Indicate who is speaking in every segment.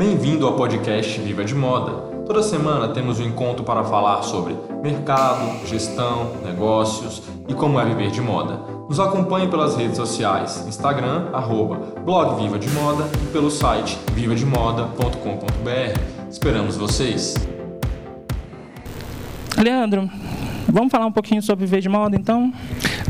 Speaker 1: Bem-vindo ao podcast Viva de Moda. Toda semana temos um encontro para falar sobre mercado, gestão, negócios e como é viver de moda. Nos acompanhe pelas redes sociais, Instagram, arroba, blog Viva de Moda e pelo site vivademoda.com.br. Esperamos vocês!
Speaker 2: Leandro, vamos falar um pouquinho sobre viver de moda, então?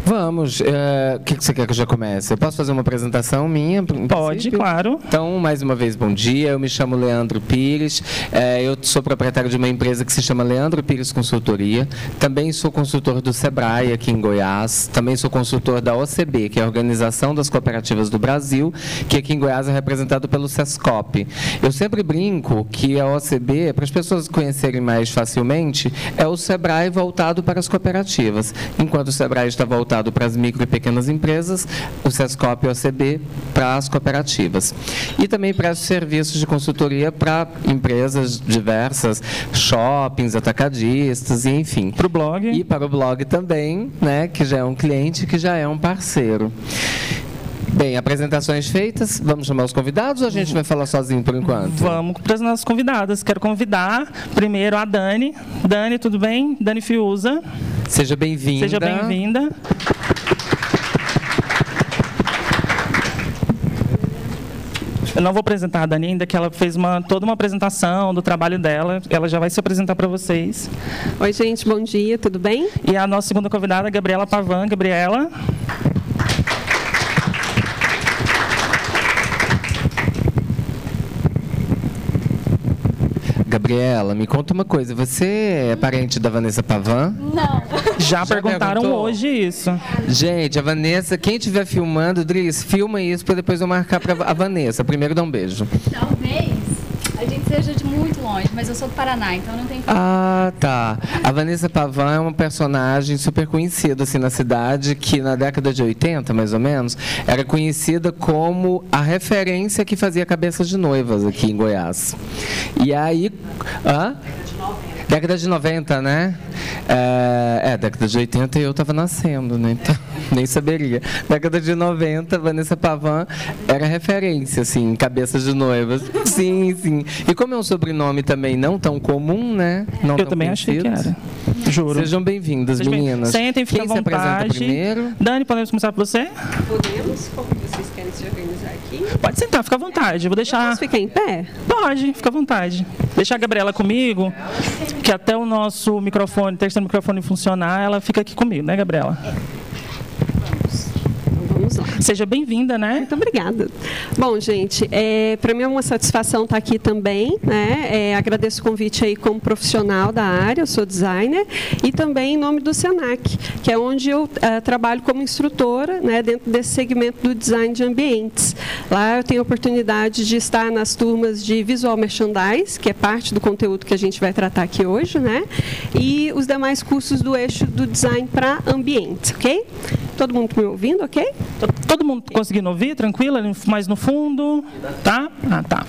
Speaker 3: Vamos. É, o que você quer que eu já comece? Eu posso fazer uma apresentação minha?
Speaker 2: Pode, claro.
Speaker 3: Então, mais uma vez, bom dia. Eu me chamo Leandro Pires. É, eu sou proprietário de uma empresa que se chama Leandro Pires Consultoria. Também sou consultor do Sebrae aqui em Goiás. Também sou consultor da OCB, que é a Organização das Cooperativas do Brasil, que aqui em Goiás é representado pelo SESCOP. Eu sempre brinco que a OCB, para as pessoas conhecerem mais facilmente, é o Sebrae voltado para as cooperativas. Enquanto o Sebrae está voltado voltado para as micro e pequenas empresas, o SESCOP e o OCB para as cooperativas. E também presta serviços de consultoria para empresas diversas, shoppings, atacadistas, e enfim.
Speaker 2: Para o blog.
Speaker 3: E para o blog também, né, que já é um cliente, que já é um parceiro. Bem, apresentações feitas, vamos chamar os convidados ou a gente vai falar sozinho por enquanto?
Speaker 2: Vamos para as nossas convidadas. Quero convidar primeiro a Dani. Dani, tudo bem? Dani Fiuza.
Speaker 3: Seja bem-vinda.
Speaker 2: Seja bem-vinda. Eu não vou apresentar a Dani ainda, que ela fez uma, toda uma apresentação do trabalho dela. Ela já vai se apresentar para vocês.
Speaker 4: Oi, gente, bom dia, tudo bem?
Speaker 2: E a nossa segunda convidada, Gabriela Pavan. Gabriela.
Speaker 3: Gabriela, me conta uma coisa. Você é parente da Vanessa Pavan?
Speaker 5: Não.
Speaker 2: Já, Já perguntaram perguntou? hoje isso.
Speaker 3: Gente, a Vanessa, quem estiver filmando, Dris, filma isso para depois eu marcar para a Vanessa. Primeiro dá um beijo.
Speaker 5: Talvez a gente seja de muito longe, mas eu sou do Paraná, então não tem
Speaker 3: Ah, tá. A Vanessa Pavan é uma personagem super conhecida assim na cidade, que na década de 80, mais ou menos, era conhecida como a referência que fazia cabeças de noivas aqui em Goiás. E aí, hã? Década de 90, né? É, é, década de 80 eu estava nascendo, né? Então, nem saberia. Década de 90, Vanessa Pavan era referência, assim, cabeças de noivas. Sim, sim. E como é um sobrenome também não tão comum, né? Não
Speaker 2: eu também
Speaker 3: conhecido.
Speaker 2: achei que era. Juro.
Speaker 3: Sejam bem-vindas, meninas.
Speaker 2: Sentem, fiquem à vontade.
Speaker 3: primeiro?
Speaker 2: Dani, podemos começar por você?
Speaker 4: Podemos? Como vocês querem se organizar aqui?
Speaker 2: Pode sentar, fica à vontade. Eu vou deixar.
Speaker 4: Posso ficar em pé?
Speaker 2: Pode, fica à vontade. Deixar a Gabriela comigo, que até o nosso microfone, terceiro microfone funcionar, ela fica aqui comigo, né, Gabriela?
Speaker 4: Vamos lá.
Speaker 2: Seja bem-vinda, né?
Speaker 4: Muito obrigada. Bom, gente, é, para mim é uma satisfação estar aqui também. Né? É, agradeço o convite aí como profissional da área, eu sou designer, e também em nome do SENAC, que é onde eu é, trabalho como instrutora né, dentro desse segmento do design de ambientes. Lá eu tenho a oportunidade de estar nas turmas de visual merchandise, que é parte do conteúdo que a gente vai tratar aqui hoje, né? e os demais cursos do eixo do design para ambientes, ok? Todo mundo me ouvindo, ok?
Speaker 2: Todo mundo conseguindo ouvir, tranquilo? Mais no fundo? Tá? Ah, tá.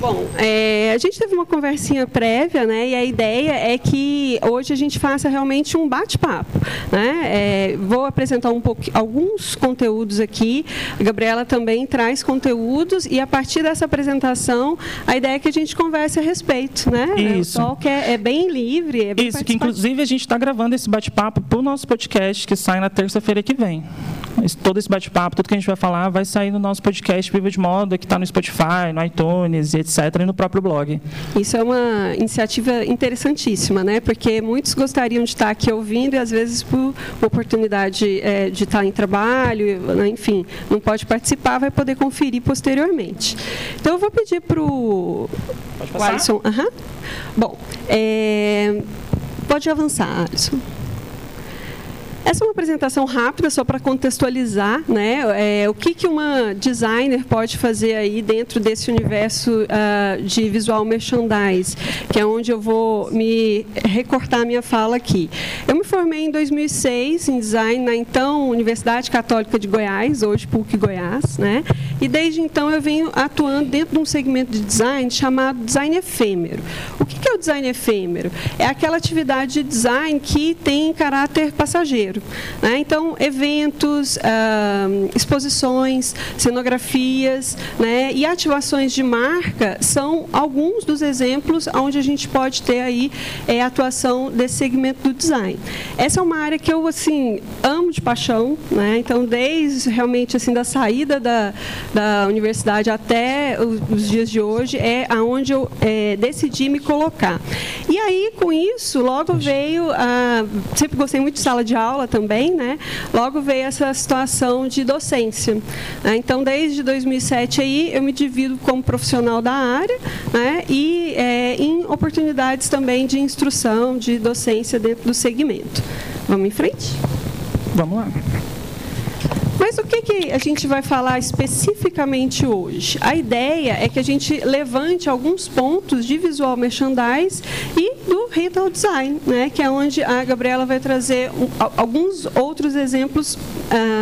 Speaker 4: Bom, é, a gente teve uma conversinha prévia, né? E a ideia é que hoje a gente faça realmente um bate-papo, né? É, vou apresentar um pouco alguns conteúdos aqui. A Gabriela também traz conteúdos e a partir dessa apresentação a ideia é que a gente converse a respeito, né?
Speaker 2: Isso.
Speaker 4: O que é, é, bem livre. É bem
Speaker 2: Isso. Que inclusive a gente está gravando esse bate-papo para o nosso podcast que sai na terça-feira que vem. Todo esse bate-papo, tudo que a gente vai falar, vai sair no nosso podcast Viva de Moda, que está no Spotify, no iTunes e etc., e no próprio blog.
Speaker 4: Isso é uma iniciativa interessantíssima, né? Porque muitos gostariam de estar aqui ouvindo e, às vezes, por oportunidade é, de estar em trabalho, né? enfim, não pode participar, vai poder conferir posteriormente. Então, eu vou pedir para o Alisson. Uhum. Bom, é... pode avançar, Alisson. Essa é uma apresentação rápida, só para contextualizar né, é, o que, que uma designer pode fazer aí dentro desse universo uh, de visual merchandise, que é onde eu vou me recortar a minha fala aqui. Eu me formei em 2006 em design na então Universidade Católica de Goiás, hoje PUC Goiás, né? e desde então eu venho atuando dentro de um segmento de design chamado design efêmero. O que é o design efêmero? É aquela atividade de design que tem caráter passageiro. Né? Então, eventos, ah, exposições, cenografias né? e ativações de marca são alguns dos exemplos onde a gente pode ter aí é, atuação desse segmento do design. Essa é uma área que eu assim amo de paixão, né? Então, desde realmente assim da saída da, da universidade até os dias de hoje é aonde eu é, decidi me colocar. E aí, com isso, logo veio a sempre gostei muito de sala de aula também, né? Logo veio essa situação de docência. Né? Então, desde 2007 aí eu me divido como profissional da área, né? E é, em oportunidades também de instrução, de docência dentro do segmento. Vamos em frente?
Speaker 2: Vamos lá.
Speaker 4: Mas o que, que a gente vai falar especificamente hoje? A ideia é que a gente levante alguns pontos de visual merchandise e do retail design, né, que é onde a Gabriela vai trazer alguns outros exemplos uh,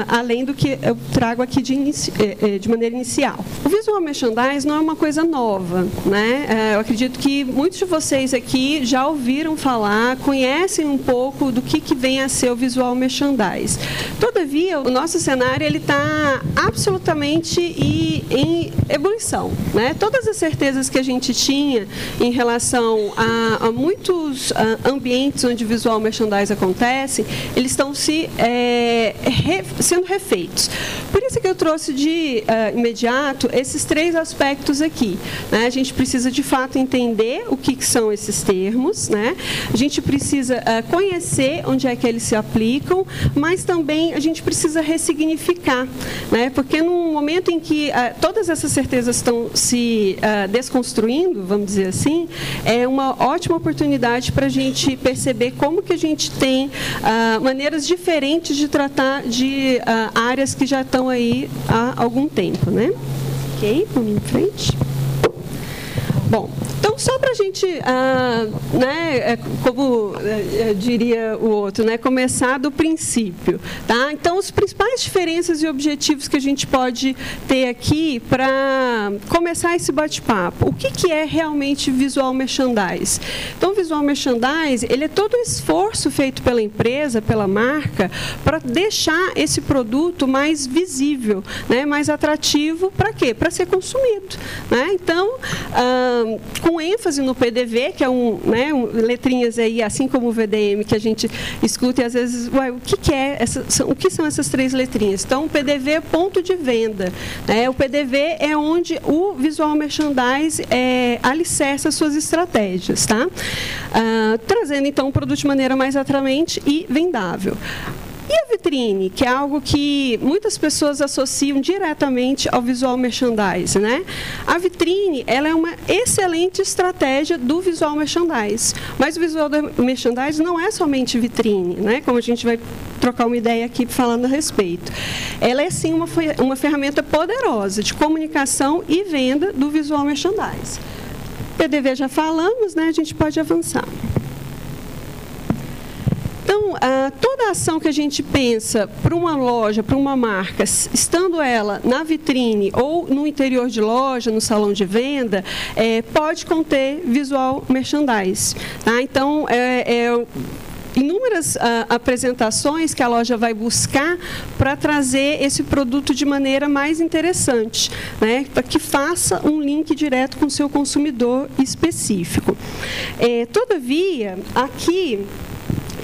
Speaker 4: além do que eu trago aqui de, eh, eh, de, maneira inicial. O visual merchandise não é uma coisa nova, né? Uh, eu acredito que muitos de vocês aqui já ouviram falar, conhecem um pouco do que, que vem a ser o visual merchandise. Todavia, o nosso cenário ele está absolutamente em ebulição, né? Todas as certezas que a gente tinha em relação a, a muitos uh, ambientes onde visual merchandise acontece, eles estão se é, re, sendo refeitos. Por isso que eu trouxe de uh, imediato esses três aspectos aqui. Né? A gente precisa de fato entender o que, que são esses termos, né? A gente precisa uh, conhecer onde é que eles se aplicam, mas também a gente precisa ressignificar, né? Porque no momento em que todas essas certezas estão se desconstruindo, vamos dizer assim, é uma ótima oportunidade para a gente perceber como que a gente tem ah, maneiras diferentes de tratar de ah, áreas que já estão aí há algum tempo, né? Ok, vamos em frente. Bom, só para a gente, ah, né, é, como é, é, diria o outro, né, começar do princípio. Tá? Então, as principais diferenças e objetivos que a gente pode ter aqui para começar esse bate-papo. O que, que é realmente visual merchandise? Então, visual merchandise, ele é todo o esforço feito pela empresa, pela marca, para deixar esse produto mais visível, né, mais atrativo, para quê? Para ser consumido. Né? Então, ah, com ênfase no PDV, que é um, né, um, letrinhas aí, assim como o VDM, que a gente escuta e às vezes, o que, que é essa, são, o que são essas três letrinhas? Então, o PDV é ponto de venda. Né? O PDV é onde o visual merchandise é, alicerça suas estratégias, tá? Ah, trazendo então o produto de maneira mais atraente e vendável. E a vitrine, que é algo que muitas pessoas associam diretamente ao visual merchandise, né? A vitrine, ela é uma excelente estratégia do visual merchandise. Mas o visual merchandise não é somente vitrine, né? Como a gente vai trocar uma ideia aqui falando a respeito. Ela é sim uma, uma ferramenta poderosa de comunicação e venda do visual merchandise. PDV já falamos, né? A gente pode avançar. Então, ah, toda ação que a gente pensa para uma loja, para uma marca, estando ela na vitrine ou no interior de loja, no salão de venda, é, pode conter visual merchandise. Tá? Então, é, é inúmeras uh, apresentações que a loja vai buscar para trazer esse produto de maneira mais interessante, né, para que faça um link direto com o seu consumidor específico. É, todavia, aqui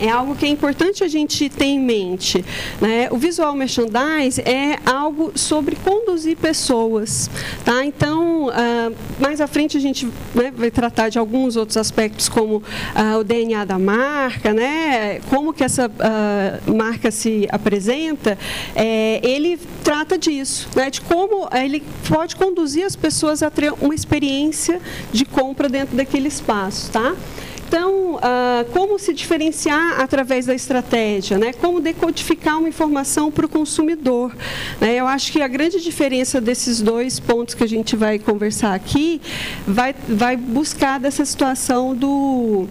Speaker 4: é algo que é importante a gente ter em mente. Né? O visual merchandise é algo sobre conduzir pessoas. Tá? Então, ah, mais à frente a gente né, vai tratar de alguns outros aspectos, como ah, o DNA da marca, né? como que essa ah, marca se apresenta. É, ele trata disso, né? de como ele pode conduzir as pessoas a ter uma experiência de compra dentro daquele espaço. Tá? Então, como se diferenciar através da estratégia? Né? Como decodificar uma informação para o consumidor? Né? Eu acho que a grande diferença desses dois pontos que a gente vai conversar aqui vai, vai buscar dessa situação do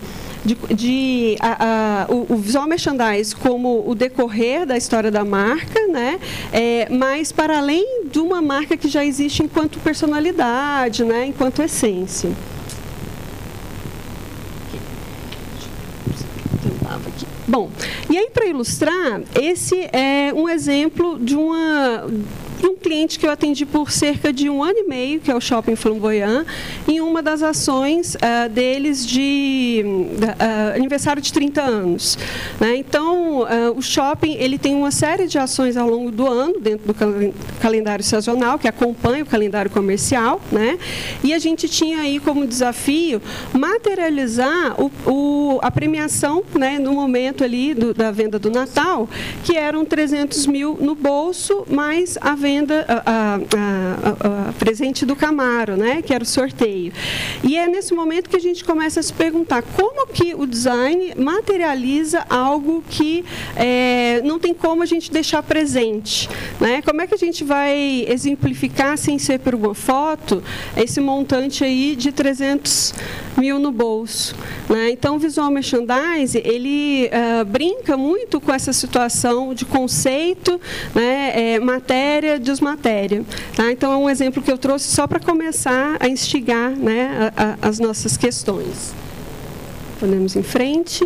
Speaker 4: de, de a, a, o, o, visual merchandise como o decorrer da história da marca, né? É, mas para além de uma marca que já existe enquanto personalidade, né? enquanto essência. Bom, e aí para ilustrar, esse é um exemplo de uma e um cliente que eu atendi por cerca de um ano e meio, que é o Shopping Flamboyant, em uma das ações uh, deles de uh, aniversário de 30 anos. Né? Então, uh, o shopping ele tem uma série de ações ao longo do ano, dentro do cal calendário sazonal, que acompanha o calendário comercial, né? e a gente tinha aí como desafio materializar o, o, a premiação né, no momento ali do, da venda do Natal, que eram 300 mil no bolso, mais a venda venda, a, a, a, presente do Camaro, né, que era o sorteio. E é nesse momento que a gente começa a se perguntar como que o design materializa algo que é, não tem como a gente deixar presente. Né? Como é que a gente vai exemplificar, sem ser por uma foto, esse montante aí de 300 mil no bolso? Né? Então, o Visual Merchandise, ele uh, brinca muito com essa situação de conceito, né, é, matéria, desmatéria. Tá? Então, é um exemplo que eu trouxe só para começar a instigar né, a, a, as nossas questões. Podemos em frente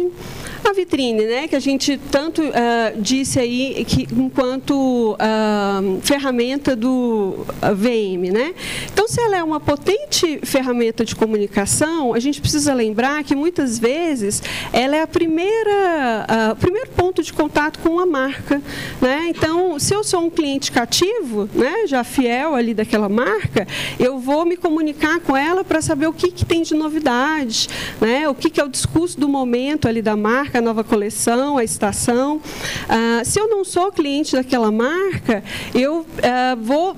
Speaker 4: a vitrine, né, que a gente tanto uh, disse aí que enquanto uh, ferramenta do VM, né? Então, se ela é uma potente ferramenta de comunicação, a gente precisa lembrar que muitas vezes ela é a primeira, uh, primeiro ponto de contato com a marca, né? Então, se eu sou um cliente cativo, né, já fiel ali daquela marca, eu vou me comunicar com ela para saber o que, que tem de novidade, né? O que, que é o discurso do momento ali da marca marca, a nova coleção, a estação. Ah, se eu não sou cliente daquela marca, eu ah, vou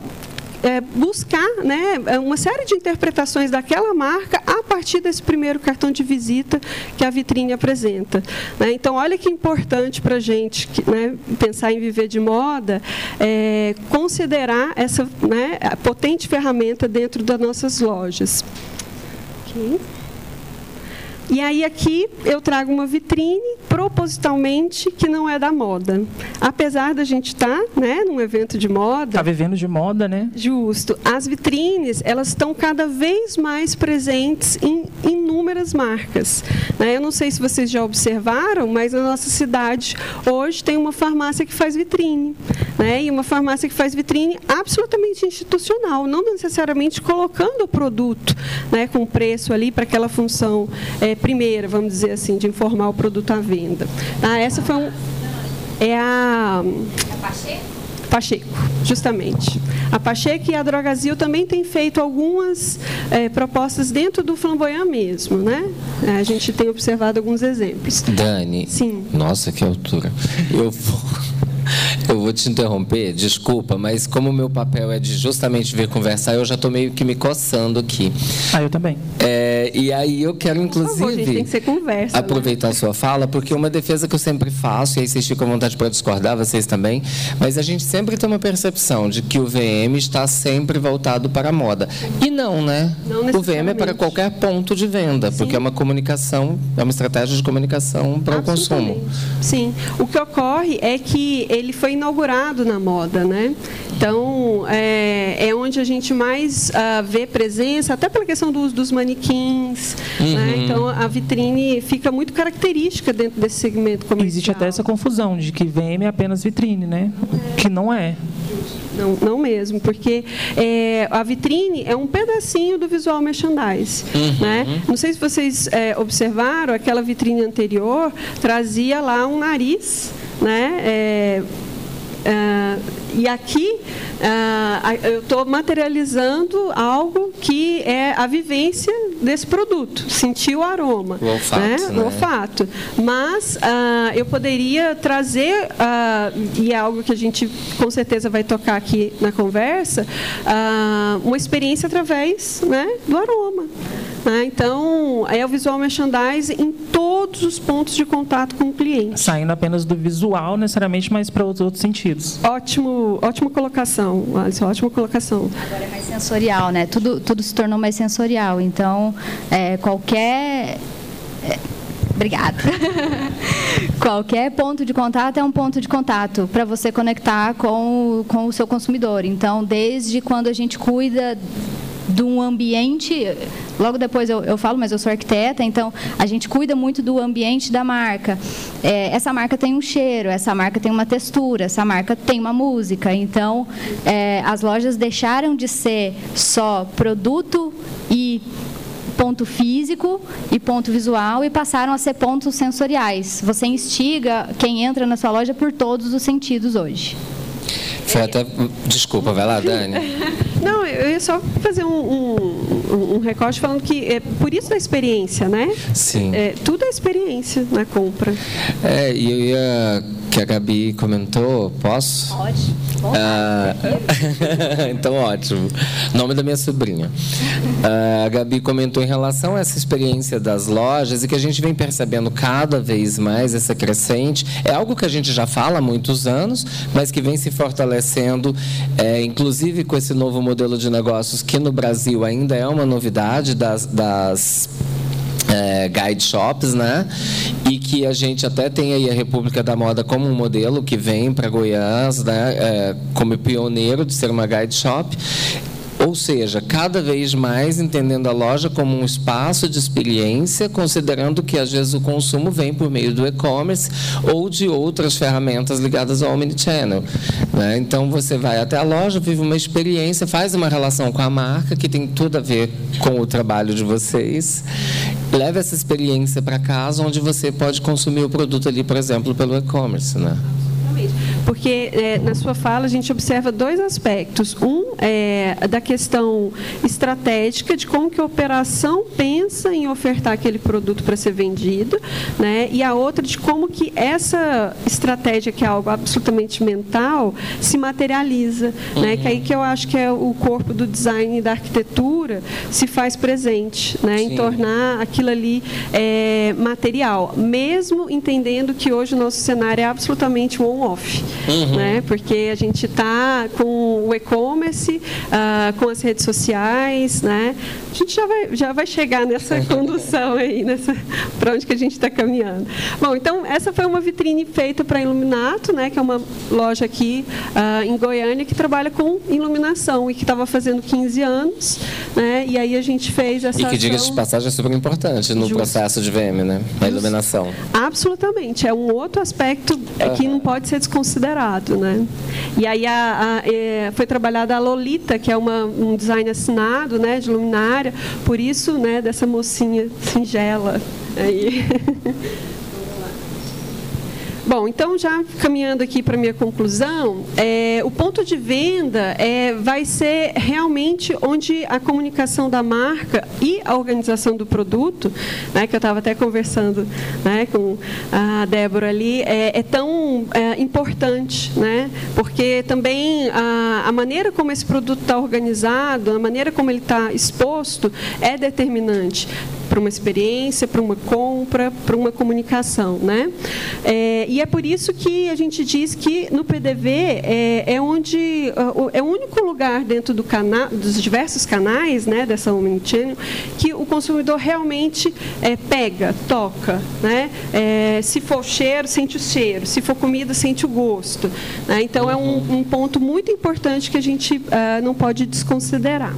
Speaker 4: é, buscar né, uma série de interpretações daquela marca a partir desse primeiro cartão de visita que a vitrine apresenta. Né? Então, olha que importante para a gente né, pensar em viver de moda, é, considerar essa né, potente ferramenta dentro das nossas lojas. Okay. E aí aqui eu trago uma vitrine propositalmente que não é da moda. Apesar da gente estar, tá, né, num evento de moda,
Speaker 2: está vivendo de moda, né?
Speaker 4: Justo. As vitrines, elas estão cada vez mais presentes em inúmeras marcas. Né? Eu não sei se vocês já observaram, mas na nossa cidade hoje tem uma farmácia que faz vitrine, né? E uma farmácia que faz vitrine absolutamente institucional, não necessariamente colocando o produto, né, com preço ali para aquela função é, primeira, vamos dizer assim, de informar o produto à venda. Tá? Essa foi um, é a Pacheco, justamente. A Pacheco e a Drogazil também têm feito algumas é, propostas dentro do flamboyant mesmo, né? É, a gente tem observado alguns exemplos.
Speaker 3: Dani.
Speaker 4: Sim.
Speaker 3: Nossa, que altura. Eu vou eu vou te interromper, desculpa, mas como o meu papel é de justamente vir conversar, eu já estou meio que me coçando aqui.
Speaker 2: Ah, eu também.
Speaker 3: É, e aí eu quero, inclusive, favor,
Speaker 4: gente, tem que ser conversa,
Speaker 3: né? aproveitar né? a sua fala, porque uma defesa que eu sempre faço, e aí vocês ficam à vontade para discordar, vocês também, mas a gente sempre tem uma percepção de que o VM está sempre voltado para a moda. E não, né?
Speaker 4: Não
Speaker 3: o VM é para qualquer ponto de venda, Sim. porque é uma comunicação, é uma estratégia de comunicação para o consumo.
Speaker 4: Sim. O que ocorre é que ele foi inaugurado na moda, né? Então, é, é onde a gente mais uh, vê presença, até pela questão do uso dos manequins. Né? Uhum. Né? Então, a vitrine fica muito característica dentro desse segmento comercial.
Speaker 2: Existe até essa confusão de que VM é apenas vitrine, né? É. Que não é.
Speaker 4: Não, não mesmo, porque é, a vitrine é um pedacinho do visual merchandise. Uhum. Né? Não sei se vocês é, observaram, aquela vitrine anterior trazia lá um nariz né? É, Uh, e aqui uh, eu estou materializando algo que é a vivência desse produto, sentir o aroma,
Speaker 3: o olfato. Né?
Speaker 4: Né? O olfato. Mas uh, eu poderia trazer, e é algo que a gente com certeza vai tocar aqui na conversa, uma experiência através né, do aroma. Né? Então, é o visual merchandising em todos os pontos de contato com o cliente.
Speaker 2: Saindo apenas do visual, necessariamente, mas para os outros sentidos.
Speaker 4: Ótimo, ótima colocação, Alisson, ótima colocação.
Speaker 5: Agora é mais sensorial, né? Tudo, tudo se tornou mais sensorial. Então, é, qualquer. É, Obrigada. Qualquer ponto de contato é um ponto de contato para você conectar com, com o seu consumidor. Então, desde quando a gente cuida de um ambiente, logo depois eu, eu, falo, mas eu sou arquiteta, então a gente cuida muito do ambiente da marca. É, essa marca tem um cheiro, essa marca tem uma textura, essa marca tem uma música. Então, é, as lojas deixaram de ser só produto e ponto físico e ponto visual e passaram a ser pontos sensoriais. Você instiga quem entra na sua loja por todos os sentidos hoje.
Speaker 3: Foi até... Desculpa, vai lá, Dani.
Speaker 4: Não, eu ia só fazer um, um, um recorte falando que é por isso da experiência, né?
Speaker 3: Sim.
Speaker 4: É, tudo é experiência na compra.
Speaker 3: É, e eu ia que a Gabi comentou, posso?
Speaker 5: Pode. Ah,
Speaker 3: então, ótimo. Nome da minha sobrinha. Ah, a Gabi comentou em relação a essa experiência das lojas e que a gente vem percebendo cada vez mais essa crescente. É algo que a gente já fala há muitos anos, mas que vem se fortalecendo, é, inclusive com esse novo modelo de negócios que no Brasil ainda é uma novidade das, das é, guide shops, né? E que a gente até tem aí a República da Moda como um modelo que vem para Goiás, né? É, como pioneiro de ser uma guide shop. Ou seja, cada vez mais entendendo a loja como um espaço de experiência, considerando que às vezes o consumo vem por meio do e-commerce ou de outras ferramentas ligadas ao omnichannel. Né? Então você vai até a loja, vive uma experiência, faz uma relação com a marca que tem tudo a ver com o trabalho de vocês. Leva essa experiência para casa, onde você pode consumir o produto ali, por exemplo, pelo e-commerce. Né?
Speaker 4: Porque é, na sua fala a gente observa dois aspectos. Um é da questão estratégica, de como que a operação pensa em ofertar aquele produto para ser vendido, né? e a outra de como que essa estratégia, que é algo absolutamente mental, se materializa. Uhum. Né? Que aí que eu acho que é o corpo do design e da arquitetura se faz presente, né? em tornar aquilo ali é, material, mesmo entendendo que hoje o nosso cenário é absolutamente on-off uhum. né? Porque a gente está com o e-commerce, uh, com as redes sociais, né? A gente já vai, já vai chegar nessa condução aí, nessa para onde que a gente está caminhando. Bom, então essa foi uma vitrine feita para Iluminato, né? Que é uma loja aqui uh, em Goiânia que trabalha com iluminação e que estava fazendo 15 anos, né? E aí a gente fez essa
Speaker 3: e que diga de passagem é super importante no Justo. processo de VM, né? A iluminação.
Speaker 4: Absolutamente, é um outro aspecto uhum. que não pode ser desconsiderado né? E aí a, a, é, foi trabalhada a Lolita, que é uma, um design assinado, né, de luminária, por isso, né, dessa mocinha singela aí. Bom, então já caminhando aqui para minha conclusão, é, o ponto de venda é, vai ser realmente onde a comunicação da marca e a organização do produto, né, que eu estava até conversando né, com a Débora ali, é, é tão é, importante, né, porque também a, a maneira como esse produto está organizado, a maneira como ele está exposto é determinante para uma experiência, para uma compra, para uma comunicação. Né? É, e é por isso que a gente diz que no PDV é, é onde é o único lugar dentro do canal, dos diversos canais né, dessa Omnichannel que o consumidor realmente é, pega, toca. Né? É, se for cheiro, sente o cheiro. Se for comida, sente o gosto. Né? Então, é um, um, ponto muito importante que a gente uh, não pode desconsiderar.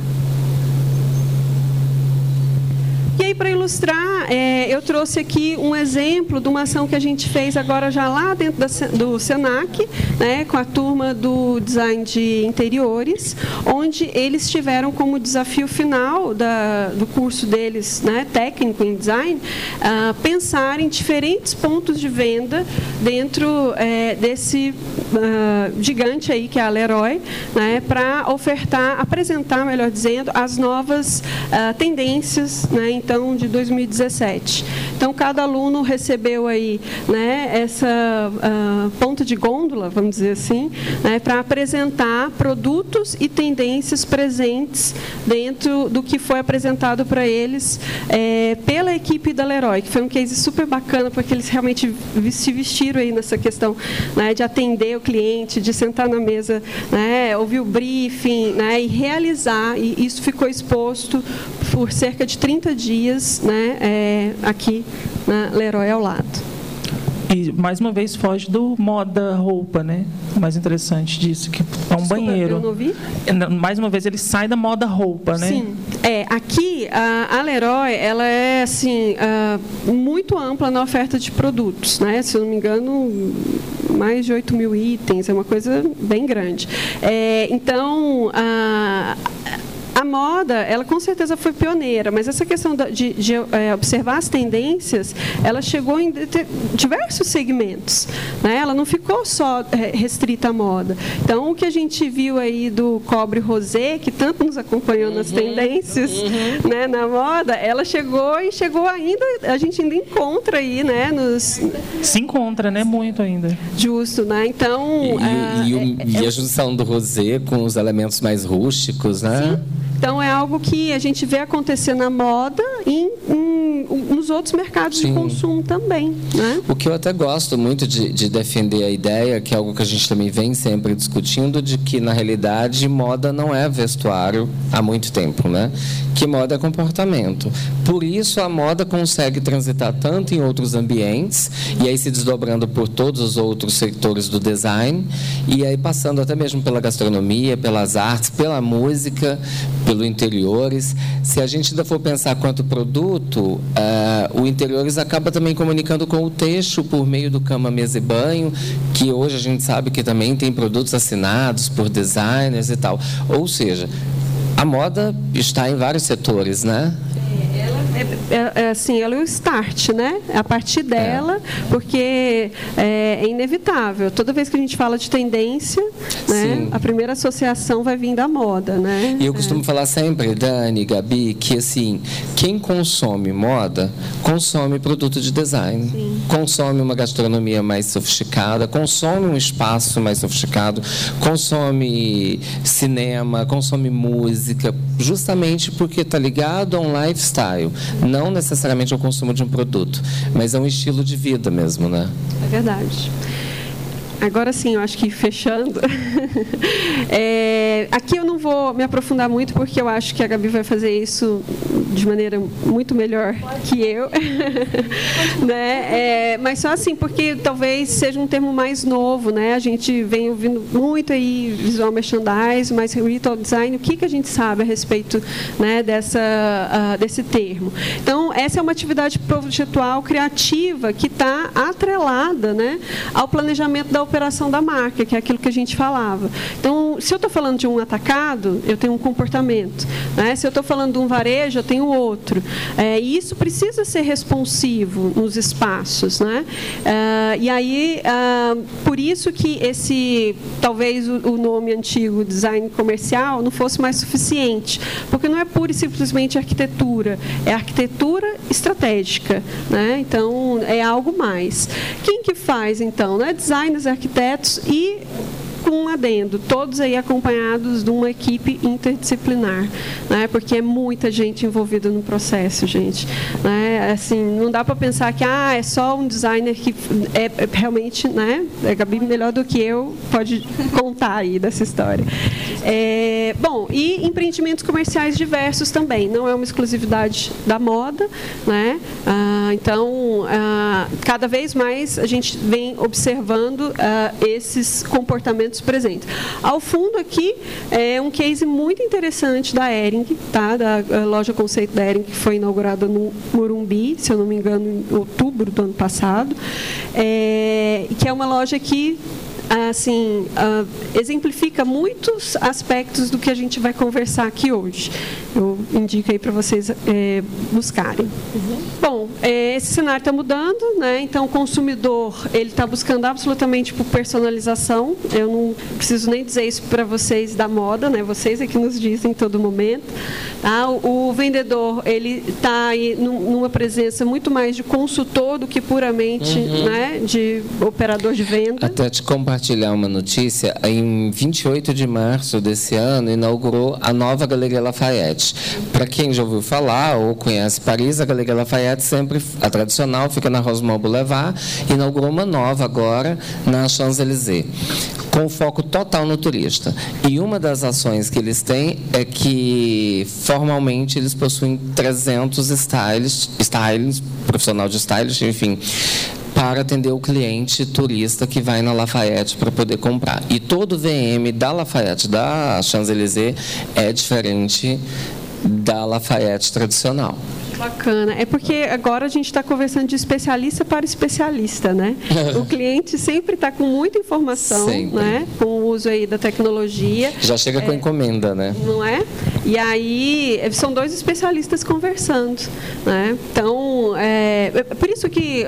Speaker 4: E aí, para ilustrar, é, eu trouxe aqui um exemplo de uma ação que a gente fez agora já lá dentro da, do SENAC, né, com a turma do design de interiores, onde eles tiveram como desafio final da, do curso deles, né, técnico em design, uh, pensar em diferentes pontos de venda dentro é, desse uh, gigante aí que é a Leroy, né, para ofertar, apresentar, melhor dizendo, as novas uh, tendências, né, então de 2017. Então, cada aluno recebeu aí né, essa uh, ponta de gôndola, vamos dizer assim, né, para apresentar produtos e tendências presentes dentro do que foi apresentado para eles é, pela equipe da Leroy, que foi um case super bacana, porque eles realmente se vestiram aí nessa questão né, de atender o cliente, de sentar na mesa, né, ouvir o briefing né, e realizar, e isso ficou exposto por cerca de 30 dias né, é, aqui na Leroy ao lado.
Speaker 2: E mais uma vez foge do moda roupa, né? O mais interessante disso, que é um Desculpa, banheiro.
Speaker 4: Eu não vi?
Speaker 2: É, mais uma vez ele sai da moda roupa, né?
Speaker 4: Sim. É, aqui a, a Leroy, ela é assim, uh, muito ampla na oferta de produtos, né? Se eu não me engano, mais de 8 mil itens, é uma coisa bem grande. É, então, uh, a moda, ela com certeza foi pioneira, mas essa questão de, de é, observar as tendências, ela chegou em diversos segmentos. Né? Ela não ficou só é, restrita à moda. Então, o que a gente viu aí do cobre rosé, que tanto nos acompanhou uhum, nas tendências uhum. né, na moda, ela chegou e chegou ainda, a gente ainda encontra aí, né? Nos...
Speaker 2: Se encontra, né? Muito ainda.
Speaker 4: Justo, né? Então.
Speaker 3: E, a, e, o, é, e a é junção do rosé com os elementos mais rústicos, né?
Speaker 4: Sim. Então, é algo que a gente vê acontecer na moda e em, nos outros mercados Sim. de consumo também. Né?
Speaker 3: O que eu até gosto muito de, de, defender a ideia, que é algo que a gente também vem sempre discutindo, de que, na realidade, moda não é vestuário há muito tempo, né? que moda é comportamento. Por isso, a moda consegue transitar tanto em outros ambientes, e aí se desdobrando por todos os outros setores do design, e aí passando até mesmo pela gastronomia, pelas artes, pela música, pelo interiores. Se a gente ainda for pensar quanto produto, uh, o interiores acaba também comunicando com o texto por meio do cama, mesa e banho, que hoje a gente sabe que também tem produtos assinados por designers e tal. Ou seja, a moda está em vários setores, né?
Speaker 4: É, é, é, assim, ela é o start, né? A partir dela, é. porque é, é, inevitável. Toda vez que a gente fala de tendência, né, a primeira associação vai vir da moda, né?
Speaker 3: E eu costumo falar sempre, Dani, Gabi, que assim, quem consome moda, consome produto de design, Sim. consome uma gastronomia mais sofisticada, consome um espaço mais sofisticado, consome cinema, consome música, justamente porque está ligado a um lifestyle não necessariamente ao consumo de um produto, mas é um estilo de vida mesmo, né?
Speaker 4: É verdade. Agora sim, eu acho que fechando. é, aqui eu não vou me aprofundar muito, porque eu acho que a Gabi vai fazer isso de maneira muito melhor que eu. né? É, mas só assim, porque talvez seja um termo mais novo, né? A gente vem ouvindo muito aí visual merchandising, mas retail design, o que, que a gente sabe a respeito né, dessa, uh, desse termo? Então, essa é uma atividade projetual criativa que está atrelada né, ao planejamento da operação da marca, que é aquilo que a gente falava. Então, se eu estou falando de um atacado, eu tenho um comportamento. Né? Se eu estou falando de um varejo, eu tenho outro. É, e isso precisa ser responsivo nos espaços. Né? É, e aí, é, por isso que esse, talvez o, o nome antigo, design comercial, não fosse mais suficiente. Porque não é pura e simplesmente arquitetura, é arquitetura estratégica. Né? Então, é algo mais. Quem que faz, então? Né? Designers, arquitetos e com um adendo, todos aí acompanhados de uma equipe interdisciplinar, né? porque é muita gente envolvida no processo, gente. Né? Assim, não dá para pensar que ah, é só um designer que é, é realmente, né? A Gabi melhor do que eu pode contar aí dessa história. É, bom, e empreendimentos comerciais diversos também, não é uma exclusividade da moda, né? Ah, então, ah, cada vez mais a gente vem observando ah, esses comportamentos presentes. Ao fundo aqui é um case muito interessante da Ering, tá? da loja conceito da Ering, que foi inaugurada no Morumbi, se eu não me engano, em outubro do ano passado, é, que é uma loja que assim, uh, exemplifica muitos aspectos do que a gente vai conversar aqui hoje. Eu indico aí para vocês é, buscarem. Uhum. Bom, é, esse cenário está mudando, né? Então, o consumidor ele está buscando absolutamente por personalização. Eu não preciso nem dizer isso para vocês da moda, né? Vocês é que nos dizem em todo momento. Tá? O, o vendedor ele está numa presença muito mais de consultor do que puramente, uhum. né? De operador de venda.
Speaker 3: Até te compartilhar uma notícia, em 28 de março desse ano inaugurou a nova Galeria Lafayette. Para quem já ouviu falar ou conhece Paris, a Galeria Lafayette sempre a tradicional fica na Rosemont Boulevard, inaugurou uma nova agora na Champs-Élysées com foco total no turista. E uma das ações que eles têm é que formalmente eles possuem 300 stylists, stylists profissional de stylist, enfim, para atender o cliente turista que vai na Lafayette para poder comprar. E todo VM da Lafayette, da Champs-Élysées, é diferente da Lafayette tradicional.
Speaker 4: Bacana. É porque agora a gente está conversando de especialista para especialista, né? o cliente sempre está com muita informação, sempre. né? Com o uso aí da tecnologia.
Speaker 3: Já chega é, com encomenda, né?
Speaker 4: Não é? E aí são dois especialistas conversando, né? Então, é, é por isso que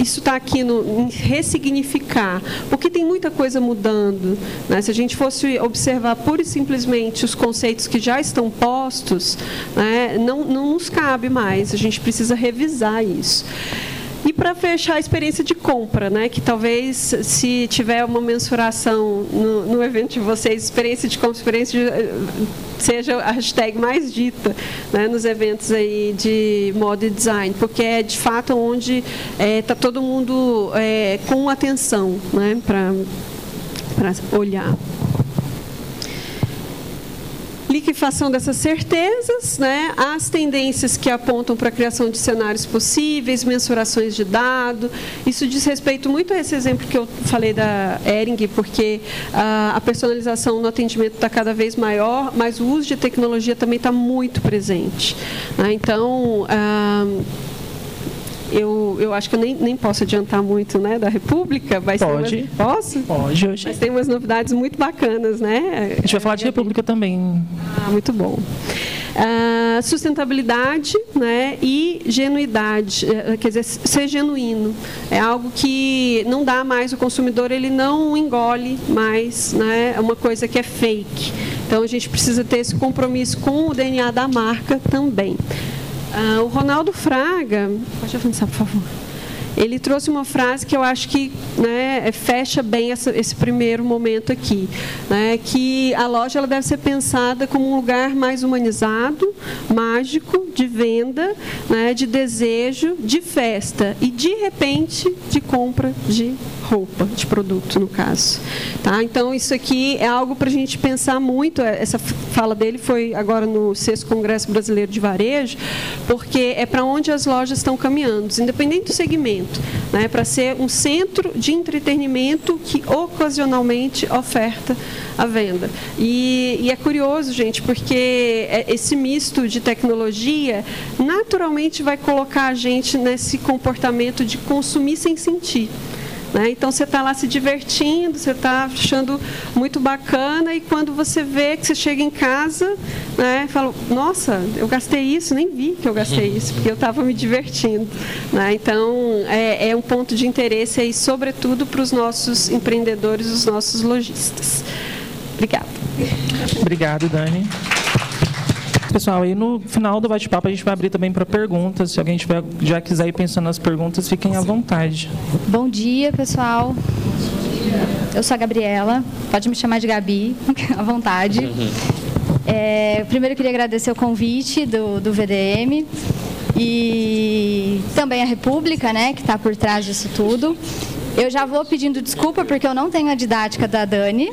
Speaker 4: isso está aqui no em ressignificar, porque tem muita coisa mudando. Né? Se a gente fosse observar pura e simplesmente os conceitos que já estão postos, né? não, não nos cabe mais mais, a gente precisa revisar isso. E para fechar a experiência de compra, né, que talvez se tiver uma mensuração no, no evento de vocês, experiência de compra, experiência de, eh, seja a hashtag mais dita né, nos eventos aí de moda e design, porque é de fato onde está é, tá todo mundo é, com atenção né, para olhar liquefação dessas certezas, né, as tendências que apontam para a criação de cenários possíveis, mensurações de dado. Isso diz respeito muito a esse exemplo que eu falei da Ering, porque a, a personalização no atendimento está cada vez maior, mas o uso de tecnologia também está muito presente. Né? Então, ah, eu, eu acho que eu nem, nem posso adiantar muito né, da República. Mas
Speaker 2: Pode.
Speaker 4: Umas, posso?
Speaker 2: Pode hoje.
Speaker 4: Mas tem umas novidades muito bacanas, né?
Speaker 2: A gente vai falar de República também.
Speaker 4: Ah, muito bom. Uh, sustentabilidade né, e genuidade, eh, quer dizer, ser genuíno. É algo que não dá mais, o consumidor ele não engole mais né, é uma coisa que é fake. Então a gente precisa ter esse compromisso com o DNA da marca também. Uh, o Ronaldo Fraga, pode avançar, por favor. Ele trouxe uma frase que eu acho que né, fecha bem essa, esse primeiro momento aqui, né, que a loja ela deve ser pensada como um lugar mais humanizado, mágico, de venda, né, de desejo, de festa e de repente de compra de roupa, de produto, no caso. Tá? Então, isso aqui é algo para a gente pensar muito. É, essa fala dele foi agora no sexto Congresso Brasileiro de Varejo, porque é para onde as lojas estão caminhando, independente do segmento, né? para ser um centro de entretenimento que ocasionalmente oferta a venda. E, e é curioso, gente, porque é, esse misto de tecnologia naturalmente vai colocar a gente nesse comportamento de consumir sem sentir. Né? Então você está lá se divertindo, você está achando muito bacana e quando você vê que você chega em casa, né, fala, nossa, eu gastei isso, nem vi que eu gastei isso, porque eu estava me divertindo. Né? Então é, é, um ponto de interesse aí, sobretudo para os nossos empreendedores, os nossos lojistas. Obrigada.
Speaker 2: Obrigado, Dani. Pessoal, aí no final do bate-papo a gente vai abrir também para perguntas. Se alguém tiver, já quiser ir pensando nas perguntas, fiquem à vontade.
Speaker 5: Bom dia, pessoal. Eu sou a Gabriela, pode me chamar de Gabi, à vontade. É, primeiro eu queria agradecer o convite do, do VDM e também a República, né, que está por trás disso tudo. Eu já vou pedindo desculpa porque eu não tenho a didática da Dani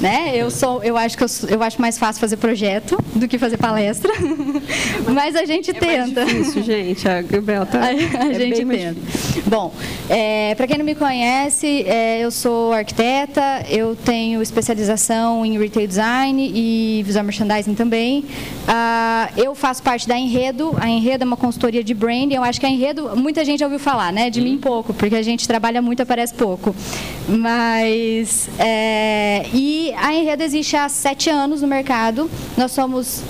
Speaker 5: né? Eu sou, eu acho que eu, eu acho mais fácil fazer projeto do que fazer palestra, mas a gente
Speaker 4: é
Speaker 5: tenta.
Speaker 4: Mais difícil, gente. A Gabriel tá. A,
Speaker 5: a é gente tenta. Bom, é, para quem não me conhece, é, eu sou arquiteta, eu tenho especialização em retail design e visual merchandising também. Ah, eu faço parte da Enredo. A Enredo é uma consultoria de branding. Eu acho que a Enredo muita gente já ouviu falar, né? De mim pouco, porque a gente trabalha muito a parece pouco. Mas. É, e a Enredo existe há sete anos no mercado. Nós somos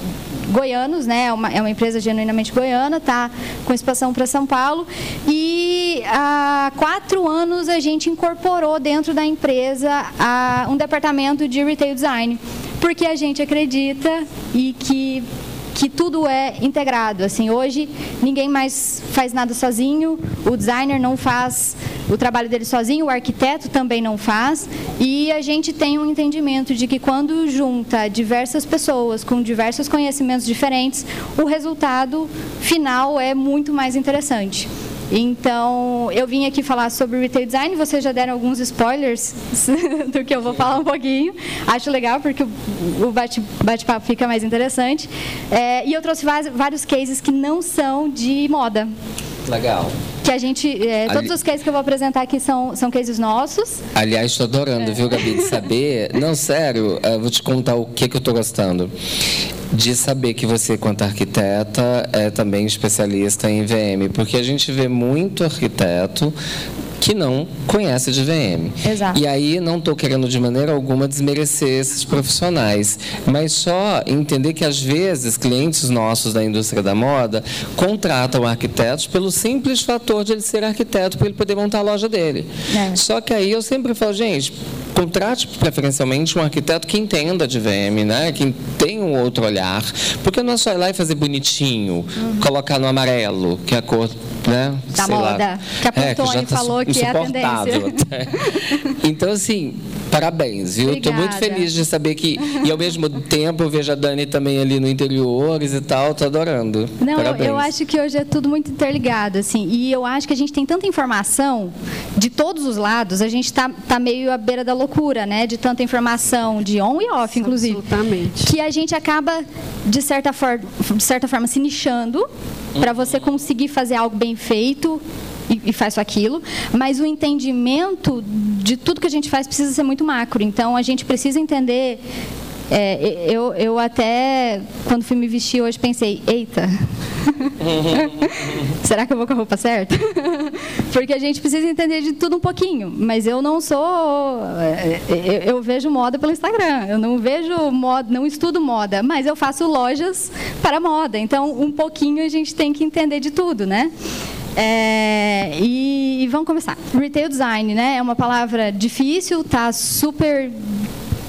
Speaker 5: goianos, né? É uma, é uma empresa genuinamente goiana, tá com expansão para São Paulo. E há quatro anos a gente incorporou dentro da empresa a, um departamento de retail design, porque a gente acredita e que que tudo é integrado. Assim, hoje ninguém mais faz nada sozinho, o designer não faz o trabalho dele sozinho, o arquiteto também não faz, e a gente tem um entendimento de que quando junta diversas pessoas com diversos conhecimentos diferentes, o resultado final é muito mais interessante. Então, eu vim aqui falar sobre retail design, vocês já deram alguns spoilers do que eu vou falar um pouquinho. Acho legal, porque o bate-papo fica mais interessante. É, e eu trouxe vários cases que não são de moda.
Speaker 3: Legal.
Speaker 5: Que a gente. É, todos Ali... os cases que eu vou apresentar aqui são, são cases nossos.
Speaker 3: Aliás, estou adorando, é. viu, Gabi, de saber. Não, sério, vou te contar o que, que eu estou gostando de saber que você, quanto arquiteta, é também especialista em VM, porque a gente vê muito arquiteto que não conhece de VM.
Speaker 5: Exato.
Speaker 3: E aí não estou querendo de maneira alguma desmerecer esses profissionais, mas só entender que às vezes clientes nossos da indústria da moda contratam arquitetos pelo simples fator de ele ser arquiteto para ele poder montar a loja dele. É. Só que aí eu sempre falo, gente, contrate preferencialmente um arquiteto que entenda de VM, né? Que tem um outro olhar, porque não é só ir lá e fazer bonitinho, uhum. colocar no amarelo, que é a cor né?
Speaker 5: Da Sei moda. Lá. Que a Pantone é, tá falou que é a tendência.
Speaker 3: então, assim, parabéns, viu? Estou muito feliz de saber que. E ao mesmo tempo eu vejo a Dani também ali no interiores e tal, estou adorando.
Speaker 5: Não, eu, eu, acho que hoje é tudo muito interligado, assim. E eu acho que a gente tem tanta informação de todos os lados, a gente está tá meio à beira da loucura, né? De tanta informação, de on e off, inclusive.
Speaker 4: Absolutamente.
Speaker 5: Que a gente acaba, de certa, for, de certa forma, se nichando para você conseguir fazer algo bem feito e, e faz aquilo, mas o entendimento de tudo que a gente faz precisa ser muito macro. Então, a gente precisa entender é, eu, eu até, quando fui me vestir hoje, pensei, eita, será que eu vou com a roupa certa? Porque a gente precisa entender de tudo um pouquinho, mas eu não sou, é, eu, eu, vejo moda pelo Instagram, eu não vejo moda, não estudo moda, mas eu faço lojas para moda, então um pouquinho a gente tem que entender de tudo, né? É, e, e, vamos começar. Retail design, né? É uma palavra difícil, tá super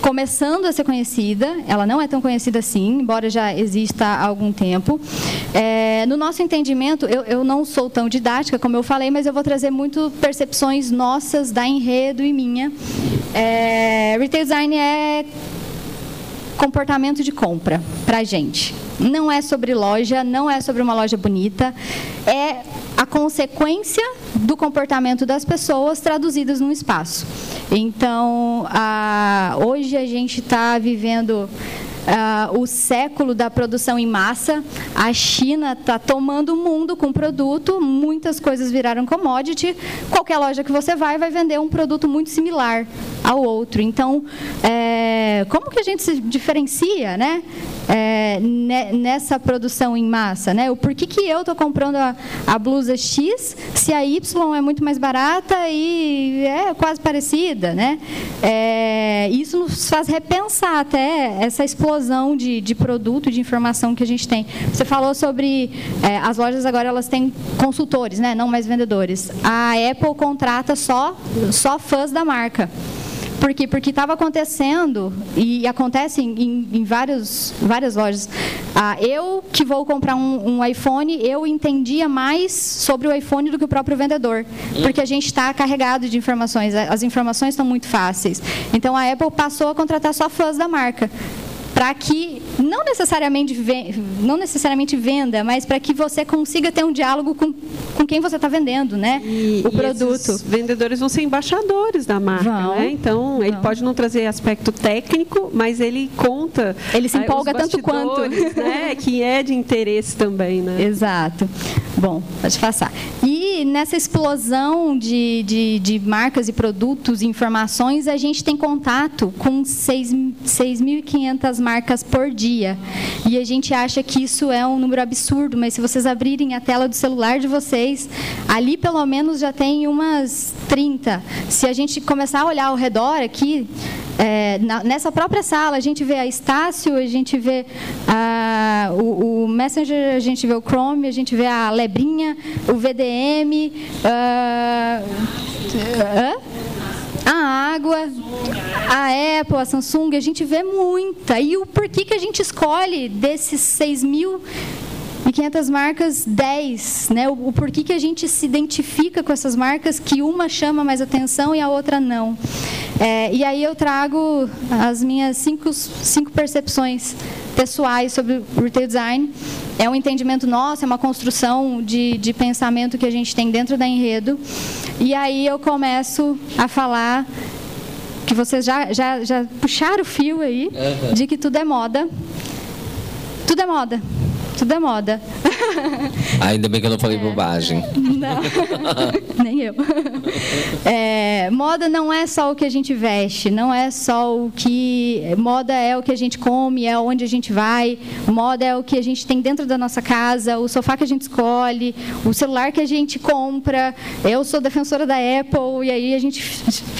Speaker 5: começando a ser conhecida, ela não é tão conhecida assim, embora já exista há algum tempo. É, no nosso entendimento, eu, eu, não sou tão didática, como eu falei, mas eu vou trazer muito percepções nossas, da enredo e minha. É, retail design é comportamento de compra para a gente. Não é sobre loja, não é sobre uma loja bonita, é a consequência do comportamento das pessoas traduzidas num espaço. Então, a, hoje a gente está vivendo Uh, o século da produção em massa. A China está tomando o mundo com produto, muitas coisas viraram commodity. Qualquer loja que você vai, vai vender um produto muito similar ao outro. Então, é, como que a gente se diferencia né, é, nessa produção em massa? Né? O porquê que eu estou comprando a, a blusa X se a Y é muito mais barata e é quase parecida? Né? É, isso nos faz repensar até essa explosão explosão de, de produto, de informação que a gente tem. Você falou sobre é, as lojas agora elas têm consultores, né? não mais vendedores. A Apple contrata só, só fãs da marca. Por quê? Porque estava acontecendo, e acontece em, em, vários, várias lojas. Ah, eu que vou comprar um, um, iPhone, eu entendia mais sobre o iPhone do que o próprio vendedor. Porque a gente está carregado de informações, as informações estão muito fáceis. Então a Apple passou a contratar só fãs da marca para que não necessariamente, não necessariamente venda, mas para que você consiga ter um diálogo com, com quem você está vendendo, né?
Speaker 4: E, o produto. Os vendedores vão ser embaixadores da marca, vão, né? Então vão. ele pode não trazer aspecto técnico, mas ele conta.
Speaker 5: Ele se empolga tanto quanto,
Speaker 4: né? Que é de interesse também, né?
Speaker 5: Exato. Bom, pode passar. E nessa explosão de, de, de marcas e produtos informações, a gente tem contato com 6.500 marcas por dia. E a gente acha que isso é um número absurdo, mas se vocês abrirem a tela do celular de vocês, ali pelo menos já tem umas 30. Se a gente começar a olhar ao redor aqui, é, na, nessa própria sala, a gente vê a Estácio, a gente vê a, o, o, Messenger, a gente vê o Chrome, a gente vê a Lebrinha, o VDM, uh, a água, a Apple, a Samsung, a gente vê muita. E o porquê que a gente escolhe desses 6 mil e 500 marcas, 10, né? O, o porquê que a gente se identifica com essas marcas que uma chama mais atenção e a outra não. É, e aí eu trago as minhas cinco, cinco percepções pessoais sobre o retail design. É um entendimento nosso, é uma construção de, de pensamento que a gente tem dentro da Enredo. E aí eu começo a falar que vocês já, já, já puxaram o fio aí, uhum. de que tudo é moda. Tudo é moda tudo é moda.
Speaker 3: Ainda bem que eu não falei é. bobagem.
Speaker 5: Não, nem eu. É, moda não é só o que a gente veste, não é só o que. Moda é o que a gente come, é onde a gente vai, moda é o que a gente tem dentro da nossa casa, o sofá que a gente escolhe, o celular que a gente compra. Eu sou defensora da Apple e aí a gente.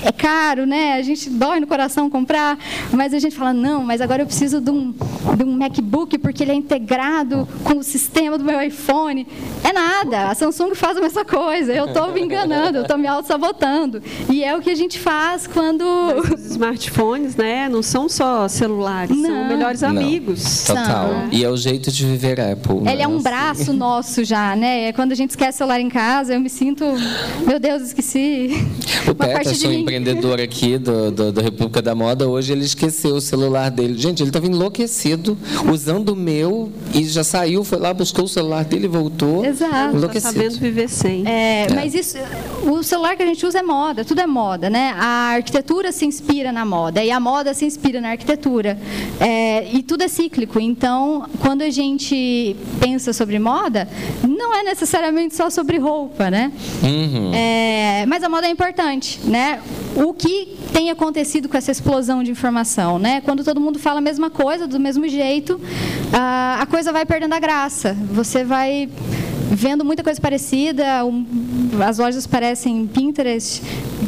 Speaker 5: É caro, né? A gente dói no coração comprar, mas a gente fala, não, mas agora eu preciso de um, de um MacBook porque ele é integrado com o sistema do meu iPhone. É nada, a Samsung faz a mesma coisa. Eu estou me enganando, eu estou me auto-sabotando. E é o que a gente faz quando.
Speaker 4: Mas os smartphones, né, não são só celulares, não. são melhores não. amigos.
Speaker 3: Total. São. E é o jeito de viver Apple.
Speaker 5: Ele né? é um assim. braço nosso já, né? É quando a gente esquece o celular em casa, eu me sinto, meu Deus, esqueci.
Speaker 3: O Peterson, empreendedor aqui do, do, do, República da Moda, hoje ele esqueceu o celular dele. Gente, ele estava enlouquecido, usando o meu e já saiu saiu, foi lá, buscou o celular dele e voltou.
Speaker 5: Exato.
Speaker 4: Enlouquecido. Tá sabendo viver sem.
Speaker 5: É, é. Mas isso, o celular que a gente usa é moda, tudo é moda, né? A arquitetura se inspira na moda e a moda se inspira na arquitetura. É, e tudo é cíclico. Então, quando a gente pensa sobre moda, não é necessariamente só sobre roupa, né? Uhum. É, mas a moda é importante, né? O que tem acontecido com essa explosão de informação, né? Quando todo mundo fala a mesma coisa, do mesmo jeito, a coisa vai perdendo a graça. Você vai vendo muita coisa parecida. as lojas parecem Pinterest,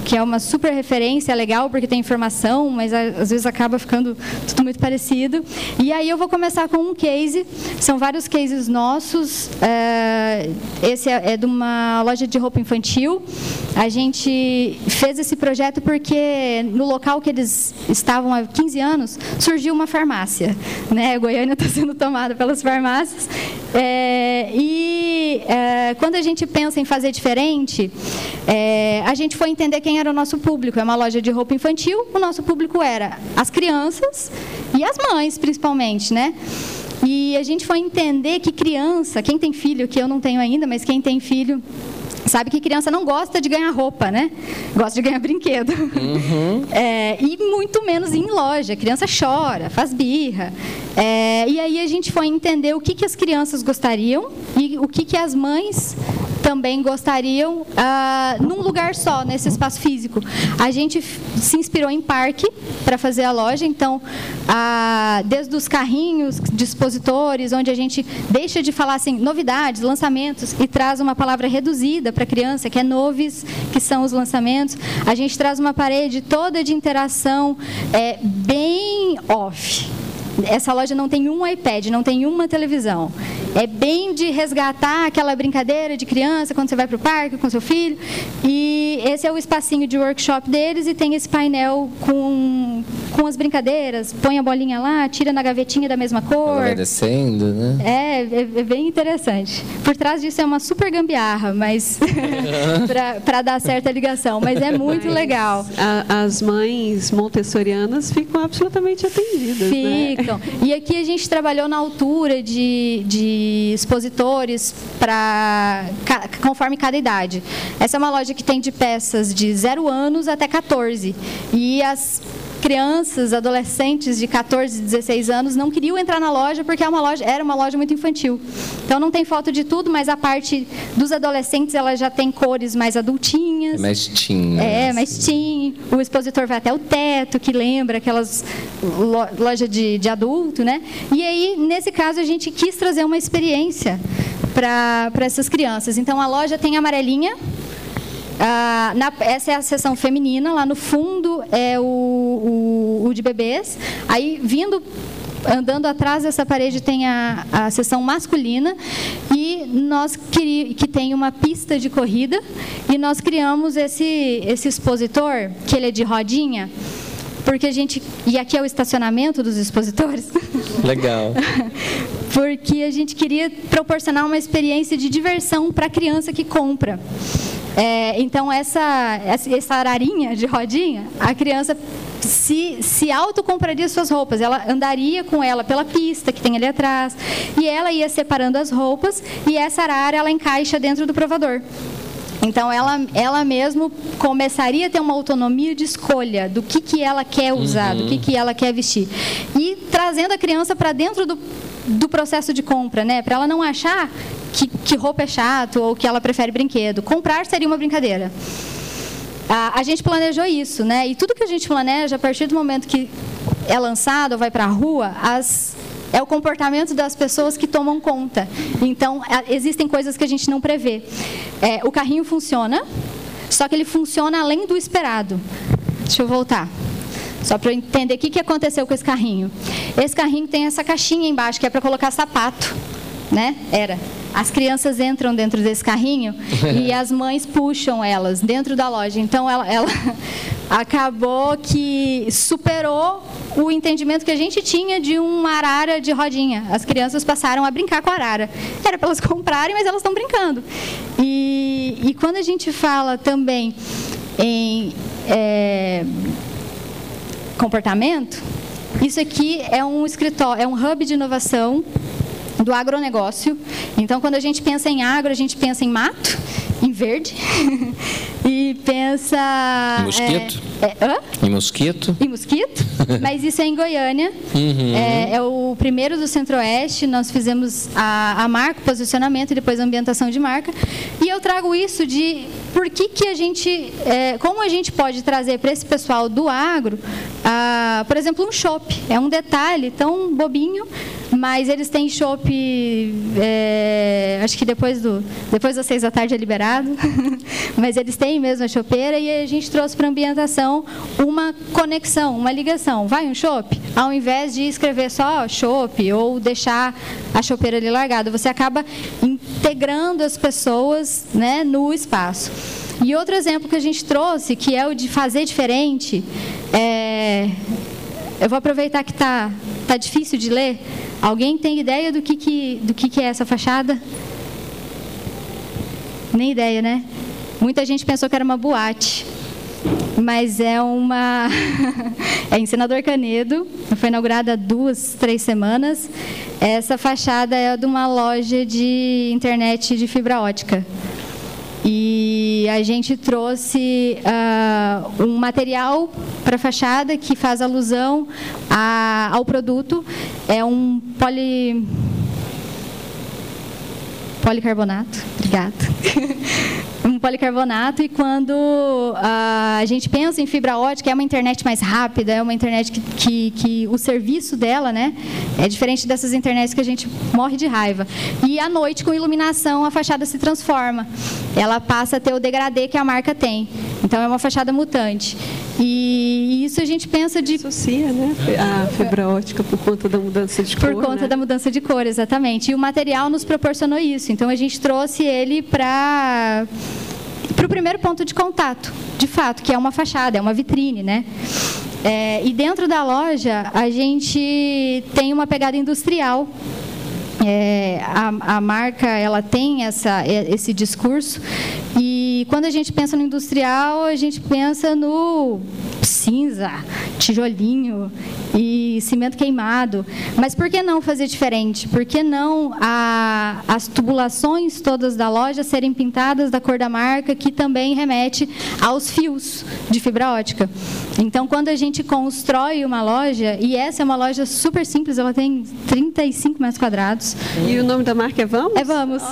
Speaker 5: que é uma super referência, é legal porque tem informação, mas às vezes acaba ficando tudo muito parecido. E aí eu vou começar com um case. São vários cases nossos. É, esse é, é de uma loja de roupa infantil. A gente fez esse projeto porque no local que eles estavam há 15 anos surgiu uma farmácia. Né? A Goiânia está sendo tomada pelas farmácias. É, é, quando a gente pensa em fazer diferente, é, a gente foi entender quem era o nosso público. É uma loja de roupa infantil, o nosso público era as crianças e as mães, principalmente, né? E a gente foi entender que criança, quem tem filho, que eu não tenho ainda, mas quem tem filho sabe que criança não gosta de ganhar roupa, né? Gosta de ganhar brinquedo. Uhum. É, e muito menos em loja. A criança chora, faz birra. É, e aí a gente foi entender o que, que as crianças gostariam e o que, que as mães também gostariam ah, num lugar só, nesse espaço físico. A gente se inspirou em parque para fazer a loja, então, ah, desde os carrinhos, dispositores, onde a gente deixa de falar assim, novidades, lançamentos, e traz uma palavra reduzida para criança, que é noves, que são os lançamentos. A gente traz uma parede toda de interação é, bem off essa loja não tem um iPad, não tem uma televisão. É bem de resgatar aquela brincadeira de criança quando você vai para o parque com seu filho. E esse é o espacinho de workshop deles e tem esse painel com, com as brincadeiras. Põe a bolinha lá, tira na gavetinha da mesma cor.
Speaker 3: Vai descendo, né?
Speaker 5: É, é, é, bem interessante. Por trás disso é uma super gambiarra, mas para dar certa ligação. Mas é muito mas legal.
Speaker 4: A, as mães montessorianas ficam absolutamente atendidas.
Speaker 5: Ficam. Né? E aqui a gente trabalhou na altura de, de expositores para conforme cada idade. Essa é uma loja que tem de peças de 0 anos até 14. E as crianças, adolescentes de 14, 16 anos não queriam entrar na loja porque é uma loja, era uma loja muito infantil. Então não tem foto de tudo, mas a parte dos adolescentes ela já tem cores mais adultinhas.
Speaker 3: É mais teen.
Speaker 5: É, mais teen. O expositor vai até o teto, que lembra aquelas loja de, de adulto, né? E aí, nesse caso, a gente quis trazer uma experiência para essas crianças. Então a loja tem amarelinha, ah, na, essa é a seção feminina, lá no fundo é o, o, o de bebês. Aí, vindo andando atrás dessa parede tem a, a seção masculina. E nós que, que tem uma pista de corrida. E nós criamos esse esse expositor que ele é de rodinha. Porque a gente e aqui é o estacionamento dos expositores.
Speaker 3: Legal.
Speaker 5: Porque a gente queria proporcionar uma experiência de diversão para a criança que compra é, então, essa, essa ararinha de rodinha, a criança se, se autocompraria suas roupas. Ela andaria com ela pela pista que tem ali atrás. E ela ia separando as roupas e essa arara ela encaixa dentro do provador. Então, ela, ela mesmo começaria a ter uma autonomia de escolha do que, que ela quer usar, uhum. do que, que ela quer vestir. E trazendo a criança para dentro do, do processo de compra, né? Para ela não achar que, que roupa é chato ou que ela prefere brinquedo. Comprar seria uma brincadeira. A, a gente planejou isso, né? E tudo que a gente planeja, a partir do momento que é lançado ou vai para a rua, as, é o comportamento das pessoas que tomam conta. Então, existem coisas que a gente não prevê. É, o carrinho funciona, só que ele funciona além do esperado. Deixa eu voltar. Só para eu entender o que, que aconteceu com esse carrinho. Esse carrinho tem essa caixinha embaixo, que é para colocar sapato. Né? Era. As crianças entram dentro desse carrinho e as mães puxam elas dentro da loja. Então ela, ela acabou que superou o entendimento que a gente tinha de uma arara de rodinha. As crianças passaram a brincar com a arara. Era para elas comprarem, mas elas estão brincando. E, e quando a gente fala também em é, comportamento, isso aqui é um escritório, é um hub de inovação do agronegócio. Então, quando a gente pensa em agro, a gente pensa em mato, em verde, e pensa...
Speaker 3: Em mosquito?
Speaker 5: É, é,
Speaker 3: em mosquito?
Speaker 5: Em mosquito, mas isso é em Goiânia. Uhum. É, é, o primeiro do Centro-Oeste, nós fizemos a, a marca, posicionamento e depois a ambientação de marca. E eu trago isso de por que, que a gente, é, como a gente pode trazer para esse pessoal do agro, ah, por exemplo, um chopp. É um detalhe tão bobinho, mas eles têm chopp, é, acho que depois, do, depois das seis da tarde é liberado, mas eles têm mesmo a chopeira e a gente trouxe para a ambientação uma conexão, uma ligação. Vai um chopp? Ao invés de escrever só chopp ou deixar a chopeira ali largada, você acaba integrando as pessoas né, no espaço. E outro exemplo que a gente trouxe, que é o de fazer diferente, é... eu vou aproveitar que está tá difícil de ler. Alguém tem ideia do que, que, do que, que é essa fachada? Nem ideia, né? Muita gente pensou que era uma boate mas é uma é em Senador Canedo, foi inaugurada há duas, três semanas. Essa fachada é de uma loja de internet de fibra ótica. E a gente trouxe uh, um material para a fachada que faz alusão a, ao produto. É um poli... policarbonato. Obrigada. policarbonato e quando uh, a gente pensa em fibra ótica, é uma internet mais rápida, é uma internet que, que, que, o serviço dela né, é diferente dessas internets que a gente morre de raiva. E à noite, com iluminação, a fachada se transforma. Ela passa a ter o degradê que a marca tem. Então, é uma fachada mutante. E isso a gente pensa de...
Speaker 4: Associa, né? A fibra ótica por conta da mudança de
Speaker 5: cor,
Speaker 4: Por
Speaker 5: conta
Speaker 4: né?
Speaker 5: da mudança de cor, exatamente. E o material nos proporcionou isso. Então, a gente trouxe ele para para o primeiro ponto de contato, de fato, que é uma fachada, é uma vitrine, né? É, e dentro da loja a gente tem uma pegada industrial. É, a, a, marca ela tem essa, esse discurso e quando a gente pensa no industrial a gente pensa no cinza, tijolinho e cimento queimado. Mas por que não fazer diferente? Por que não a, as tubulações todas da loja serem pintadas da cor da marca, que também remete aos fios de fibra ótica? Então, quando a gente constrói uma loja, e essa é uma loja super simples, ela tem 35 metros quadrados.
Speaker 4: E o nome da marca é Vamos?
Speaker 5: É Vamos.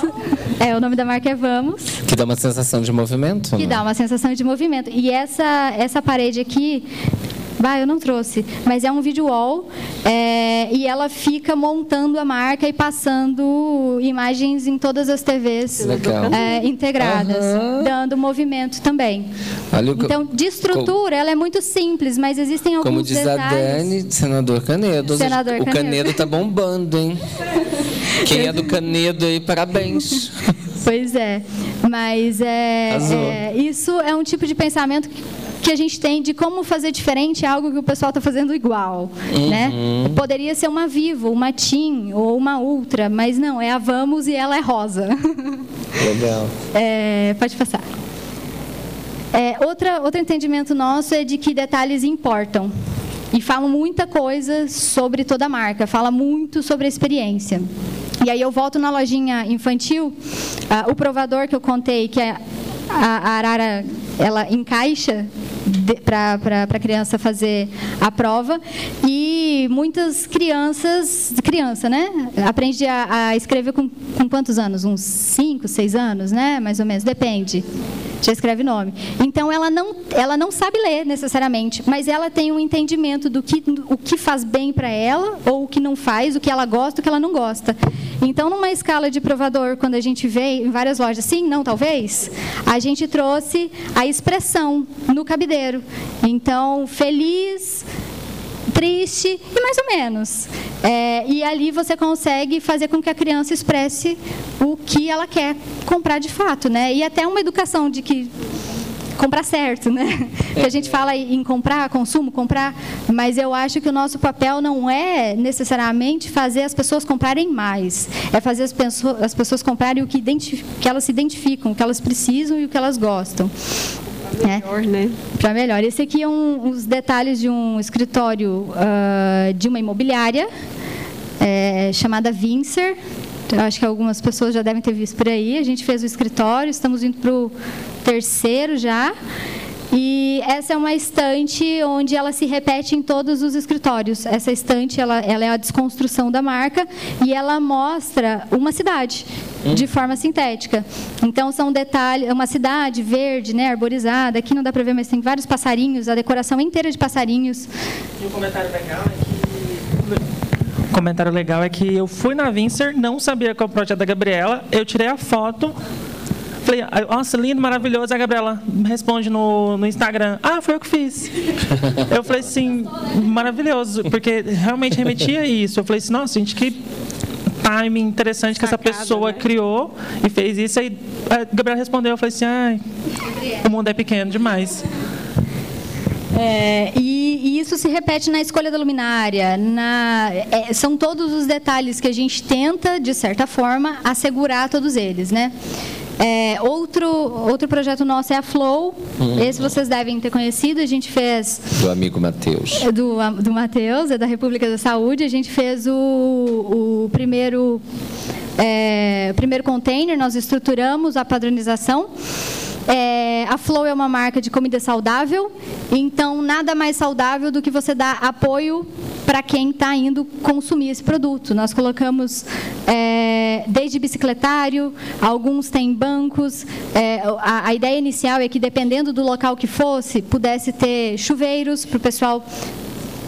Speaker 5: É, o nome da marca é Vamos.
Speaker 3: Que dá uma sensação de movimento.
Speaker 5: Que
Speaker 3: né?
Speaker 5: dá uma sensação de movimento. E essa, essa parede aqui, Bah, eu não trouxe, mas é um vídeo wall é, e ela fica montando a marca e passando imagens em todas as TVs é, integradas,
Speaker 3: Aham.
Speaker 5: dando movimento também.
Speaker 3: Olha
Speaker 5: Então, de estrutura, ela é muito simples, mas existem alguns
Speaker 3: Como diz a
Speaker 5: detalhes.
Speaker 3: Dani, senador Canedo.
Speaker 5: Senador
Speaker 3: o
Speaker 5: Canedo.
Speaker 3: Canedo tá bombando, hein? Quem é do Canedo aí, parabéns.
Speaker 5: Pois é, mas é, é, isso é um tipo de pensamento que- a gente tem de como fazer diferente algo que o pessoal está fazendo igual, né? Poderia ser uma Vivo, uma TIM ou uma Ultra, mas não, é a Vamos e ela é rosa.
Speaker 3: Legal.
Speaker 5: É, pode passar. É, outra, outro entendimento nosso é de que detalhes importam. E falam muita coisa sobre toda a marca, fala muito sobre a experiência. E aí eu volto na lojinha infantil, ah, o provador que eu contei, que é a, arara, ela encaixa para a criança fazer a prova e muitas crianças, criança, né? Aprende a, a escrever com, com quantos anos? Uns 5, 6 anos, né? Mais ou menos, depende. Já escreve nome. Então ela não, ela não sabe ler necessariamente, mas ela tem um entendimento do que o que faz bem para ela ou o que não faz, o que ela gosta, o que ela não gosta. Então, numa escala de provador, quando a gente vê em várias lojas, sim, não, talvez, a gente trouxe a expressão no cabideiro. Então, feliz, triste e mais ou menos. É, e ali você consegue fazer com que a criança expresse o que ela quer comprar de fato, né? E até uma educação de que comprar certo, né? Que a gente fala em comprar, consumo, comprar, mas eu acho que o nosso papel não é necessariamente fazer as pessoas comprarem mais, é fazer as pessoas, as pessoas comprarem o que, que elas se identificam, o que elas precisam e o que elas gostam. né?
Speaker 4: Melhor, né?
Speaker 5: Para melhor. Esse aqui é um, os detalhes de um escritório ah, de uma imobiliária é, chamada Vincer. Eu acho que algumas pessoas já devem ter visto por aí. A gente fez o escritório, estamos indo para o terceiro já. E essa é uma estante onde ela se repete em todos os escritórios. Essa estante ela, ela é a desconstrução da marca e ela mostra uma cidade de forma sintética. Então são detalhes, uma cidade verde, né, arborizada. Aqui não dá para ver, mas tem vários passarinhos, a decoração inteira de passarinhos.
Speaker 2: E o comentário legal é que. O comentário legal é que eu fui na Vincer, não sabia qual é o projeto da Gabriela, eu tirei a foto. Falei, "Ah, nossa, lindo, maravilhoso. A Gabriela me responde no, no Instagram. Ah, foi eu que fiz. Eu falei assim, maravilhoso, porque realmente remetia a isso. Eu falei assim, nossa, gente, que timing interessante que essa pessoa
Speaker 4: né?
Speaker 2: criou e fez isso. Aí a Gabriela respondeu, eu falei assim, ai, o mundo é pequeno demais.
Speaker 5: É, e, e isso se repete na escolha da luminária. na- é, são todos os detalhes que a gente tenta, de certa forma, assegurar todos eles, né? É, outro, outro projeto nosso é a Flow. Esse vocês devem ter conhecido. A gente fez
Speaker 3: Do amigo Matheus.
Speaker 5: é do, do Matheus, é da República da Saúde. A gente fez o, o primeiro, é, primeiro container, nós estruturamos a padronização. É, a Flow é uma marca de comida saudável, então nada mais saudável do que você dar apoio para quem está indo consumir esse produto. Nós colocamos é, desde bicicletário, alguns têm bancos. é, a, a ideia inicial é que, dependendo do local que fosse, pudesse ter chuveiros para o pessoal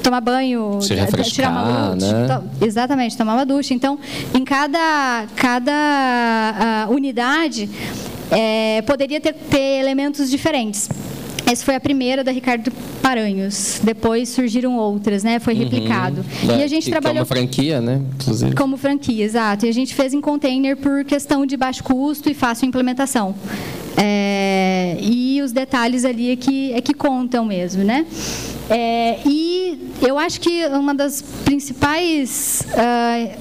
Speaker 5: tomar banho, eh, tirar uma ducha,
Speaker 3: né?
Speaker 5: to- exatamente, tomar uma ducha. Então, em cada, cada ah, unidade, eh, poderia ter, ter elementos diferentes. Essa foi a primeira da Ricardo Paranhos. Depois surgiram outras, né? Foi replicado. E a gente
Speaker 3: é
Speaker 5: trabalhou
Speaker 3: uma franquia, né? Inclusive.
Speaker 5: como franquia, exato. E a gente fez em container por questão de baixo custo e fácil implementação. É, e os detalhes ali é que, é que contam mesmo, né? É, e eu acho que uma das principais ah,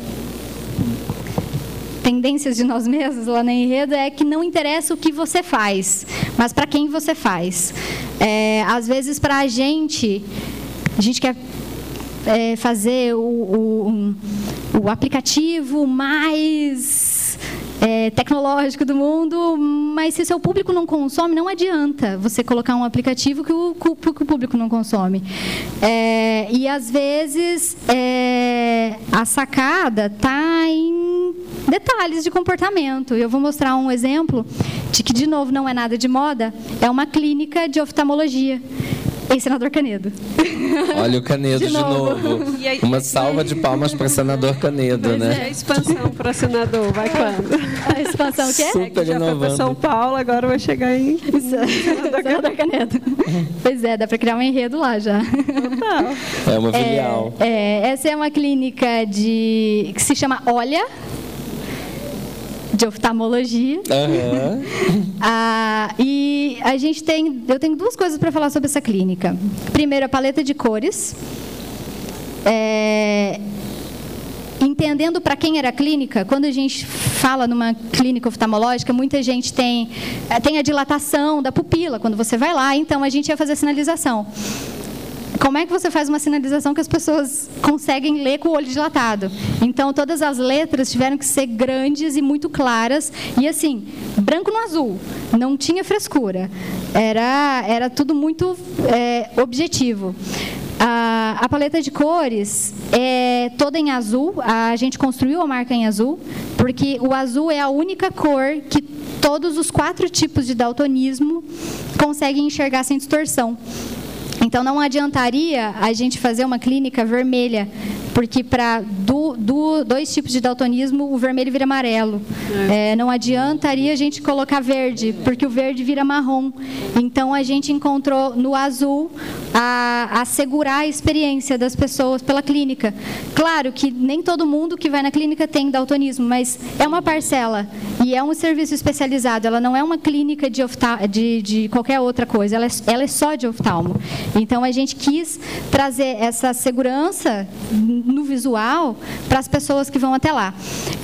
Speaker 5: tendências de nós mesmos lá na Enredo é que não interessa o que você faz, mas para quem você faz. É, às vezes, para a gente, a gente quer é, fazer o, o, o aplicativo mais é, tecnológico do mundo, mas se seu público não consome, não adianta você colocar um aplicativo que o, que o público não consome. É, e às vezes é, a sacada está em detalhes de comportamento. Eu vou mostrar um exemplo de que, de novo, não é nada de moda, é uma clínica de oftalmologia em Senador Canedo.
Speaker 3: Olha o Canedo de, de novo. novo. Aí, Uma salva de palmas para senador Canedo,
Speaker 4: pois
Speaker 3: né?
Speaker 4: É, a expansão para senador, vai quando?
Speaker 5: A expansão o quê?
Speaker 3: Super
Speaker 4: é já
Speaker 3: inovando.
Speaker 4: foi para São Paulo, agora vai chegar em
Speaker 5: senador, senador Canedo. pois é, dá para criar um enredo lá já.
Speaker 4: Total.
Speaker 3: É uma filial.
Speaker 5: É, é, essa é uma clínica de que se chama Olha de oftalmologia.
Speaker 3: Uhum.
Speaker 5: ah, e a gente tem, eu tenho duas coisas para falar sobre essa clínica. Primeiro, a paleta de cores. É, entendendo para quem era a clínica, quando a gente fala numa clínica oftalmológica, muita gente tem, tem a dilatação da pupila quando você vai lá, então a gente ia fazer sinalização. Como é que você faz uma sinalização que as pessoas conseguem ler com o olho dilatado? Então, todas as letras tiveram que ser grandes e muito claras. E assim, branco no azul. Não tinha frescura. Era, era tudo muito é, objetivo. A, a, paleta de cores é toda em azul. A gente construiu a marca em azul, porque o azul é a única cor que todos os quatro tipos de daltonismo conseguem enxergar sem distorção. Então, não adiantaria a gente fazer uma clínica vermelha, porque para do, do, dois tipos de daltonismo, o vermelho vira amarelo. É. É, não adiantaria a gente colocar verde, porque o verde vira marrom. Então, a gente encontrou no azul a, assegurar a experiência das pessoas pela clínica. Claro que nem todo mundo que vai na clínica tem daltonismo, mas é uma parcela e é um serviço especializado. Ela não é uma clínica de, de, de qualquer outra coisa, ela é, ela é só de oftalmo. Então a gente quis trazer essa segurança no visual para as pessoas que vão até lá.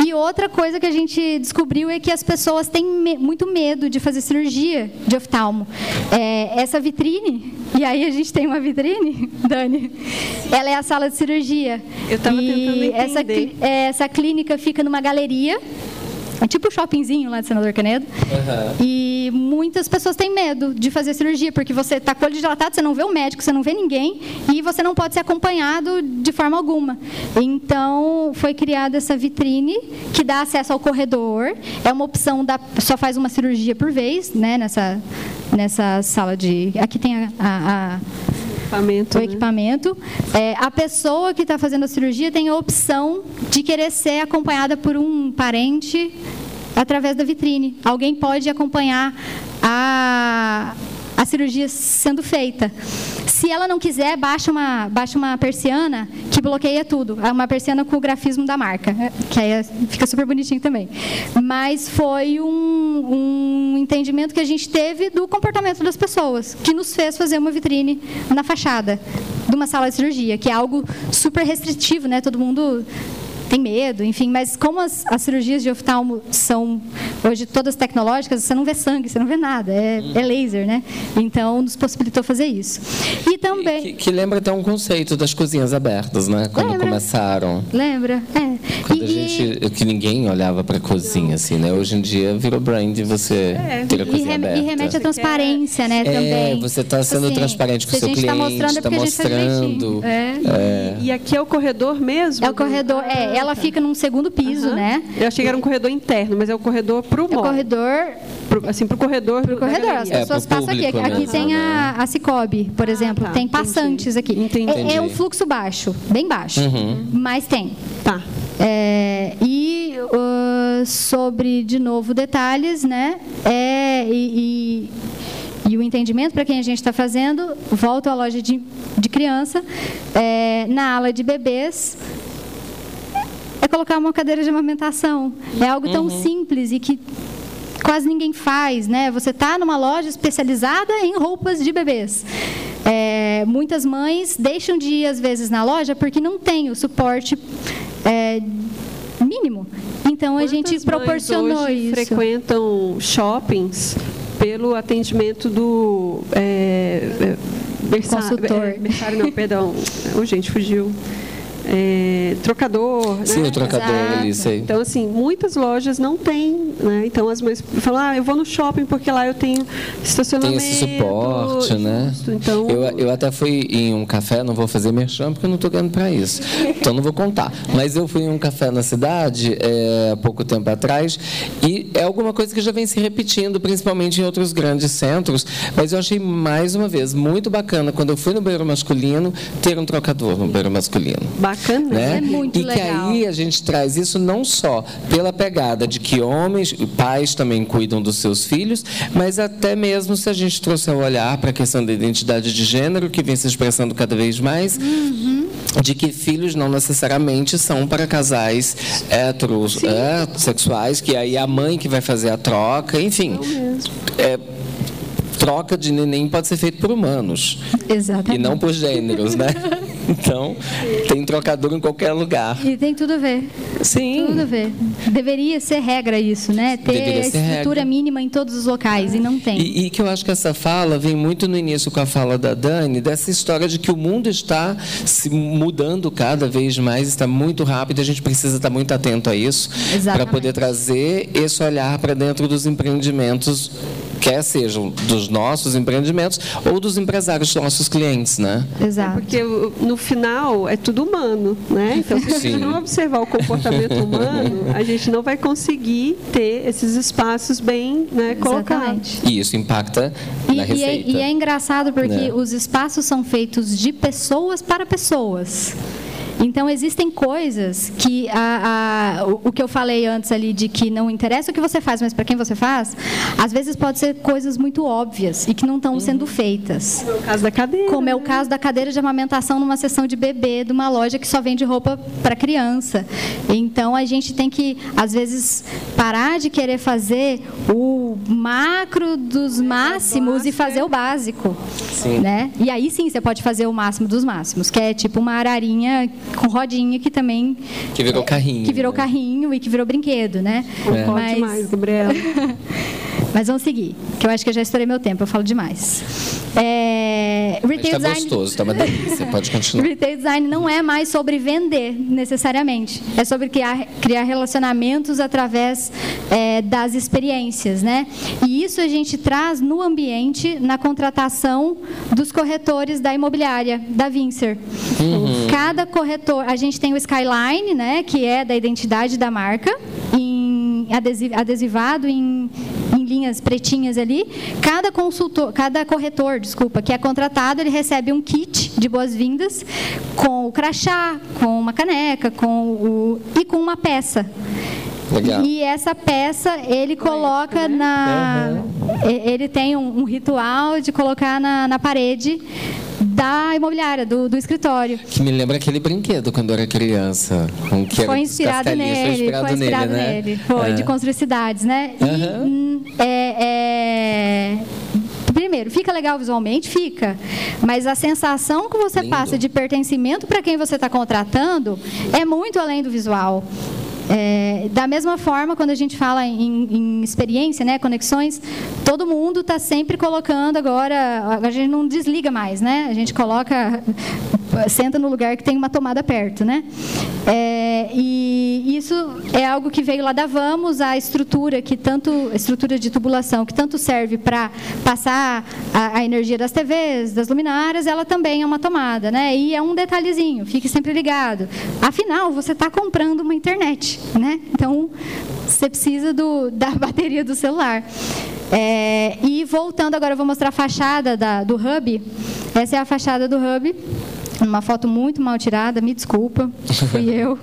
Speaker 5: E outra coisa que a gente descobriu é que as pessoas têm me muito medo de fazer cirurgia de oftalmo. É, essa vitrine, e aí a gente tem uma vitrine, Dani, ela é a sala de cirurgia.
Speaker 4: Eu estava tentando entender.
Speaker 5: Essa, é, essa clínica fica numa galeria é tipo o shoppingzinho lá de Senador Canedo. Uhum. E muitas pessoas têm medo de fazer cirurgia, porque você está com o olho dilatado, você não vê o médico, você não vê ninguém, e você não pode ser acompanhado de forma alguma. Então, foi criada essa vitrine que dá acesso ao corredor. É uma opção da. Só faz uma cirurgia por vez, né? Nessa, nessa sala de. Aqui tem a, a, a
Speaker 4: equipamento,
Speaker 5: o
Speaker 4: né?
Speaker 5: equipamento. É, a pessoa que está fazendo a cirurgia tem a opção de querer ser acompanhada por um parente através da vitrine. Alguém pode acompanhar a, a cirurgia sendo feita. Se ela não quiser, baixa uma, baixa uma persiana que bloqueia tudo. É uma persiana com o grafismo da marca, que aí fica super bonitinho também. Mas foi um, um entendimento que a gente teve do comportamento das pessoas, que nos fez fazer uma vitrine na fachada de uma sala de cirurgia, que é algo super restritivo, né? Todo mundo tem medo, enfim, mas como as, as, cirurgias de oftalmo são hoje todas tecnológicas, você não vê sangue, você não vê nada, é, é laser, né? Então nos possibilitou fazer isso. E também
Speaker 3: que, que, lembra até um conceito das cozinhas abertas, né? Quando
Speaker 5: lembra,
Speaker 3: começaram.
Speaker 5: Lembra? É.
Speaker 3: Quando e, a gente que ninguém olhava para a cozinha assim, né? Hoje em dia virou brand você é. ter a cozinha
Speaker 5: e
Speaker 3: aberta.
Speaker 5: E remete à transparência, né?
Speaker 3: É,
Speaker 5: também.
Speaker 3: você está sendo assim, transparente com o seu cliente,
Speaker 5: está mostrando,
Speaker 3: está mostrando.
Speaker 5: É.
Speaker 4: É. E aqui é o corredor mesmo?
Speaker 5: É o corredor, é ela fica num segundo piso, né?
Speaker 4: Eu achei que era um corredor interno, mas é o corredor para o
Speaker 5: É o corredor
Speaker 4: pro, assim, para o corredor.
Speaker 5: Para o corredor. As pessoas é, passam aqui. Aqui né? tem a, a Cicobi, por exemplo. Ah, tá. Tem passantes Entendi. aqui. Entendi. É, é, um fluxo baixo, bem baixo. Uhum. Mas tem.
Speaker 4: Tá.
Speaker 5: É, e uh, sobre, de novo, detalhes, né? É, e, e, e o entendimento para quem a gente está fazendo, volto à loja de, de criança, é, na ala de bebês, é colocar uma cadeira de amamentação. É algo tão uhum. simples e que quase ninguém faz, né? Você está numa loja especializada em roupas de bebês. É, muitas mães deixam de ir às vezes na loja porque não tem o suporte é, mínimo. Então
Speaker 4: Quantas
Speaker 5: a gente proporcionou
Speaker 4: mães hoje
Speaker 5: isso.
Speaker 4: frequentam shoppings pelo atendimento do é, é,
Speaker 5: Consultor.
Speaker 4: é, não, perdão, oh, gente, fugiu. É, trocador,
Speaker 3: Sim,
Speaker 4: né?
Speaker 3: o trocador
Speaker 5: Exato.
Speaker 3: ali, sei.
Speaker 4: Então, assim, muitas lojas não têm, né? Então, as mães falam, ah, eu vou no shopping porque lá eu tenho
Speaker 3: Tem
Speaker 4: estacionamento.
Speaker 3: esse suporte, né?
Speaker 4: Então,
Speaker 3: Eu, eu até fui em um café, não vou fazer merchan porque eu não estou ganhando para isso. Então não vou contar. Mas eu fui em um café na cidade é, há pouco tempo atrás e é alguma coisa que já vem se repetindo, principalmente em outros grandes centros. Mas eu achei mais uma vez muito bacana quando eu fui no banheiro masculino ter um trocador no banheiro masculino.
Speaker 4: bacana,
Speaker 3: né?
Speaker 5: É muito
Speaker 3: e que
Speaker 5: legal.
Speaker 3: aí a gente traz isso não só pela pegada de que homens e pais também cuidam dos seus filhos, mas até mesmo se a gente trouxer o olhar para a questão da identidade de gênero, que vem se expressando cada vez mais. De que filhos não necessariamente são para casais heteros, heterossexuais, que aí é a mãe que vai fazer a troca, enfim. É, troca de neném pode ser feito por humanos
Speaker 5: Exatamente.
Speaker 3: e não por gêneros, né? Então, tem trocador em qualquer lugar.
Speaker 5: E tem tudo a ver.
Speaker 3: Sim.
Speaker 5: Tudo a ver. Deveria ser regra isso, né? Ter
Speaker 3: Deveria ser
Speaker 5: estrutura
Speaker 3: regra.
Speaker 5: mínima em todos os locais e não tem.
Speaker 3: E, e que eu acho que essa fala vem muito no início com a fala da Dani, dessa história de que o mundo está se mudando cada vez mais, está muito rápido, e a gente precisa estar muito atento a isso, para poder trazer esse olhar para dentro dos empreendimentos, quer sejam dos nossos empreendimentos ou dos empresários nossos clientes, né?
Speaker 5: Exato.
Speaker 4: Porque o- no final é tudo humano, né? Então, se a gente não observar o comportamento humano, a gente não vai conseguir ter esses espaços bem né, colocados.
Speaker 5: Exatamente.
Speaker 3: E isso impacta
Speaker 5: E,
Speaker 3: na
Speaker 5: e é,
Speaker 3: receita.
Speaker 5: e é engraçado porque
Speaker 3: Né?
Speaker 5: os espaços são feitos de pessoas para pessoas. Então, existem coisas que a- a- o, o que eu falei antes ali de que não interessa o que você faz, mas para quem você faz, às vezes pode ser coisas muito óbvias e que não estão sendo feitas.
Speaker 4: No caso da cadeira.
Speaker 5: Como é o
Speaker 4: né?
Speaker 5: caso da cadeira de amamentação numa sessão de bebê de uma loja que só vende roupa para criança. Então a gente tem que, às vezes, parar de querer fazer o macro dos máximos e fazer o básico.
Speaker 3: Sim.
Speaker 5: Né? E aí sim você pode fazer o máximo dos máximos, que é tipo uma ararinha com rodinha que também.
Speaker 3: Que virou carrinho.
Speaker 5: Que virou
Speaker 3: né?
Speaker 5: carrinho e que virou brinquedo, né?
Speaker 4: Pode
Speaker 5: Mas-
Speaker 4: mais, Gabriela.
Speaker 5: mas vamos seguir, que eu acho que eu já estourei meu tempo, eu falo demais. É, retail
Speaker 3: tá
Speaker 5: design.
Speaker 3: gostoso, tá uma delícia, pode continuar.
Speaker 5: Retail design não é mais sobre vender, necessariamente. É sobre criar, criar relacionamentos através é, das experiências, né? E isso a gente traz no ambiente, na contratação dos corretores da imobiliária, da Vincer. Cada corretor, a gente tem o Skyline, né? Que é da identidade da marca, em adesi- adesivado em, em linhas pretinhas ali. Cada consultor, cada corretor, desculpa, que é contratado, ele recebe um kit de boas-vindas com o crachá, com uma caneca, com o e com uma peça.
Speaker 3: Legal.
Speaker 5: E essa peça ele coloca na. e- Ele tem um, um ritual de colocar na, na parede da imobiliária, do, do escritório.
Speaker 3: Que me lembra aquele brinquedo quando eu era criança. Um que
Speaker 5: Foi inspirado nele,
Speaker 3: Foi inspirado,
Speaker 5: foi inspirado
Speaker 3: nele,
Speaker 5: nele.
Speaker 3: né?
Speaker 5: Foi,
Speaker 3: É.
Speaker 5: de construir cidades, né? E, hum, é, é- Primeiro, fica legal visualmente? Fica. Mas a sensação que você
Speaker 3: Lindo.
Speaker 5: passa de pertencimento para quem você está contratando é muito além do visual. É, da mesma forma, quando a gente fala em, em experiência, né, conexões, todo mundo está sempre colocando agora, a gente não desliga mais, né? A gente coloca, senta no lugar que tem uma tomada perto, né? É, e isso é algo que veio lá da Vamos, a estrutura que tanto, estrutura de tubulação que tanto serve para passar a, a energia das TVs, das luminárias, ela também é uma tomada, né? E é um detalhezinho, fique sempre ligado. Afinal, você está comprando uma internet, né? Então, você precisa do, da bateria do celular. É, e voltando agora, eu vou mostrar a fachada da- do hub. Essa é a fachada do hub. Uma foto muito mal tirada, me desculpa, fui eu.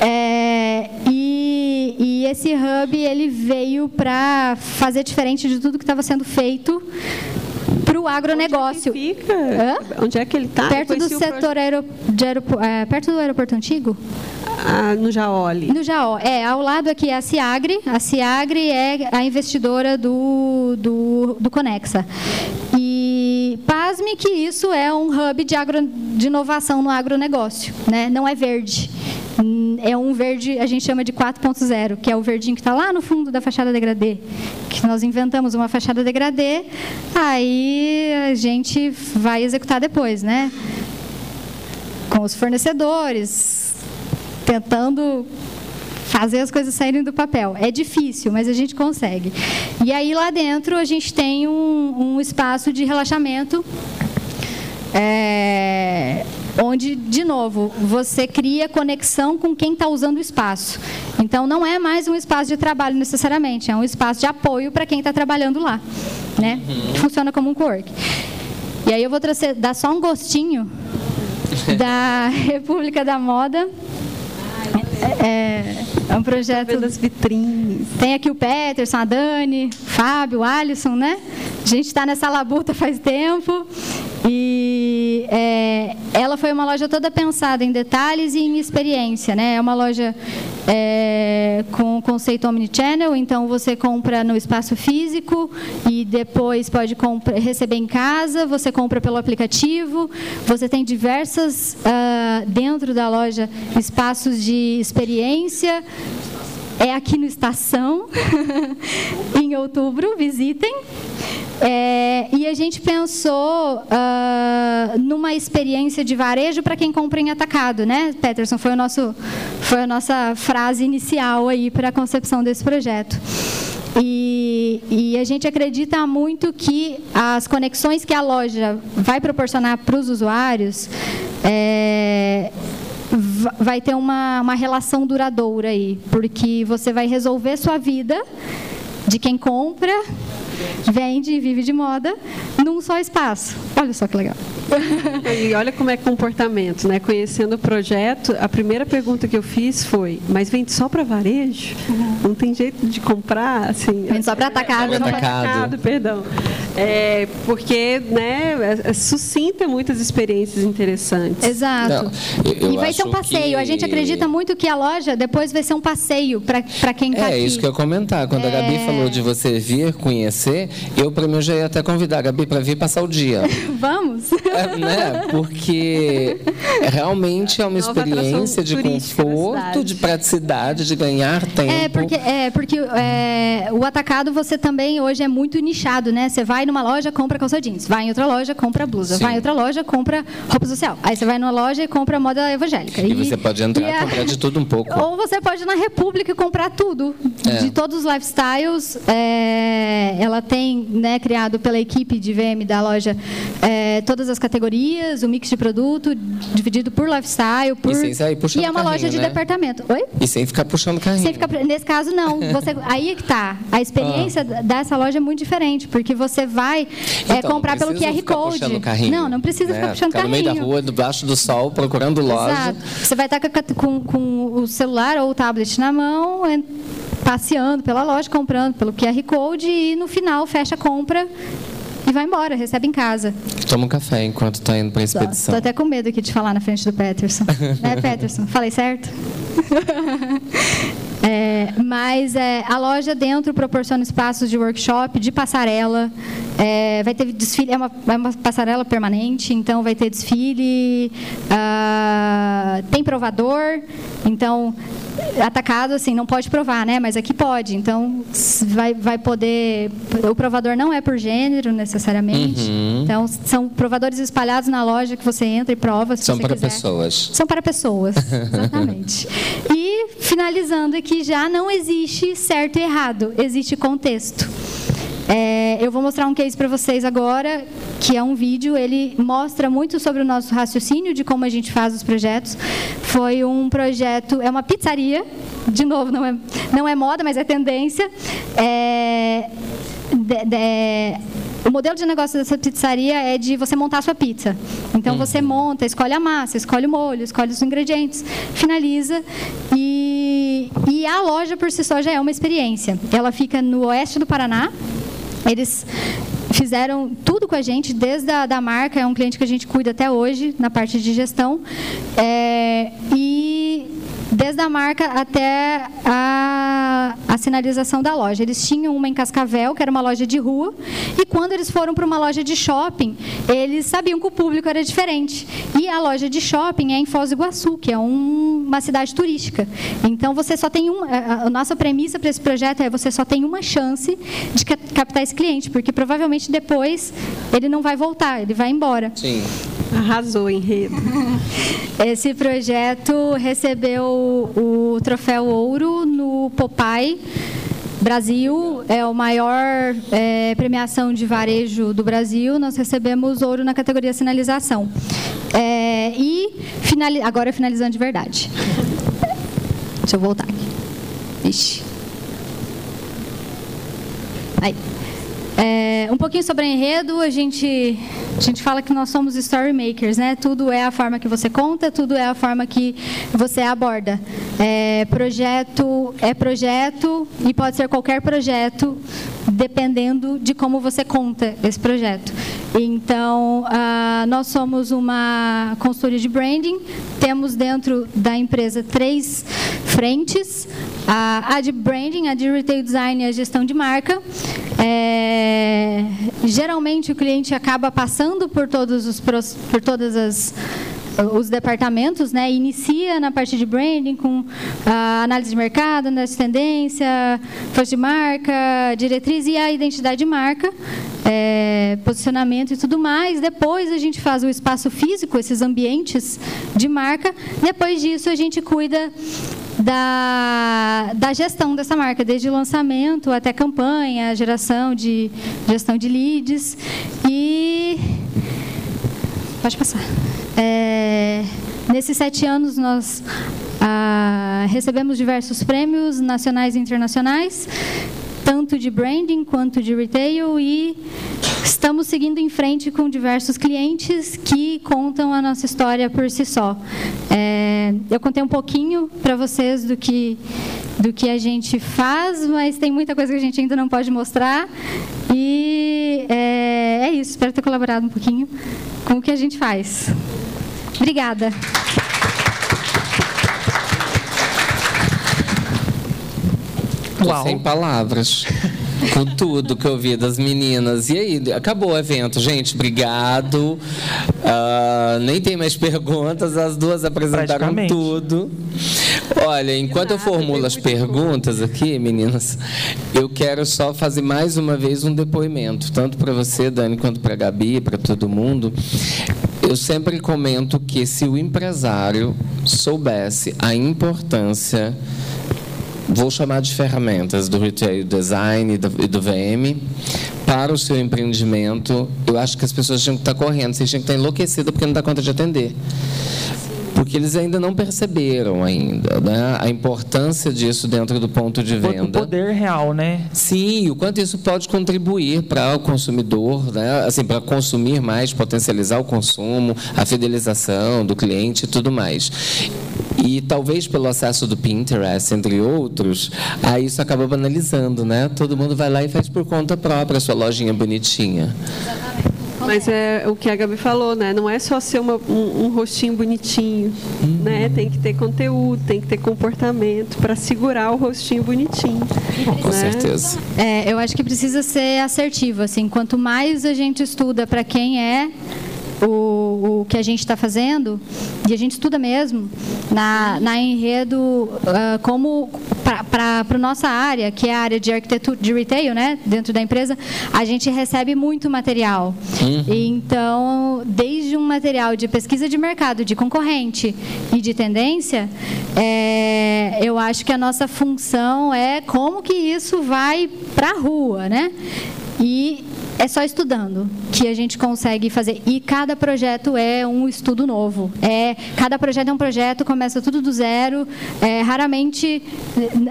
Speaker 5: É, e, e esse hub ele veio para fazer diferente de tudo que estava sendo feito para o agronegócio.
Speaker 4: Onde é que fica?
Speaker 5: Hã?
Speaker 4: Onde é que ele está?
Speaker 5: Perto do setor aero, de aeropo- é, perto do aeroporto antigo?
Speaker 4: Ah, no Jaoli.
Speaker 5: No Jaó. É, ao lado aqui é a Ciagre. A Ciagre é a investidora do, do, do Conexa. Pasme que isso é um hub de, agro, de inovação no agronegócio. Né? Não é verde. é um verde, a gente chama de 4.0, que é o verdinho que está lá no fundo da fachada degradê, que nós inventamos uma fachada degradê, aí a gente vai executar depois, né? Com os fornecedores, tentando fazer as coisas saírem do papel. É difícil, mas a gente consegue. E aí lá dentro a gente tem um, um espaço de relaxamento. É, onde, de novo, você cria conexão com quem está usando o espaço. Então, não é mais um espaço de trabalho necessariamente, é um espaço de apoio para quem está trabalhando lá. Né? Uhum. Funciona como um co-work. E aí eu vou trazer, dar só um gostinho da República da Moda. É, é um projeto.
Speaker 4: das vitrines.
Speaker 5: Tem aqui o Peterson, a Dani, o Fábio, o Alisson, né? A gente está nessa labuta faz tempo. E é, ela foi uma loja toda pensada em detalhes e em experiência, né? É uma loja é, com conceito omnichannel, então você compra no espaço físico e depois pode receber em casa, você compra pelo aplicativo, você tem diversas uh, dentro da loja espaços de experiência. É aqui no Estação, em outubro, visitem. É, e a gente pensou uh, numa experiência de varejo para quem compra em atacado, né, Peterson? Foi, o nosso, foi a nossa frase inicial aí para a concepção desse projeto. E, e, a gente acredita muito que as conexões que a loja vai proporcionar para os usuários é, vai ter uma, uma relação duradoura aí, porque você vai resolver sua vida de quem compra vende e vive de moda num só espaço. Olha só que legal.
Speaker 4: E olha como é comportamento, né? Conhecendo o projeto, a primeira pergunta que eu fiz foi: mas vende só para varejo? Uhum. Não tem jeito de comprar? Assim,
Speaker 5: vende só para atacado,
Speaker 4: é, não atacado. atacado, perdão. É, porque né, é, é, sucinta muitas experiências interessantes.
Speaker 5: Exato. Não, e vai ser um passeio. Que... A gente acredita muito que a loja depois vai ser um passeio para quem está
Speaker 3: é,
Speaker 5: aqui.
Speaker 3: É isso que eu ia comentar. Quando a Gabi é. falou de você vir conhecer, eu para mim já ia até convidar a Gabi para vir passar o dia.
Speaker 5: Vamos.
Speaker 3: É, né? Porque realmente é uma Nova experiência de conforto, de praticidade, de ganhar tempo.
Speaker 5: É porque, é, porque é, o atacado você também hoje é muito nichado, né? Você vai numa loja, compra calça jeans. Vai em outra loja, compra blusa. Sim. Vai em outra loja, compra roupa social. Aí você vai numa loja e compra moda evangélica.
Speaker 3: E, e você pode entrar e comprar de tudo um pouco.
Speaker 5: Ou você pode ir na República e comprar tudo. É. De todos os lifestyles. É, ela tem né, criado pela equipe de VM da loja é, todas as categorias, o mix de produto dividido por lifestyle, por...
Speaker 3: E, sem puxando
Speaker 5: e é uma
Speaker 3: carrinho,
Speaker 5: loja de
Speaker 3: né?
Speaker 5: departamento. Oi?
Speaker 3: E sem ficar puxando carrinho.
Speaker 5: Sem ficar... Nesse caso, não. Você... Aí é que está. A experiência ah. dessa loja é muito diferente, porque você vai é, então, comprar pelo QR Code. Não, não precisa né? ficar puxando ficar carrinho.
Speaker 3: no meio da rua, debaixo do sol, procurando loja. Exato.
Speaker 5: Você vai estar com, com o celular ou o tablet na mão, passeando pela loja, comprando pelo QR Code e no final fecha a compra e vai embora, recebe em casa.
Speaker 3: Toma um café enquanto está indo para a expedição.
Speaker 5: Estou até com medo aqui de falar na frente do Peterson. né, Peterson? Falei certo? É, mas é, a loja dentro proporciona espaços de workshop, de passarela. É, vai ter desfile, é uma, é uma, passarela permanente, então vai ter desfile. Uh, tem provador, então atacado assim não pode provar, né? Mas aqui pode. Então vai, vai poder. O provador não é por gênero necessariamente. Uhum. Então são provadores espalhados na loja que você entra e prova.
Speaker 3: são para
Speaker 5: quiser.
Speaker 3: pessoas.
Speaker 5: São para pessoas, exatamente. e finalizando aqui já não existe certo e errado, existe contexto. É, eu vou mostrar um case para vocês agora, que é um vídeo. Ele mostra muito sobre o nosso raciocínio de como a gente faz os projetos. Foi um projeto, é uma pizzaria. De novo, não é, não é moda, mas é tendência. É, de, de, o modelo de negócio dessa pizzaria é de você montar a sua pizza. Então, uhum. você monta, escolhe a massa, escolhe o molho, escolhe os ingredientes, finaliza e, e a loja por si só já é uma experiência. Ela fica no oeste do Paraná. Eles fizeram tudo com a gente, desde a da marca, é um cliente que a gente cuida até hoje, na parte de gestão. É, e desde a marca até a, a sinalização da loja. Eles tinham uma em Cascavel, que era uma loja de rua, e quando eles foram para uma loja de shopping, eles sabiam que o público era diferente. E a loja de shopping é em Foz do Iguaçu, que é um, uma cidade turística. Então você só tem um, a, a nossa premissa para esse projeto é você só tem uma chance de captar esse cliente, porque provavelmente depois ele não vai voltar, ele vai embora.
Speaker 3: Sim.
Speaker 4: Arrasou, enredo.
Speaker 5: Esse projeto recebeu o troféu ouro no Popeye. Brasil é o maior é, premiação de varejo do Brasil. Nós recebemos ouro na categoria sinalização. É, e finali agora finalizando de verdade. Deixa eu voltar aqui. Vixe. Aí. É, um pouquinho sobre enredo, a gente, a gente fala que nós somos story makers, né? Tudo é a forma que você conta, tudo é a forma que você aborda. É, projeto é projeto e pode ser qualquer projeto, dependendo de como você conta esse projeto. Então, ah, nós somos uma consultoria de branding, temos dentro da empresa três frentes, a, a de branding, a de retail design e a gestão de marca. É, geralmente o cliente acaba passando por todos os por todas as os departamentos, né, inicia na parte de branding com a análise de mercado, análise de tendência, força de marca, diretriz e a identidade de marca, é, posicionamento e tudo mais. Depois a gente faz o espaço físico, esses ambientes de marca. Depois disso a gente cuida da, da gestão dessa marca, desde o lançamento até campanha, geração de gestão de leads e pode passar. É, nesses sete anos, nós ah, recebemos diversos prêmios nacionais e internacionais, tanto de branding quanto de retail, e estamos seguindo em frente com diversos clientes que contam a nossa história por si só. É, eu contei um pouquinho para vocês do que, do que a gente faz, mas tem muita coisa que a gente ainda não pode mostrar. E é, é isso, espero ter colaborado um pouquinho com o que a gente faz. Obrigada.
Speaker 3: Sem palavras. Com tudo que eu vi das meninas. E aí, acabou o evento. Gente, obrigado. Uh, nem tem mais perguntas, as duas apresentaram tudo. Olha, enquanto eu formulo as perguntas aqui, meninas, eu quero só fazer mais uma vez um depoimento, tanto para você, Dani, quanto para a Gabi, para todo mundo. Eu sempre comento que se o empresário soubesse a importância vou chamar de ferramentas do retail design e do, e do VM para o seu empreendimento, eu acho que as pessoas tinham que estar correndo, vocês tinham que estar enlouquecidas porque não dá conta de atender porque eles ainda não perceberam ainda né, a importância disso dentro do ponto de venda.
Speaker 2: O poder real, né?
Speaker 3: Sim, o quanto isso pode contribuir para o consumidor, né, assim, para consumir mais, potencializar o consumo, a fidelização do cliente e tudo mais. E talvez pelo acesso do Pinterest, entre outros, aí isso acaba banalizando, né? Todo mundo vai lá e faz por conta própria a sua lojinha bonitinha.
Speaker 4: Exatamente. Mas é o que a Gabi falou, né? Não é só ser uma, um, um, rostinho bonitinho, uhum. né? Tem que ter conteúdo, tem que ter comportamento para segurar o rostinho bonitinho.
Speaker 3: Com né? certeza.
Speaker 5: É, eu acho que precisa ser assertivo, assim. Quanto mais a gente estuda para quem é o, o que a gente está fazendo, e a gente estuda mesmo, na, na enredo, uh, como para a nossa área, que é a área de arquitetura, de retail, né, dentro da empresa, a gente recebe muito material. Uhum. Então, desde um material de pesquisa de mercado, de concorrente e de tendência, é, eu acho que a nossa função é como que isso vai para a rua, né? E é só estudando que a gente consegue fazer. E cada projeto é um estudo novo. É, cada projeto é um projeto, começa tudo do zero. É, raramente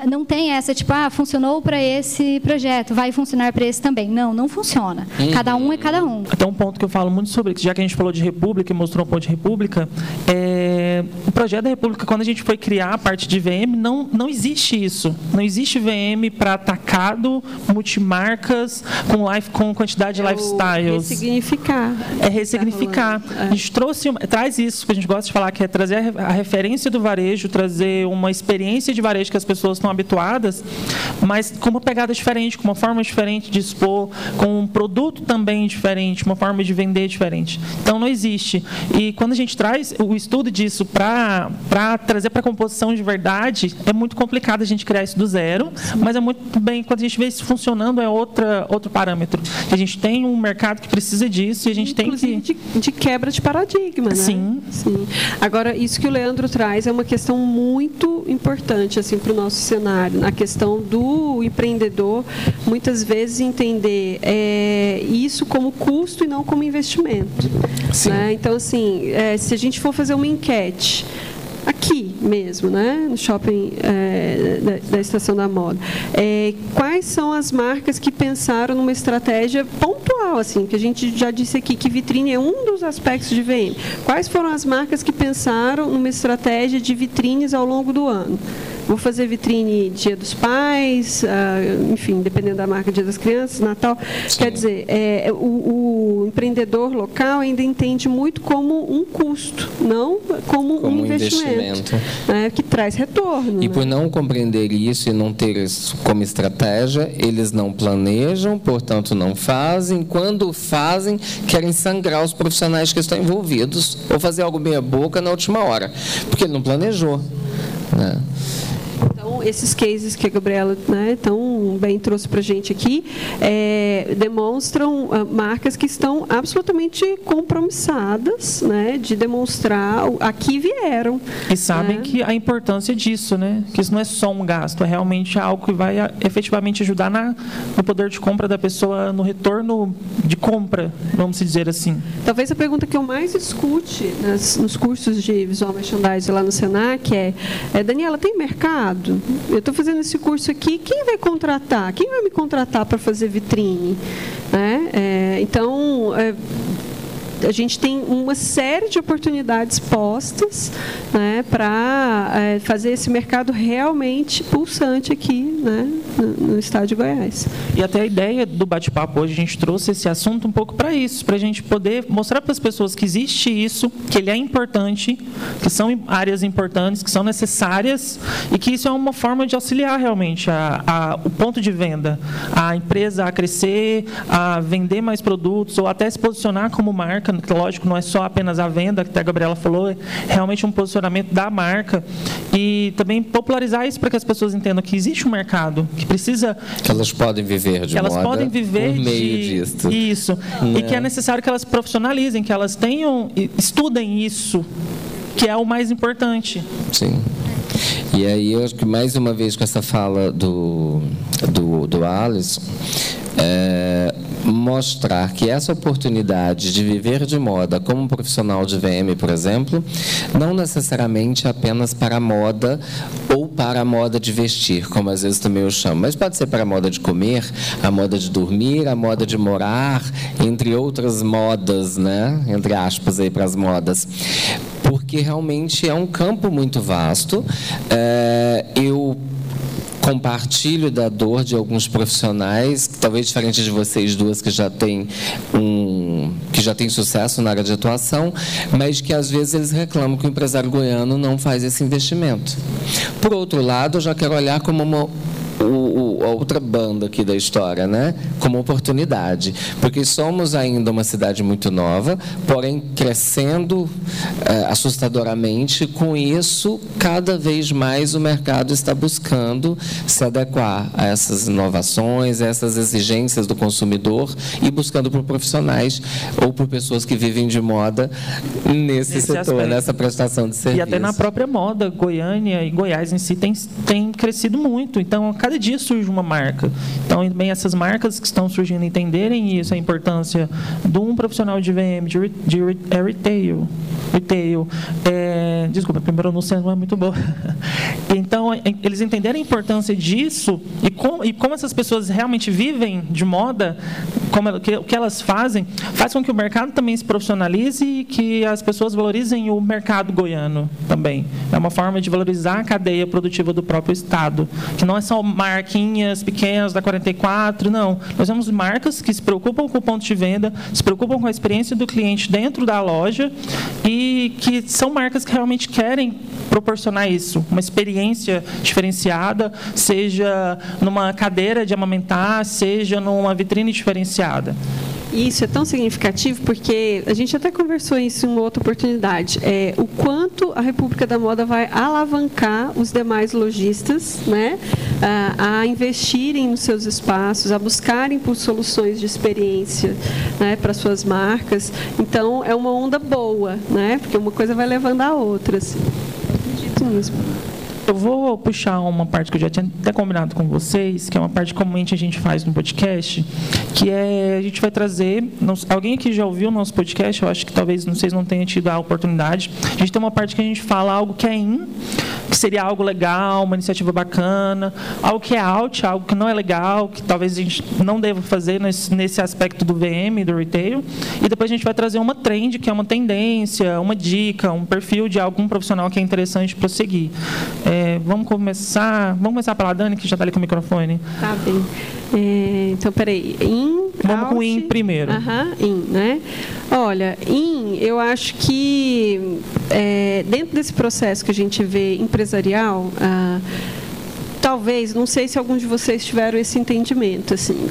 Speaker 5: não tem essa, tipo, ah, funcionou para esse projeto, vai funcionar para esse também. Não, não funciona. Uhum. Cada um é cada um.
Speaker 2: Até um ponto que eu falo muito sobre, já que a gente falou de república e mostrou um ponto de república, é, o projeto da República, quando a gente foi criar a parte de VM, não, não existe isso. Não existe VM para atacado, multimarcas, com, life, com quantidade de
Speaker 4: É
Speaker 2: lifestyles.
Speaker 4: Ressignificar.
Speaker 2: É ressignificar.
Speaker 4: Tá rolando.
Speaker 2: A gente trouxe, traz isso que a gente gosta de falar, que é trazer a referência do varejo, trazer uma experiência de varejo que as pessoas estão habituadas, mas com uma pegada diferente, com uma forma diferente de expor, com um produto também diferente, uma forma de vender diferente. Então não existe. E quando a gente traz o estudo disso para trazer para a composição de verdade, é muito complicado a gente criar isso do zero, mas é muito bem, quando a gente vê isso funcionando, é outra, outro parâmetro. A gente tem um mercado que precisa disso e a gente
Speaker 4: Inclusive
Speaker 2: tem que.
Speaker 4: de, de quebra de paradigma, né?
Speaker 2: Sim.
Speaker 4: Sim. Agora, isso que o Leandro traz é uma questão muito importante assim, para o nosso cenário. A questão do empreendedor, muitas vezes, entender é, isso como custo e não como investimento.
Speaker 3: Sim.
Speaker 4: né? Então, assim, é, se a gente for fazer uma enquete, aqui mesmo, né, no shopping é, da, da Estação da Moda. É, quais são as marcas que pensaram numa estratégia pontual, assim, que a gente já disse aqui que vitrine é um dos aspectos de VM. Quais foram as marcas que pensaram numa estratégia de vitrines ao longo do ano? Vou fazer vitrine Dia dos Pais, ah, enfim, dependendo da marca, Dia das Crianças, Natal. Quer dizer, é, o, o empreendedor local ainda entende muito como um custo, não como,
Speaker 3: Como
Speaker 4: um
Speaker 3: um
Speaker 4: investimento,
Speaker 3: investimento.
Speaker 4: né, que traz retorno.
Speaker 3: E
Speaker 4: né?
Speaker 3: por não compreender isso e não ter isso como estratégia, eles não planejam, portanto não fazem. Quando fazem, querem sangrar os profissionais que estão envolvidos ou fazer algo meia boca na última hora, porque ele não planejou. Né?
Speaker 4: Esses cases que a Gabriela né, tão bem trouxe para a gente aqui é, demonstram ah, marcas que estão absolutamente compromissadas né, de demonstrar a que vieram.
Speaker 2: E sabem
Speaker 4: né?
Speaker 2: que a importância disso, né? Que isso não é só um gasto, é realmente algo que vai ah, efetivamente ajudar na, no poder de compra da pessoa, no retorno de compra, vamos dizer assim.
Speaker 4: Talvez a pergunta que eu mais escute nas- nos cursos de visual merchandising lá no Senac é, é Daniela, tem mercado? Eu estou fazendo esse curso aqui, quem vai contratar? Quem vai me contratar para fazer vitrine? Né? É, então, é, a gente tem uma série de oportunidades postas né, para é, fazer esse mercado realmente pulsante aqui né, no, estado de Goiás.
Speaker 2: E até a ideia do bate-papo hoje, a gente trouxe esse assunto um pouco para isso, para a gente poder mostrar para as pessoas que existe isso, que ele é importante, que são áreas importantes, que são necessárias e que isso é uma forma de auxiliar realmente a, a- o ponto de venda, a empresa a crescer, a vender mais produtos ou até se posicionar como marca, que lógico não é só apenas a venda, que até a Gabriela falou, é realmente um posicionamento da marca e também popularizar isso para que as pessoas entendam que existe um mercado, que precisa
Speaker 3: Que elas podem viver de
Speaker 2: que elas
Speaker 3: moda
Speaker 2: podem viver
Speaker 3: por meio
Speaker 2: de
Speaker 3: disso.
Speaker 2: isso e que é necessário que elas profissionalizem, que elas tenham e estudem isso, que é o mais importante.
Speaker 3: Sim. E aí, eu acho que mais uma vez com essa fala do, do, do Alisson, é, mostrar que essa oportunidade de viver de moda como profissional de VM, por exemplo, não necessariamente apenas para a moda ou para a moda de vestir, como às vezes também eu chamo, mas pode ser para a moda de comer, a moda de dormir, a moda de morar, entre outras modas, né? Entre aspas aí para as modas porque realmente é um campo muito vasto. É, eu compartilho da dor de alguns profissionais, talvez diferente de vocês duas que já têm um que já têm sucesso na área de atuação, mas que às vezes eles reclamam que o empresário goiano não faz esse investimento. Por outro lado, eu já quero olhar como uma outra banda aqui da história, né? Como oportunidade, porque somos ainda uma cidade muito nova, porém crescendo eh, assustadoramente. Com isso, cada vez mais o mercado está buscando se adequar a essas inovações, a essas exigências do consumidor e buscando por profissionais ou por pessoas que vivem de moda nesse,
Speaker 2: Nesse
Speaker 3: setor,
Speaker 2: aspecto.
Speaker 3: nessa prestação de serviço.
Speaker 2: E até na própria moda, Goiânia e Goiás em si tem, tem crescido muito. Então, a cada dia surge uma marca. Então, bem, essas marcas que estão surgindo entenderem isso, a importância de um profissional de VM, de, de é retail. Retail. É, desculpa, a pronúncia não é muito boa. Então, é- eles entenderem a importância disso e como, e como essas pessoas realmente vivem de moda, como o que elas fazem, faz com que o mercado também se profissionalize e que as pessoas valorizem o mercado goiano também. É uma forma de valorizar a cadeia produtiva do próprio Estado, que não é só marquinhas pequenas da 44, não. Nós temos marcas que se preocupam com o ponto de venda, se preocupam com a experiência do cliente dentro da loja e que são marcas que realmente querem proporcionar isso, uma experiência diferenciada, seja numa cadeira de amamentar, seja numa vitrine diferenciada.
Speaker 4: Isso é tão significativo porque a gente até conversou isso em uma outra oportunidade. É, o quanto a República da Moda vai alavancar os demais lojistas né, a, a investirem nos seus espaços, a buscarem por soluções de experiência né, para suas marcas. Então, é uma onda boa, né, porque uma coisa vai levando a outra. Assim. acredito nisso.
Speaker 2: Eu vou puxar uma parte que eu já tinha até combinado com vocês, que é uma parte que comumente a gente faz no podcast, que é a gente vai trazer. Não, alguém aqui já ouviu o nosso podcast? Eu acho que talvez vocês não tenham tido a oportunidade. A gente tem uma parte que a gente fala algo que é in, que seria algo legal, uma iniciativa bacana, algo que é out, algo que não é legal, que talvez a gente não deva fazer nesse, nesse aspecto do VM, do retail. E depois a gente vai trazer uma trend, que é uma tendência, uma dica, um perfil de algum profissional que é interessante para seguir. É, é, vamos começar. Vamos começar pela Dani, que já está ali com o microfone.
Speaker 4: Tá bem. É, então, peraí. In,
Speaker 2: vamos out, com in primeiro.
Speaker 4: Aham, uh -huh, in, né? Olha, in, eu acho que é, dentro desse processo que a gente vê empresarial, ah, talvez, não sei se alguns de vocês tiveram esse entendimento, assim,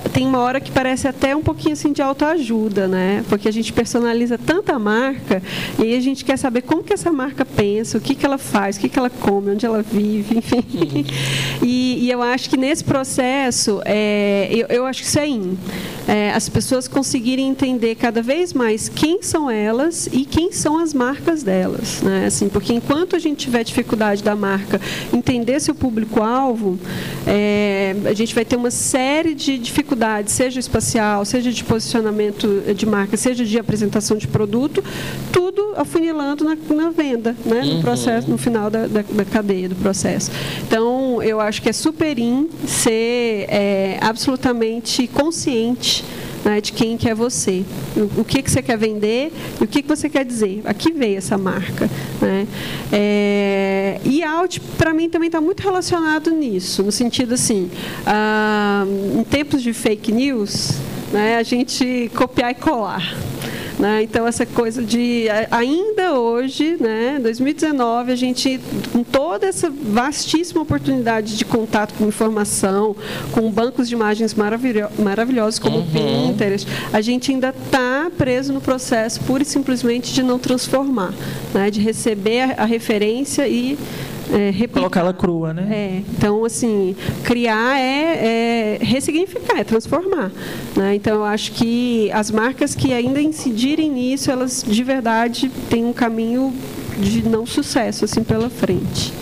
Speaker 4: tem uma hora que parece até um pouquinho assim de autoajuda, né? Porque a gente personaliza tanta marca e aí a gente quer saber como que essa marca pensa, o que, que ela faz, o que, que ela come, onde ela vive, enfim. Uhum. E, e, eu acho que nesse processo, é, eu, eu, acho que isso é in. É, as pessoas conseguirem entender cada vez mais quem são elas e quem são as marcas delas, né? Assim, porque enquanto a gente tiver dificuldade da marca entender seu público-alvo, é, a gente vai ter uma série de dificuldade, seja espacial, seja de posicionamento de marca, seja de apresentação de produto, tudo afunilando na, na venda, né? no uhum. processo, no final da, da, da, cadeia do processo. Então, eu acho que é super in ser é, absolutamente consciente né, de quem que é você, o, que, que você quer vender e o que, que você quer dizer. Aqui veio essa marca. Né? É, e out, para mim, também está muito relacionado nisso, no sentido assim, ah, em tempos de fake news, né, a gente copiar e colar. Né? Então, essa coisa de, ainda hoje, né, 2019, a gente, com toda essa vastíssima oportunidade de contato com informação, com bancos de imagens maravilho maravilhosos como uhum. o Pinterest, a gente ainda está preso no processo pura e simplesmente de não transformar, né, de receber a, a referência e é,
Speaker 2: Colocar ela crua, né?
Speaker 4: É. Então, assim, criar é, é ressignificar, é transformar. Né? Então, eu acho que as marcas que ainda incidirem nisso, elas de verdade têm um caminho de não sucesso assim pela frente.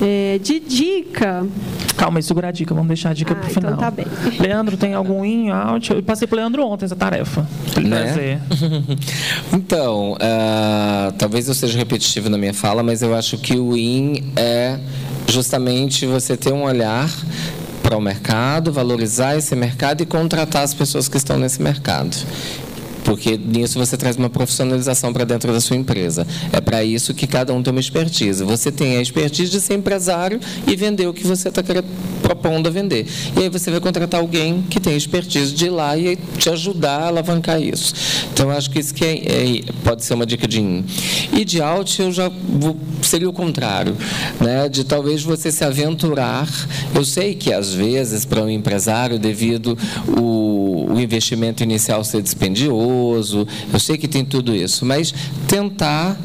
Speaker 4: É, de dica.
Speaker 2: Calma segura a dica, vamos deixar a dica ah, para o final.
Speaker 4: Então tá bem.
Speaker 2: Leandro, tem algum in, out? Eu passei para o Leandro ontem essa tarefa.
Speaker 3: Né? então, uh, talvez eu seja repetitivo na minha fala, mas eu acho que o in é justamente você ter um olhar para o mercado, valorizar esse mercado e contratar as pessoas que estão nesse mercado porque nisso você traz uma profissionalização para dentro da sua empresa. É para isso que cada um tem uma expertise. Você tem a expertise de ser empresário e vender o que você está propondo a vender. E aí você vai contratar alguém que tem expertise de ir lá e te ajudar a alavancar isso. Então, acho que isso que é, é, pode ser uma dica de in. E de out, eu já vou, seria o contrário, né? de talvez você se aventurar. Eu sei que, às vezes, para um empresário, devido o, o investimento inicial ser dispendioso, eu sei que tem tudo isso, mas tentar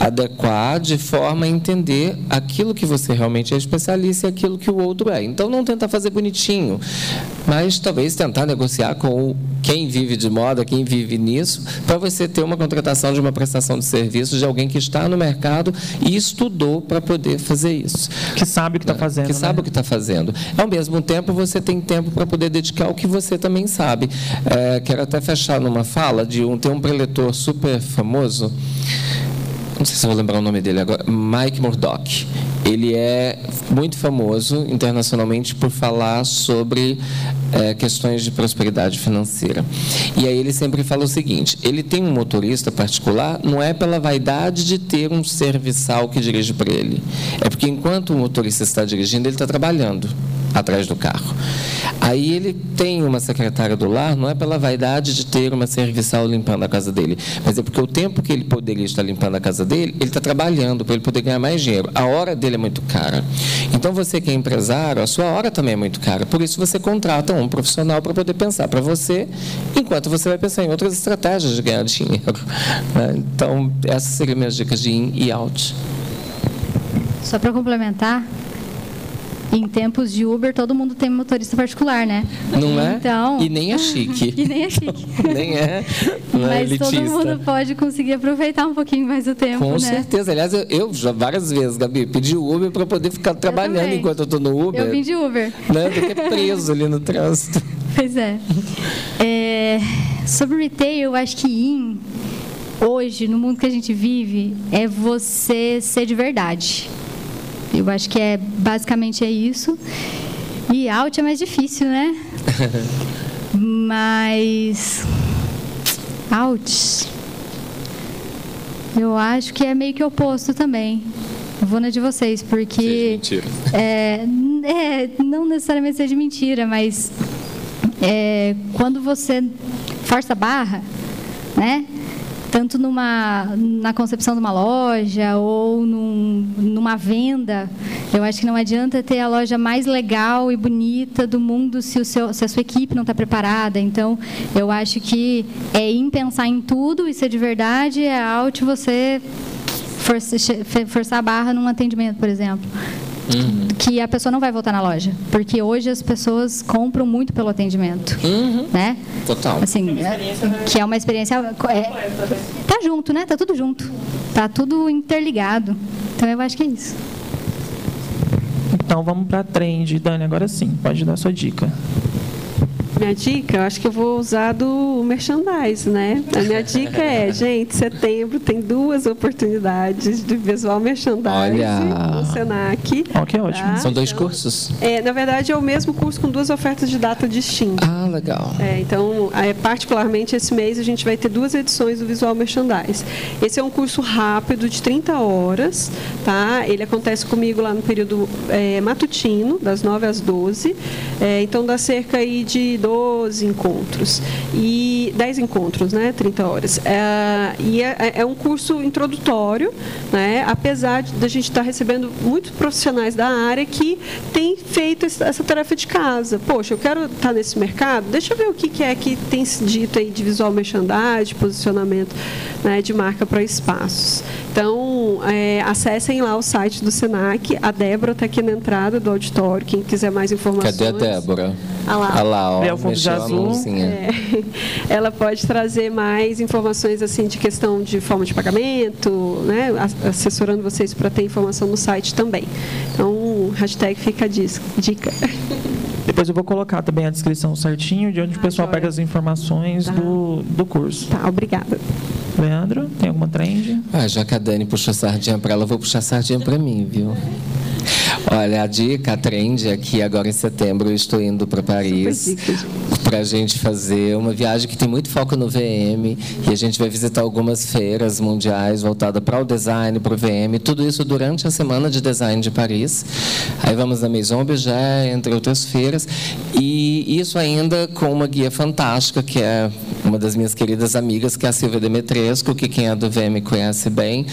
Speaker 3: adequar de forma a entender aquilo que você realmente é especialista e aquilo que o outro é. Então, não tentar fazer bonitinho, mas talvez tentar negociar com quem vive de moda, quem vive nisso, para você ter uma contratação de uma prestação de serviços de alguém que está no mercado e estudou para poder fazer isso.
Speaker 2: Que sabe o que está
Speaker 3: né?
Speaker 2: fazendo.
Speaker 3: Que sabe
Speaker 2: né?
Speaker 3: o que está fazendo. Ao mesmo tempo, você tem tempo para poder dedicar ao que você também sabe. É, quero até fechar numa fala de um, tem um preletor super famoso não sei se eu vou lembrar o nome dele agora, Mike Murdock. Ele é muito famoso internacionalmente por falar sobre é, questões de prosperidade financeira. E aí ele sempre fala o seguinte: ele tem um motorista particular, não é pela vaidade de ter um serviçal que dirige para ele, é porque enquanto o motorista está dirigindo, ele está trabalhando atrás do carro. Aí ele tem uma secretária do lar, não é pela vaidade de ter uma serviçal limpando a casa dele, mas é porque o tempo que ele poderia estar limpando a casa dele, ele está trabalhando para ele poder ganhar mais dinheiro. A hora dele é muito cara. Então você que é empresário, a sua hora também é muito cara. Por isso você contrata um profissional para poder pensar para você, enquanto você vai pensar em outras estratégias de ganhar dinheiro. Né? Então essas seriam minhas dicas de in e out.
Speaker 5: Só para complementar, em tempos de Uber, todo mundo tem motorista particular, né?
Speaker 3: Não é?
Speaker 5: Então,
Speaker 3: E nem é chique.
Speaker 5: e nem é chique.
Speaker 3: Nem é, não é
Speaker 5: Mas todo
Speaker 3: elitista.
Speaker 5: mundo pode conseguir aproveitar um pouquinho mais o tempo,
Speaker 3: Com
Speaker 5: né?
Speaker 3: certeza. Aliás, eu, eu já várias vezes, Gabi, pedi Uber para poder ficar trabalhando
Speaker 5: também.
Speaker 3: enquanto eu estou no Uber.
Speaker 5: Eu vim de Uber.
Speaker 3: Né? Do que preso ali no trânsito.
Speaker 5: Pois é. É, Sobre retail, eu acho que in, hoje, no mundo que a gente vive, é você ser de verdade. Eu acho que é basicamente é isso. E out é mais difícil, né? Mas out. Eu acho que é meio que oposto também. Eu vou na de vocês, porque
Speaker 3: mentira.
Speaker 5: é, é, não necessariamente seja mentira, mas é, quando você força a barra, né? Tanto numa, na concepção de uma loja ou num, numa venda, eu acho que não adianta ter a loja mais legal e bonita do mundo se, o seu, se a sua equipe não está preparada. Então, eu acho que é em pensar em tudo e ser de verdade, é out você força- forçar a barra num atendimento, por exemplo que a pessoa não vai voltar na loja, porque hoje as pessoas compram muito pelo atendimento, né?
Speaker 3: Total.
Speaker 5: Assim, é- que é uma experiência é, tá junto, né? Tá tudo junto, tá tudo interligado. Então eu acho que é isso.
Speaker 2: Então vamos para a trend. Dani, agora sim, pode dar a sua dica.
Speaker 4: Minha dica, eu acho que eu vou usar do merchandise, né? A minha dica é, gente, setembro tem duas oportunidades de visual merchandise
Speaker 3: Olha.
Speaker 4: no Senac.
Speaker 2: Ó, que ótimo.
Speaker 4: Tá?
Speaker 3: São dois
Speaker 4: Então,
Speaker 3: cursos?
Speaker 4: É, na verdade, é o mesmo curso com duas ofertas de data distintas.
Speaker 3: Ah, legal.
Speaker 4: É, então, é, particularmente esse mês, a gente vai ter duas edições do Visual Merchandise. Esse é um curso rápido de 30 horas, tá? Ele acontece comigo lá no período é, matutino, das 9 às 12. É, então, dá cerca aí de 12 encontros. E 10 encontros, né? 30 horas. É, e é, é um curso introdutório, né? Apesar de a gente estar recebendo muitos profissionais da área que têm feito essa tarefa de casa. Poxa, eu quero estar nesse mercado, deixa eu ver o que que é que tem se dito aí de visual merchandising, posicionamento né, de marca para espaços. Então, é, acessem lá o site do Senac. A Débora está aqui na entrada do auditório. Quem quiser mais informações.
Speaker 3: Cadê a Débora?
Speaker 4: Ah lá.
Speaker 3: Ah lá, ó.
Speaker 2: É o fundo de azul.
Speaker 4: É, ela pode trazer mais informações assim de questão de forma de pagamento, né, assessorando vocês para ter informação no site também. Então, hashtag fica a dica.
Speaker 2: Depois eu vou colocar também a descrição certinho de onde o pessoal
Speaker 4: joia.
Speaker 2: pega as informações
Speaker 4: Tá.
Speaker 2: do, do curso.
Speaker 4: Tá, obrigada.
Speaker 2: Leandro, tem alguma trend?
Speaker 3: Ah, já que a Dani puxou sardinha para ela, eu vou puxar sardinha para mim, viu? Olha, a dica, a trend é que agora em setembro eu estou indo para Paris. Para a gente fazer uma viagem que tem muito foco no VM e a gente vai visitar algumas feiras mundiais voltadas para o design, para o VM, tudo isso durante a semana de design de Paris. Aí vamos na Maison Objet, entre outras feiras, e isso ainda com uma guia fantástica, que é uma das minhas queridas amigas, que é a Silvia Demetresco, que quem é do VM conhece bem,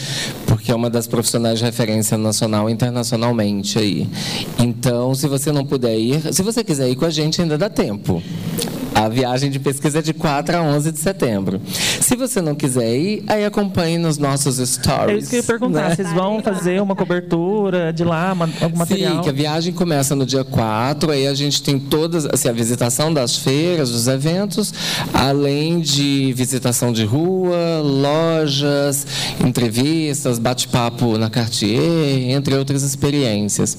Speaker 3: porque é uma das profissionais de referência nacional e internacionalmente aí. Então, se você não puder ir, se você quiser ir com a gente, ainda dá tempo. A viagem de pesquisa é de 4 a 11 de setembro. Se você não quiser ir, aí acompanhe nos nossos stories.
Speaker 2: É isso que eu ia perguntar.
Speaker 3: né?
Speaker 2: Vocês vão fazer uma cobertura de lá, algum material?
Speaker 3: Sim, que a viagem começa no dia 4, aí a gente tem todas, assim, a visitação das feiras, dos eventos, além de visitação de rua, lojas, entrevistas, bate-papo na Cartier, entre outras experiências.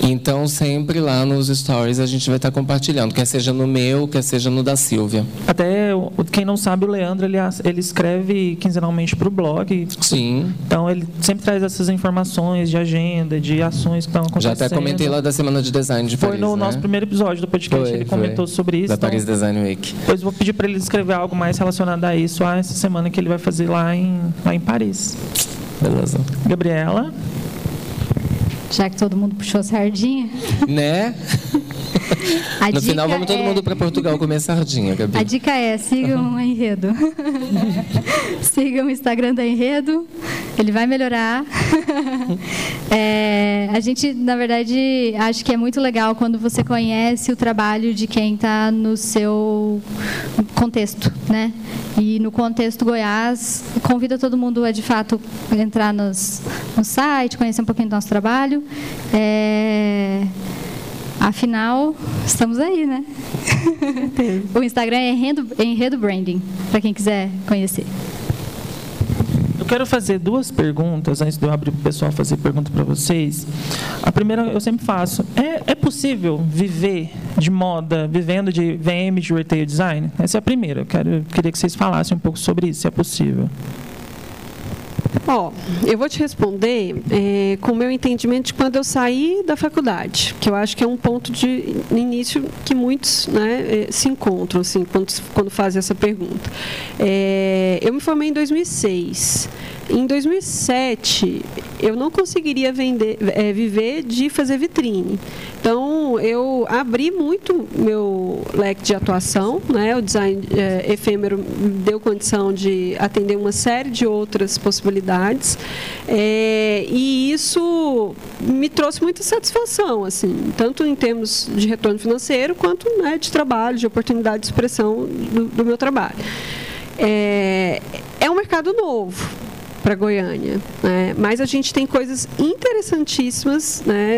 Speaker 3: Então, sempre lá nos stories a gente vai estar compartilhando, quer seja no meu, quer seja seja no da Silvia.
Speaker 2: Até quem não sabe, o Leandro ele, ele escreve quinzenalmente para o blog.
Speaker 3: Sim.
Speaker 2: Então ele sempre traz essas informações de agenda, de ações que estão acontecendo.
Speaker 3: Já até comentei lá da semana de design de
Speaker 2: Foi
Speaker 3: Paris,
Speaker 2: no
Speaker 3: né?
Speaker 2: nosso primeiro episódio do podcast,
Speaker 3: Foi,
Speaker 2: ele comentou
Speaker 3: foi.
Speaker 2: sobre isso.
Speaker 3: Da
Speaker 2: então,
Speaker 3: Paris Design Week.
Speaker 2: Depois vou pedir para ele escrever algo mais relacionado a isso, a essa semana que ele vai fazer lá em, lá em Paris.
Speaker 3: Beleza.
Speaker 2: Gabriela,
Speaker 5: Já que todo mundo puxou a sardinha.
Speaker 3: Né?
Speaker 5: A
Speaker 3: No final vamos todo
Speaker 5: é-
Speaker 3: mundo para Portugal comer sardinha, Gabi.
Speaker 5: A dica é, sigam o Enredo. sigam o Instagram da Enredo, ele vai melhorar. É, a gente, na verdade, acho que é muito legal quando você conhece o trabalho de quem está no seu contexto, né? E no contexto Goiás, convida todo mundo a, de fato, entrar nos, no site, conhecer um pouquinho do nosso trabalho. É, Afinal, estamos aí, né? o Instagram é Enredo, Enredo Branding, para quem quiser conhecer.
Speaker 2: eu quero fazer duas perguntas antes de eu abrir para o pessoal fazer pergunta para vocês. A primeira eu sempre faço: é, é possível viver de moda, vivendo de VM de retail design? Essa é a primeira. Eu quero, queria que vocês falassem um pouco sobre isso, se é possível.
Speaker 4: Ó, eu vou te responder é, com o meu entendimento de quando eu saí da faculdade, que eu acho que é um ponto de início que muitos né, eh, se encontram assim, quando, quando fazem essa pergunta. É, eu me formei em 2006. Em 2007, eu não conseguiria vender, eh, viver de fazer vitrine. Então, eu abri muito meu leque de atuação, né? O design eh, efêmero me deu condição de atender uma série de outras possibilidades. Eh, e isso me trouxe muita satisfação, assim, tanto em termos de retorno financeiro, quanto né, de trabalho, de oportunidade de expressão do, do meu trabalho. É, é um mercado novo para Goiânia, né? mas a gente tem coisas interessantíssimas né,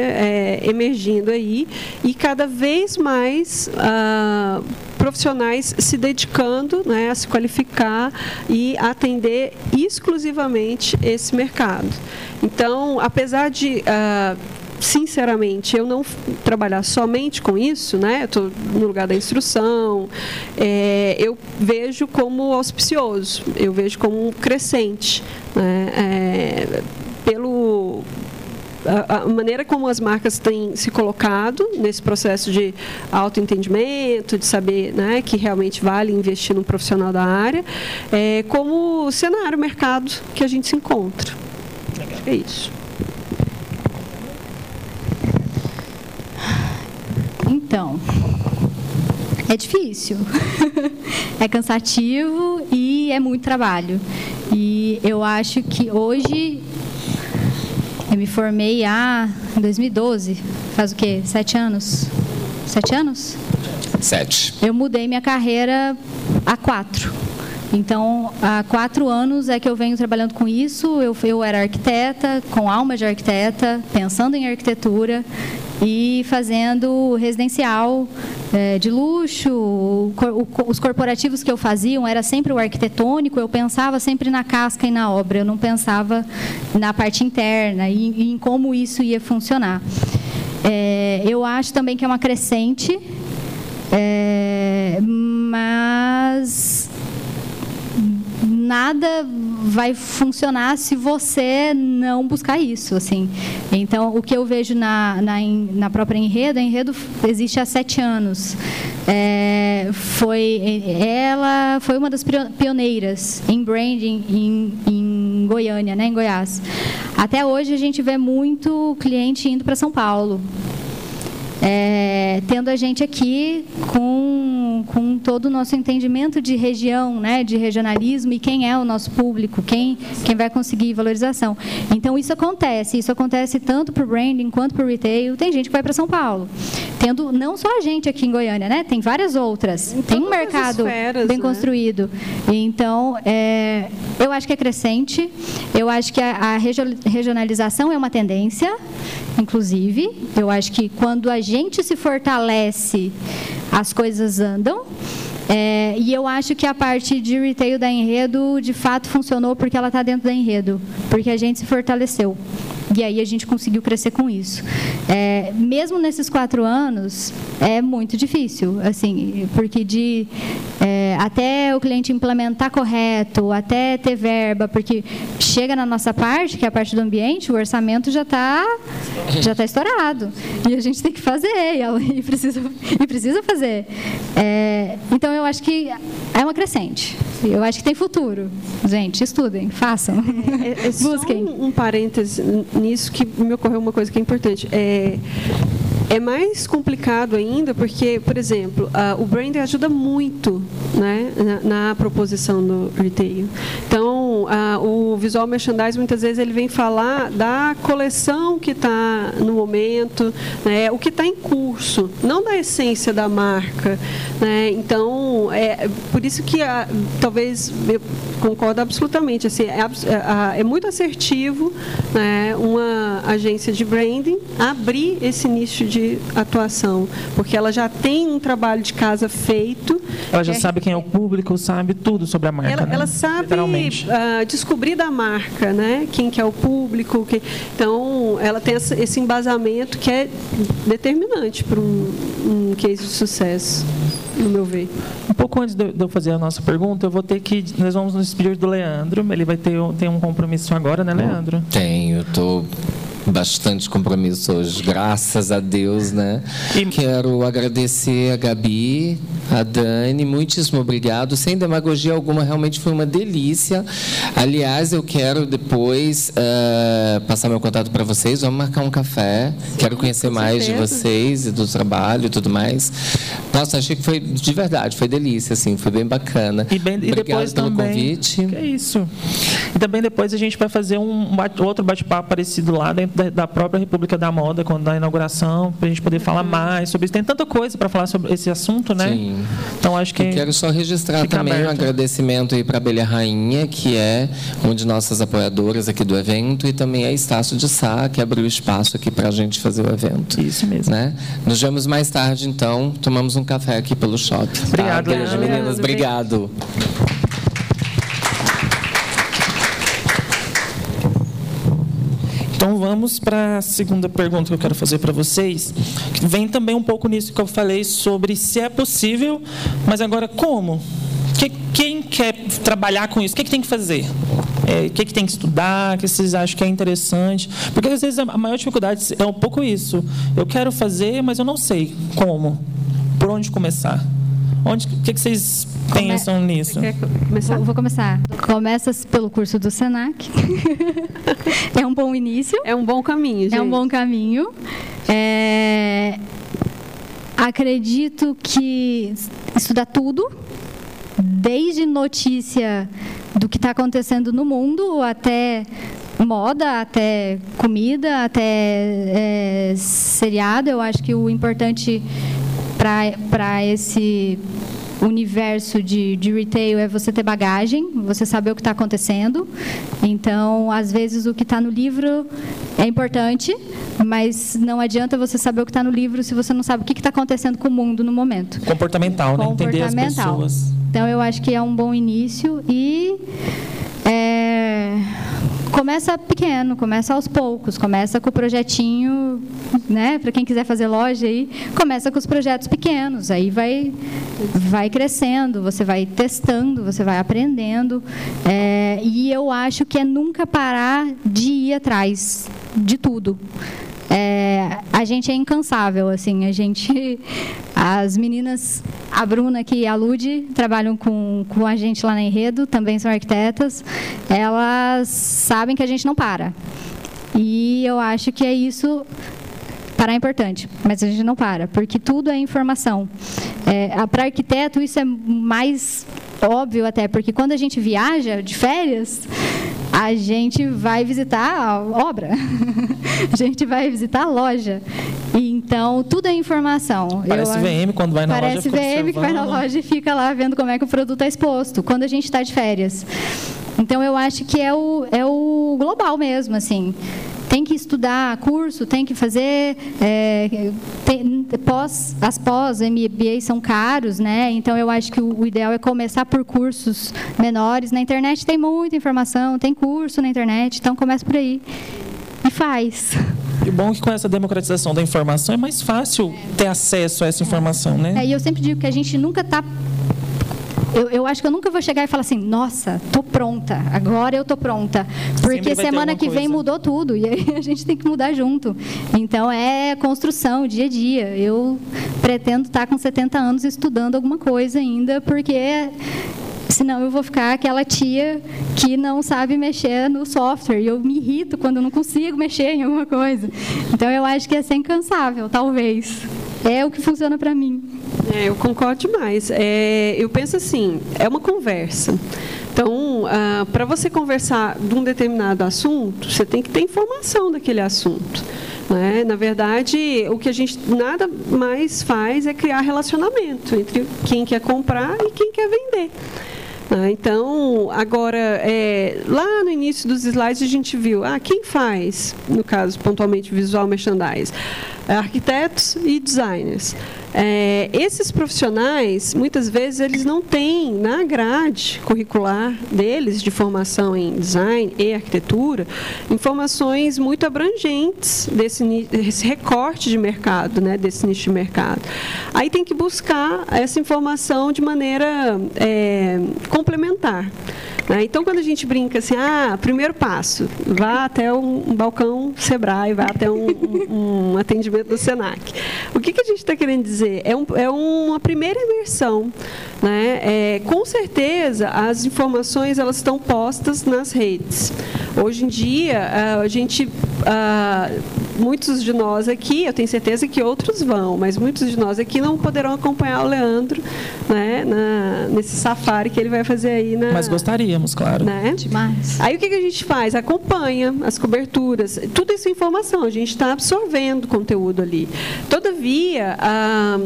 Speaker 4: é, emergindo aí e cada vez mais ah, profissionais se dedicando né, a se qualificar e atender exclusivamente esse mercado. Então, apesar de ah, sinceramente, eu não trabalhar somente com isso, né? Estou no lugar da instrução. é, eu vejo como auspicioso, eu vejo como crescente, né? É, pelo a, maneira como as marcas têm se colocado nesse processo de autoentendimento, de saber né, que realmente vale investir num profissional da área, é, como cenário, mercado que a gente se encontra. É isso.
Speaker 5: Então, é difícil, é cansativo e é muito trabalho. E eu acho que hoje eu me formei há em 2012, faz o quê? Sete anos? Sete anos?
Speaker 3: Sete.
Speaker 5: Eu mudei minha carreira há quatro. Então, há quatro anos é que eu venho trabalhando com isso. Eu, eu era arquiteta, com alma de arquiteta, pensando em arquitetura e fazendo residencial eh, de luxo. Os corporativos que eu fazia era sempre o arquitetônico. Eu pensava sempre na casca e na obra. Eu não pensava na parte interna e, e em como isso ia funcionar. Eh, eu acho também que é uma crescente, eh, mas nada vai funcionar se você não buscar isso, assim. Então, o que eu vejo na, na, na própria Enredo, a Enredo existe há sete anos. É, foi, ela foi uma das pioneiras em branding em, em Goiânia, né, em Goiás. Até hoje, a gente vê muito cliente indo para São Paulo. É, tendo a gente aqui com, com todo o nosso entendimento de região, né, de regionalismo e quem é o nosso público, quem, quem vai conseguir valorização. Então, isso acontece. Isso acontece tanto para o branding quanto para o retail. Tem gente que vai para São Paulo. Tendo não só a gente aqui em Goiânia, né? Tem várias outras. Tem um mercado
Speaker 4: esferas,
Speaker 5: bem
Speaker 4: né?
Speaker 5: construído. Então, é, eu acho que é crescente. Eu acho que a, a regio- regionalização é uma tendência, inclusive. Eu acho que quando a gente se fortalece, as coisas andam. É, e eu acho que a parte de retail da Enredo, de fato, funcionou porque ela está dentro da Enredo, porque a gente se fortaleceu. E aí a gente conseguiu crescer com isso. É, mesmo nesses quatro anos, é muito difícil, assim, porque de é, até o cliente implementar correto, até ter verba, porque chega na nossa parte, que é a parte do ambiente, o orçamento já está já tá estourado. E a gente tem que fazer, e, precisa, e precisa fazer. É, então, eu acho que é uma crescente. Eu acho que tem futuro. Gente, estudem, façam.
Speaker 4: É, é Busquem. Um, um parêntese nisso que me ocorreu uma coisa que é importante. É, é mais complicado ainda porque, por exemplo, o branding ajuda muito né, na, na proposição do retail. Então, o visual merchandising muitas vezes ele vem falar da coleção que está no momento, né, o que está em curso, não da essência da marca. Né? Então, é por isso que a, talvez eu concordo absolutamente. Assim, é, é, é muito assertivo né, uma agência de branding abrir esse nicho de de atuação, porque ela já tem um trabalho de casa feito.
Speaker 2: Ela já é, sabe quem é o público, sabe tudo sobre a marca.
Speaker 4: Ela,
Speaker 2: né?
Speaker 4: ela sabe uh, descobrir da marca, né? Quem que é o público. Que... Então, ela tem esse embasamento que é determinante para um, um case de sucesso, no meu ver.
Speaker 2: Um pouco antes de eu fazer a nossa pergunta, eu vou ter que. Nós vamos nos despedir do Leandro. Ele vai ter, ter um compromisso agora, né, Leandro?
Speaker 3: Tenho, estou. Tô bastante compromisso hoje, graças a Deus, né? E... Quero agradecer a Gabi, a Dani, muitíssimo obrigado. Sem demagogia alguma, realmente foi uma delícia. Aliás, eu quero depois uh, passar meu contato para vocês. Vamos marcar um café. Quero conhecer mais de vocês e do trabalho e tudo mais. Nossa, achei que foi de verdade, foi delícia, assim, foi bem bacana.
Speaker 2: E, bem,
Speaker 3: e
Speaker 2: depois pelo também, convite. Que é isso. E também depois a gente vai fazer um outro bate-papo parecido lá dentro da, da, própria República da Moda, quando da inauguração, para a gente poder falar uhum. mais sobre isso. Tem tanta coisa para falar sobre esse assunto, né?
Speaker 3: Sim. Então acho que. Eu quero só registrar também aberto. um agradecimento aí para a Abelha Rainha, que é uma de nossas apoiadoras aqui do evento, e também a Estácio de Sá, que abriu espaço aqui para a gente fazer o evento.
Speaker 2: Isso mesmo.
Speaker 3: Né? Nos vemos mais tarde, então. Tomamos um café aqui pelo shopping.
Speaker 2: Obrigado,
Speaker 3: tá? Beijo, meninas. Obrigado.
Speaker 2: Então vamos para a segunda pergunta que eu quero fazer para vocês, que vem também um pouco nisso que eu falei sobre se é possível, mas agora como? Que, quem quer trabalhar com isso, o que, que tem que fazer? É, o que, que tem que estudar, o que vocês acham que é interessante? Porque às vezes a maior dificuldade é um pouco isso. Eu quero fazer, mas eu não sei como. Por onde começar? Onde, o que, que vocês Come... pensam nisso?
Speaker 5: Começar? Vou, vou, começar. Começa pelo curso do Senac. é um bom início.
Speaker 4: É um bom caminho, gente.
Speaker 5: É um bom caminho. É... Acredito que estudar tudo, desde notícia do que está acontecendo no mundo até moda, até comida, até é, seriado. Eu acho que o importante para esse universo de, de retail é você ter bagagem, você saber o que está acontecendo. Então, às vezes, o que está no livro é importante, mas não adianta você saber o que está no livro se você não sabe o que está acontecendo com o mundo no momento.
Speaker 2: Comportamental, né? Entender as pessoas.
Speaker 5: Então, eu acho que é um bom início e... É começa pequeno, começa aos poucos, começa com o projetinho, né? Para quem quiser fazer loja aí, começa com os projetos pequenos, aí vai, vai crescendo, você vai testando, você vai aprendendo, é, e eu acho que é nunca parar de ir atrás de tudo. É, a gente é incansável, assim, a gente, as meninas, a Bruna aqui e a Lude trabalham com, com a gente lá na Enredo, também são arquitetas, elas sabem que a gente não para. E eu acho que é isso parar é importante, mas a gente não para, porque tudo é informação. É, Para arquiteto, isso é mais óbvio até, porque quando a gente viaja de férias, a gente vai visitar a obra, a gente vai visitar a loja. Então, tudo é informação.
Speaker 2: Parece Eu, VM quando vai na
Speaker 5: parece
Speaker 2: loja.
Speaker 5: Parece VM que vai na loja e fica lá vendo como é que o produto está exposto, quando a gente está de férias. Então, eu acho que é o, é o global mesmo, assim tem que estudar curso, tem que fazer é, tem, pós, as pós MBA são caros, né? Então eu acho que o, o, ideal é começar por cursos menores. Na internet tem muita informação, tem curso na internet, então comece por aí. e faz.
Speaker 2: E bom que com essa democratização da informação é mais fácil ter acesso a essa informação, né?
Speaker 5: É, e eu sempre digo que a gente nunca está eu, eu, acho que eu nunca vou chegar e falar assim, nossa, tô pronta, agora eu tô pronta. Porque semana que vem mudou tudo e aí a gente tem que mudar junto. Então é construção, dia a dia. Eu pretendo estar com 70 anos estudando alguma coisa ainda, porque senão eu vou ficar aquela tia que não sabe mexer no software. E eu me irrito quando não consigo mexer em alguma coisa. Então eu acho que é ser incansável, talvez. É o que funciona para mim.
Speaker 4: É, eu concordo demais. É, eu penso assim, é uma conversa. Então, ah, para você conversar de um determinado assunto, você tem que ter informação daquele assunto. Né? Na verdade, o que a gente nada mais faz é criar relacionamento entre quem quer comprar e quem quer vender. Ah, então, agora, é, lá no início dos slides a gente viu, ah, quem faz, no caso, pontualmente, visual merchandise? Arquitetos e designers. É, esses profissionais, muitas vezes, eles não têm na grade curricular deles, de formação em design e arquitetura, informações muito abrangentes desse, desse recorte de mercado, né, desse nicho de mercado. Aí tem que buscar essa informação de maneira é, complementar. Né? Então, quando a gente brinca assim, ah, primeiro passo, vá até um, balcão Sebrae, vá até um, um, um atendimento do Senac. O que, que a gente está querendo dizer? É, é uma primeira imersão. Né? É, com certeza, as informações elas estão postas nas redes. Hoje em dia, a gente muitos de nós aqui, eu tenho certeza que outros vão, mas muitos de nós aqui não poderão acompanhar o Leandro né, na, nesse safari que ele vai fazer aí na.
Speaker 2: Mas claro.
Speaker 5: Né? Demais.
Speaker 4: Aí o que, que a gente faz? Acompanha as coberturas, tudo isso é informação, a gente está absorvendo conteúdo ali. Todavia, a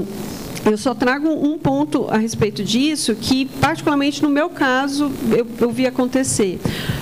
Speaker 4: eu só trago um ponto a respeito disso que, particularmente no meu caso, eu, eu vi acontecer.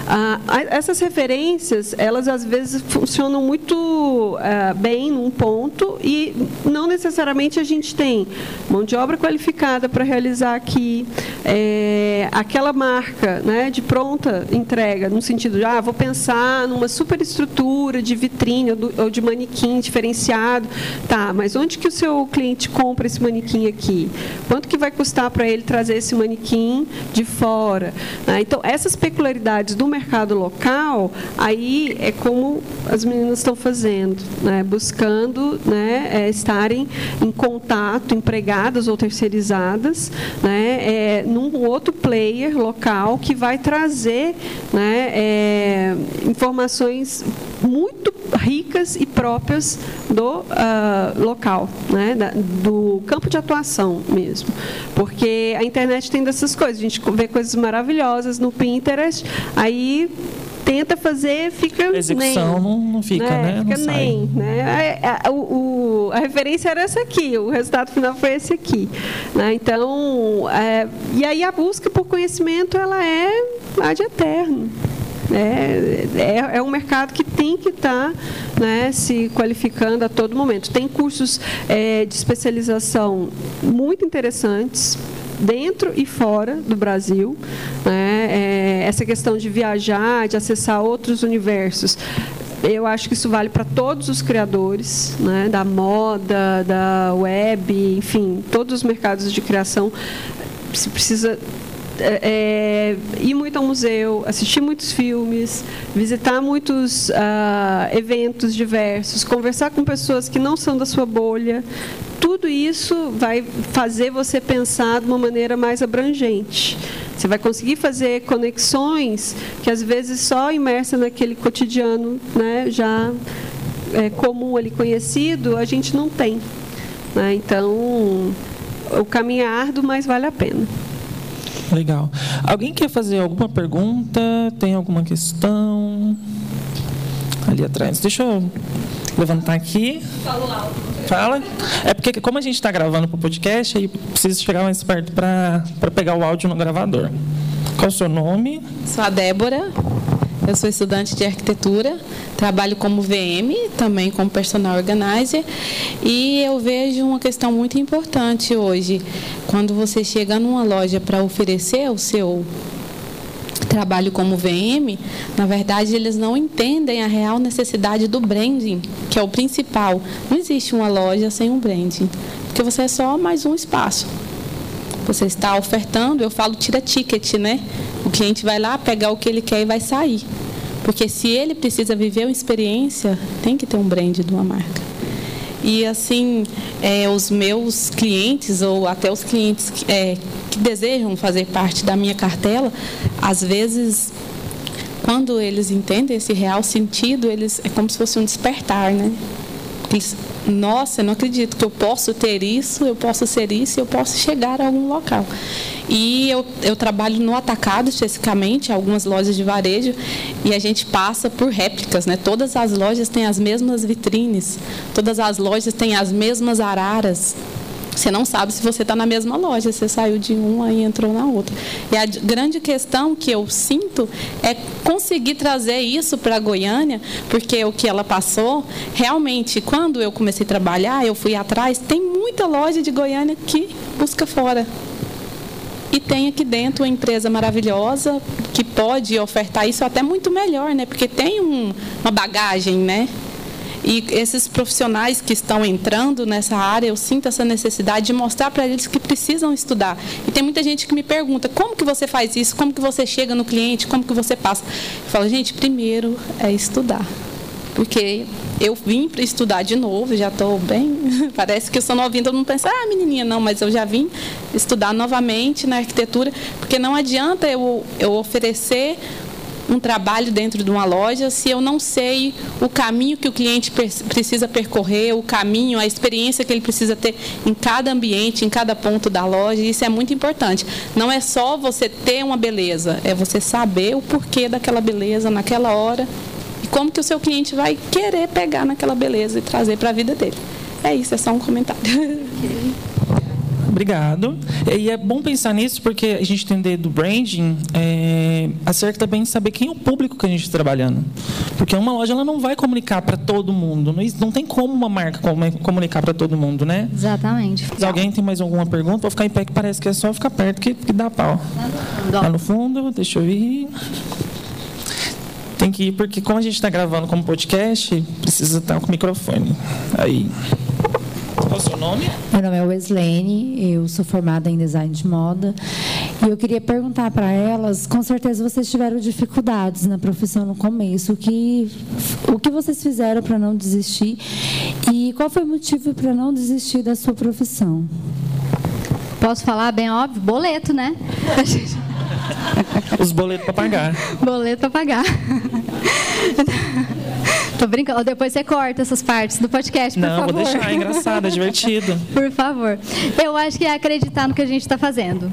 Speaker 4: Ah, essas referências, elas às vezes funcionam muito ah, bem num ponto e não necessariamente a gente tem mão de obra qualificada para realizar aqui é, aquela marca né, de pronta entrega, no sentido de, ah, vou pensar numa superestrutura de vitrine ou, do, ou de manequim diferenciado. Tá, mas onde que o seu cliente compra esse manequim? Manequim aqui? Quanto que vai custar para ele trazer esse manequim de fora? Ah, então, essas peculiaridades do mercado local, aí é como as meninas estão fazendo, né? buscando né, é, estarem em contato, empregadas ou terceirizadas, né, é, num outro player local que vai trazer né, é, informações muito ricas e próprias do uh, local, né, da, do campo de atuação mesmo. Porque a internet tem dessas coisas, a gente vê coisas maravilhosas no Pinterest, aí tenta fazer, fica
Speaker 2: a execução nem, não, não fica, né? né?
Speaker 4: Fica
Speaker 2: não
Speaker 4: nem, sai. né? A, a, o, a, referência era essa aqui, o resultado final foi esse aqui, né? Então, é, e aí a busca por conhecimento ela é ad eterno. É, é, é, um mercado que tem que estar tá, né, se qualificando a todo momento. Tem cursos é, de especialização muito interessantes dentro e fora do Brasil. Né? É, essa questão de viajar, de acessar outros universos. Eu acho que isso vale para todos os criadores, né? da moda, da web, enfim, todos os mercados de criação. Se precisa é, é, ir muito ao museu, assistir muitos filmes, visitar muitos uh, eventos diversos, conversar com pessoas que não são da sua bolha. Tudo isso vai fazer você pensar de uma maneira mais abrangente. Você vai conseguir fazer conexões que às vezes só imersa naquele cotidiano, né, já é, comum ali conhecido, a gente não tem. Né? Então, o caminho é árduo, mas vale a pena.
Speaker 2: Legal. Alguém quer fazer alguma pergunta? Tem alguma questão? Ali atrás. Deixa eu levantar aqui. Fala. É porque, como a gente está gravando para o podcast, aí precisa chegar mais perto para pegar o áudio no gravador. Qual o seu nome?
Speaker 6: Sou a Débora. Eu sou estudante de arquitetura, trabalho como VM, também como personal organizer, e eu vejo uma questão muito importante hoje. Quando você chega numa loja para oferecer o seu trabalho como VM, na verdade, eles não entendem a real necessidade do branding, que é o principal. Não existe uma loja sem um branding, porque você é só mais um espaço. Você está ofertando, eu falo tira ticket, né? Cliente vai lá pegar o que ele quer e vai sair. Porque se ele precisa viver uma experiência, tem que ter um brand de uma marca. E assim, é, os meus clientes, ou até os clientes que, é, que desejam fazer parte da minha cartela, às vezes, quando eles entendem esse real sentido, eles é como se fosse um despertar, né? Eles, nossa, eu não acredito que eu posso ter isso, eu posso ser isso, eu posso chegar a algum local. E eu, eu trabalho no atacado, especificamente, algumas lojas de varejo, e a gente passa por réplicas, né? Todas as lojas têm as mesmas vitrines, todas as lojas têm as mesmas araras. Você não sabe se você está na mesma loja, você saiu de uma e entrou na outra. E a grande questão que eu sinto é conseguir trazer isso para Goiânia, porque o que ela passou, realmente, quando eu comecei a trabalhar, eu fui atrás, tem muita loja de Goiânia que busca fora. E tem aqui dentro uma empresa maravilhosa que pode ofertar isso até muito melhor, né? Porque tem um, uma bagagem, né? E esses profissionais que estão entrando nessa área, eu sinto essa necessidade de mostrar para eles que precisam estudar. E tem muita gente que me pergunta: como que você faz isso? Como que você chega no cliente? Como que você passa? Eu falo, gente, primeiro é estudar. Porque eu vim para estudar de novo, já estou bem. Parece que eu sou novinha, todo mundo pensa, ah, menininha, não, mas eu já vim estudar novamente na arquitetura, porque não adianta eu, eu oferecer um trabalho dentro de uma loja se eu não sei o caminho que o cliente precisa percorrer, o caminho, a experiência que ele precisa ter em cada ambiente, em cada ponto da loja. Isso é muito importante. Não é só você ter uma beleza, é você saber o porquê daquela beleza naquela hora e como que o seu cliente vai querer pegar naquela beleza e trazer para a vida dele. É isso, é só um comentário.
Speaker 2: Obrigado. E é bom pensar nisso porque a gente entender do branding é, acerca também de saber quem é o público que a gente está trabalhando. Porque uma loja ela não vai comunicar para todo mundo. Não, não tem como uma marca comunicar para todo mundo, né?
Speaker 5: Exatamente.
Speaker 2: Se alguém tem mais alguma pergunta, vou ficar em pé que parece que é só ficar perto que, que dá pau. Lá no fundo, deixa eu ir. Tem que ir, porque como a gente está gravando como podcast, precisa estar com o microfone. Aí. Qual o seu nome?
Speaker 7: Meu nome é Weslene, eu sou formada em design de moda. E eu queria perguntar para elas, com certeza vocês tiveram dificuldades na profissão no começo. O que, o que vocês fizeram para não desistir? E qual foi o motivo para não desistir da sua profissão?
Speaker 5: Posso falar bem óbvio? Boleto, né?
Speaker 2: Os boletos para pagar.
Speaker 5: Boleto para pagar. Tô brincando. Depois você corta essas partes do podcast, por
Speaker 2: Não,
Speaker 5: favor.
Speaker 2: vou deixar. É engraçado, é divertido.
Speaker 5: por favor. Eu acho que é acreditar no que a gente está fazendo.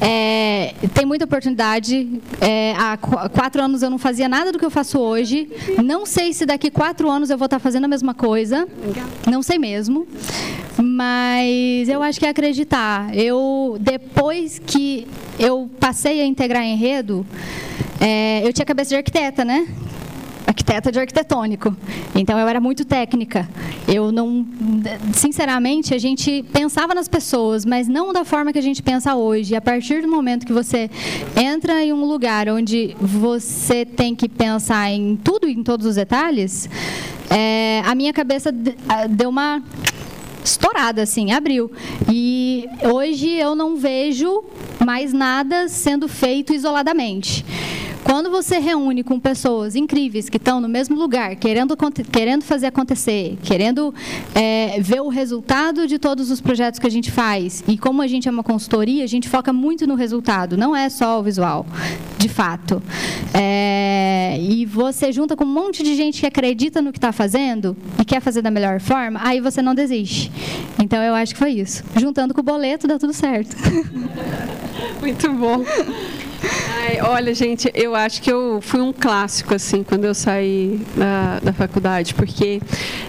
Speaker 5: É, tem muita oportunidade. É, há quatro anos eu não fazia nada do que eu faço hoje. Não sei se daqui quatro anos eu vou estar fazendo a mesma coisa. Não sei mesmo. Mas eu acho que é acreditar. Eu depois que eu passei a integrar enredo, é, eu tinha cabeça de arquiteta, né? Arquiteta de arquitetônico. Então eu era muito técnica. Eu não, sinceramente, a gente pensava nas pessoas, mas não da forma que a gente pensa hoje. E a partir do momento que você entra em um lugar onde você tem que pensar em tudo, em todos os detalhes, é, a minha cabeça deu uma estourada, assim, abriu. E hoje eu não vejo mais nada sendo feito isoladamente. Quando você reúne com pessoas incríveis que estão no mesmo lugar, querendo, querendo fazer acontecer, querendo é, ver o resultado de todos os projetos que a gente faz, e como a gente é uma consultoria, a gente foca muito no resultado, não é só o visual, de fato. É, e você junta com um monte de gente que acredita no que está fazendo e quer fazer da melhor forma, aí você não desiste. Então eu acho que foi isso. Juntando com o boleto, dá tudo certo.
Speaker 4: Muito bom. Ai, olha, gente, eu acho que eu fui um clássico assim quando eu saí da, da faculdade, porque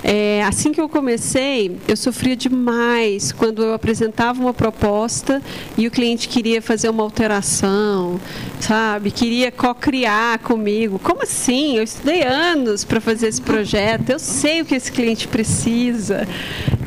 Speaker 4: é, assim que eu comecei, eu sofria demais quando eu apresentava uma proposta e o cliente queria fazer uma alteração, sabe? Queria co-criar comigo. Como assim? Eu estudei anos para fazer esse projeto, eu sei o que esse cliente precisa.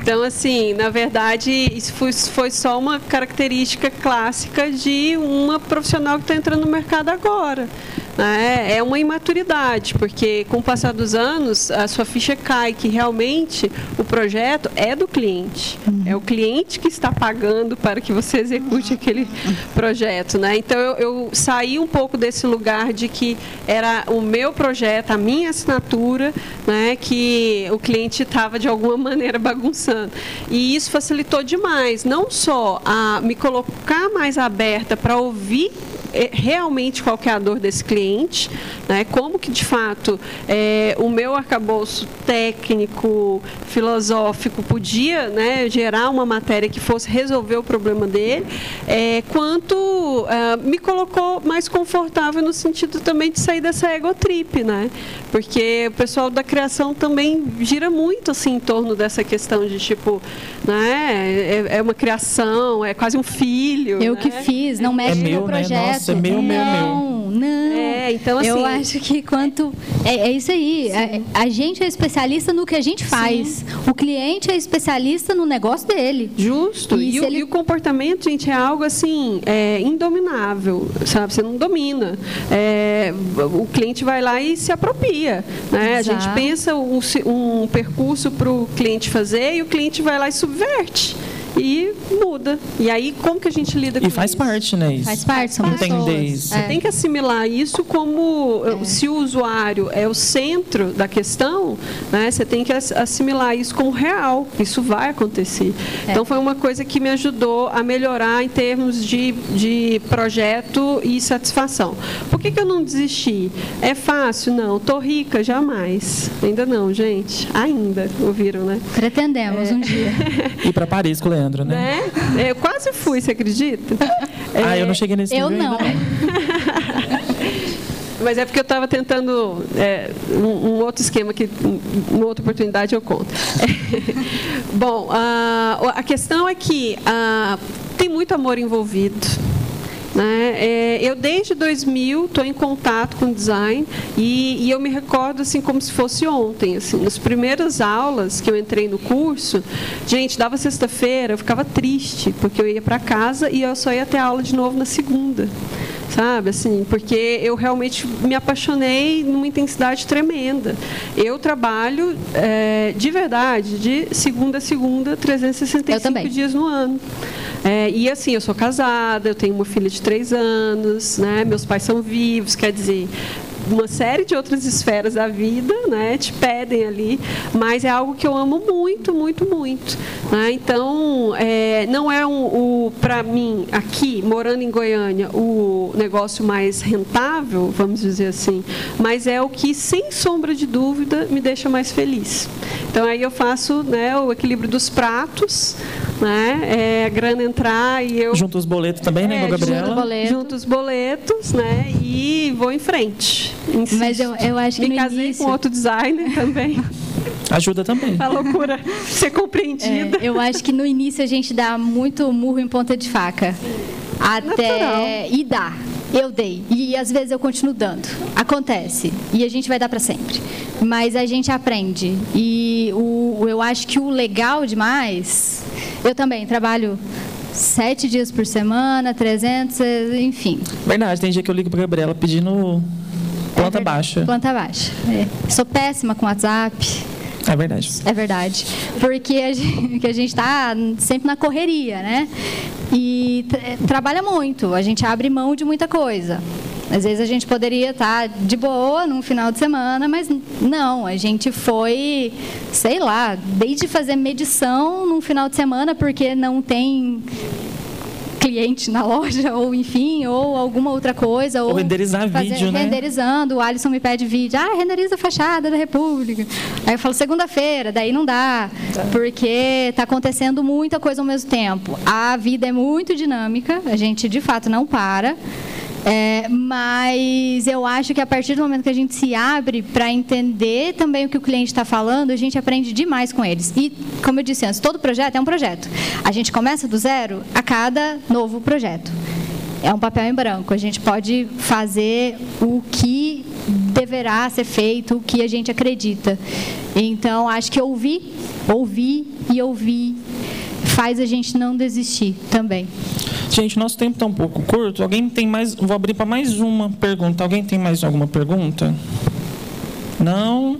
Speaker 4: Então, assim, na verdade, isso foi, foi só uma característica clássica de uma profissional que está entrando no mercado agora. Né? É uma imaturidade, porque com o passar dos anos, a sua ficha cai que realmente o projeto é do cliente. Uhum. É o cliente que está pagando para que você execute aquele projeto. Né? Então, eu, eu saí um pouco desse lugar de que era o meu projeto, a minha assinatura, né, que o cliente estava de alguma maneira bagunçando. E isso facilitou demais, não só a me colocar mais aberta para ouvir realmente qual é a dor desse cliente, né? como que de fato é, o meu arcabouço técnico, filosófico podia né, gerar uma matéria que fosse resolver o problema dele, é, quanto é, me colocou mais confortável no sentido também de sair dessa egotrip, né? Porque o pessoal da criação também gira muito assim em torno dessa questão de tipo, né? É, é uma criação, é quase um filho.
Speaker 5: Eu
Speaker 4: né?
Speaker 5: que fiz, não mexe
Speaker 2: é meu,
Speaker 5: no projeto. Né?
Speaker 2: É meu, meu,
Speaker 5: não,
Speaker 2: meu.
Speaker 5: Não,
Speaker 4: É, então assim.
Speaker 5: Eu acho que quanto. É, é isso aí. A, a, gente é especialista no que a gente faz. Sim. O cliente é especialista no negócio dele.
Speaker 4: Justo. E, e, o, ele... e o, comportamento, gente, é algo assim, é, indominável. Sabe? Você não domina. É, o cliente vai lá e se apropria. Né? A gente pensa um, um percurso para o cliente fazer e o cliente vai lá e subverte e muda. E aí, como que a gente lida com
Speaker 2: isso? E faz
Speaker 4: isso?
Speaker 2: parte, né? Isso.
Speaker 5: Faz parte, são
Speaker 2: Entender isso.
Speaker 4: Você é. tem que assimilar isso como, é. se o usuário é o centro da questão, né, você tem que assimilar isso como real. Isso vai acontecer. É. Então, foi uma coisa que me ajudou a melhorar em termos de, de projeto e satisfação. Por que, que eu não desisti? É fácil? Não. Estou rica? Jamais. Ainda não, gente. Ainda. Ouviram, né?
Speaker 5: Pretendemos um dia.
Speaker 2: Ir para Paris com o Leandro, né?
Speaker 4: né? Eu quase fui, você acredita?
Speaker 2: ah, eu não cheguei nesse
Speaker 5: Eu não.
Speaker 4: Mas é porque eu estava tentando é, um, um, outro esquema que, uma outra oportunidade eu conto. É, bom, a, a questão é que a, tem muito amor envolvido. Né? É, eu, desde 2000, estou em contato com design e, e, eu me recordo assim como se fosse ontem. Assim, nas primeiras aulas que eu entrei no curso, gente, dava sexta-feira, eu ficava triste, porque eu ia para casa e eu só ia ter aula de novo na segunda sabe? Assim, porque eu realmente me apaixonei numa intensidade tremenda. Eu trabalho é, de verdade, de segunda a segunda, 365 dias no ano. É, e assim, eu sou casada, eu tenho uma filha de três anos, né? meus pais são vivos, quer dizer, uma série de outras esferas da vida, né, te pedem ali, mas é algo que eu amo muito, muito, muito. Né? Então, é, não é um, o para mim aqui morando em Goiânia o negócio mais rentável, vamos dizer assim, mas é o que sem sombra de dúvida me deixa mais feliz. Então aí eu faço né, o equilíbrio dos pratos, né, é, a grana entrar e eu
Speaker 2: junto os boletos também, né, é, Gabriela?
Speaker 4: Junto, boleto. junto os boletos, né, e vou em frente. Insisto.
Speaker 5: Mas eu, eu acho que
Speaker 4: Me
Speaker 5: no
Speaker 4: casei
Speaker 5: início...
Speaker 4: com outro designer também.
Speaker 2: Ajuda também.
Speaker 4: A loucura ser compreendida.
Speaker 5: É, eu acho que no início a gente dá muito murro em ponta de faca. Até. Natural. E dá. Eu dei. E às vezes eu continuo dando. Acontece. E a gente vai dar para sempre. Mas a gente aprende. E o, eu acho que o legal demais. Eu também trabalho sete dias por semana, 300, enfim.
Speaker 2: Verdade, tem dia que eu ligo para Gabriela pedindo planta é baixa.
Speaker 5: Planta baixa. É. Sou péssima com WhatsApp.
Speaker 2: É verdade.
Speaker 5: É verdade. Porque a gente está sempre na correria, né? E trabalha muito, a gente abre mão de muita coisa. Às vezes a gente poderia estar tá de boa num final de semana, mas não, a gente foi, sei lá, desde fazer medição num final de semana, porque não tem cliente na loja, ou enfim, ou alguma outra coisa.
Speaker 2: Ou, ou renderizar fazer, vídeo,
Speaker 5: né? Renderizando, o Alisson me pede vídeo. Ah, renderiza a fachada da República. Aí eu falo, segunda-feira, daí não dá, tá. porque está acontecendo muita coisa ao mesmo tempo. A vida é muito dinâmica, a gente de fato não para. É, mas eu acho que a partir do momento que a gente se abre para entender também o que o cliente está falando, a gente aprende demais com eles. E, como eu disse antes, todo projeto é um projeto. A gente começa do zero a cada novo projeto. É um papel em branco. A gente pode fazer o que deverá ser feito, o que a gente acredita. Então, acho que ouvir, ouvir e ouvir faz a gente não desistir também.
Speaker 2: Gente, nosso tempo está um pouco curto. Alguém tem mais. Vou abrir para mais uma pergunta. Alguém tem mais alguma pergunta? Não?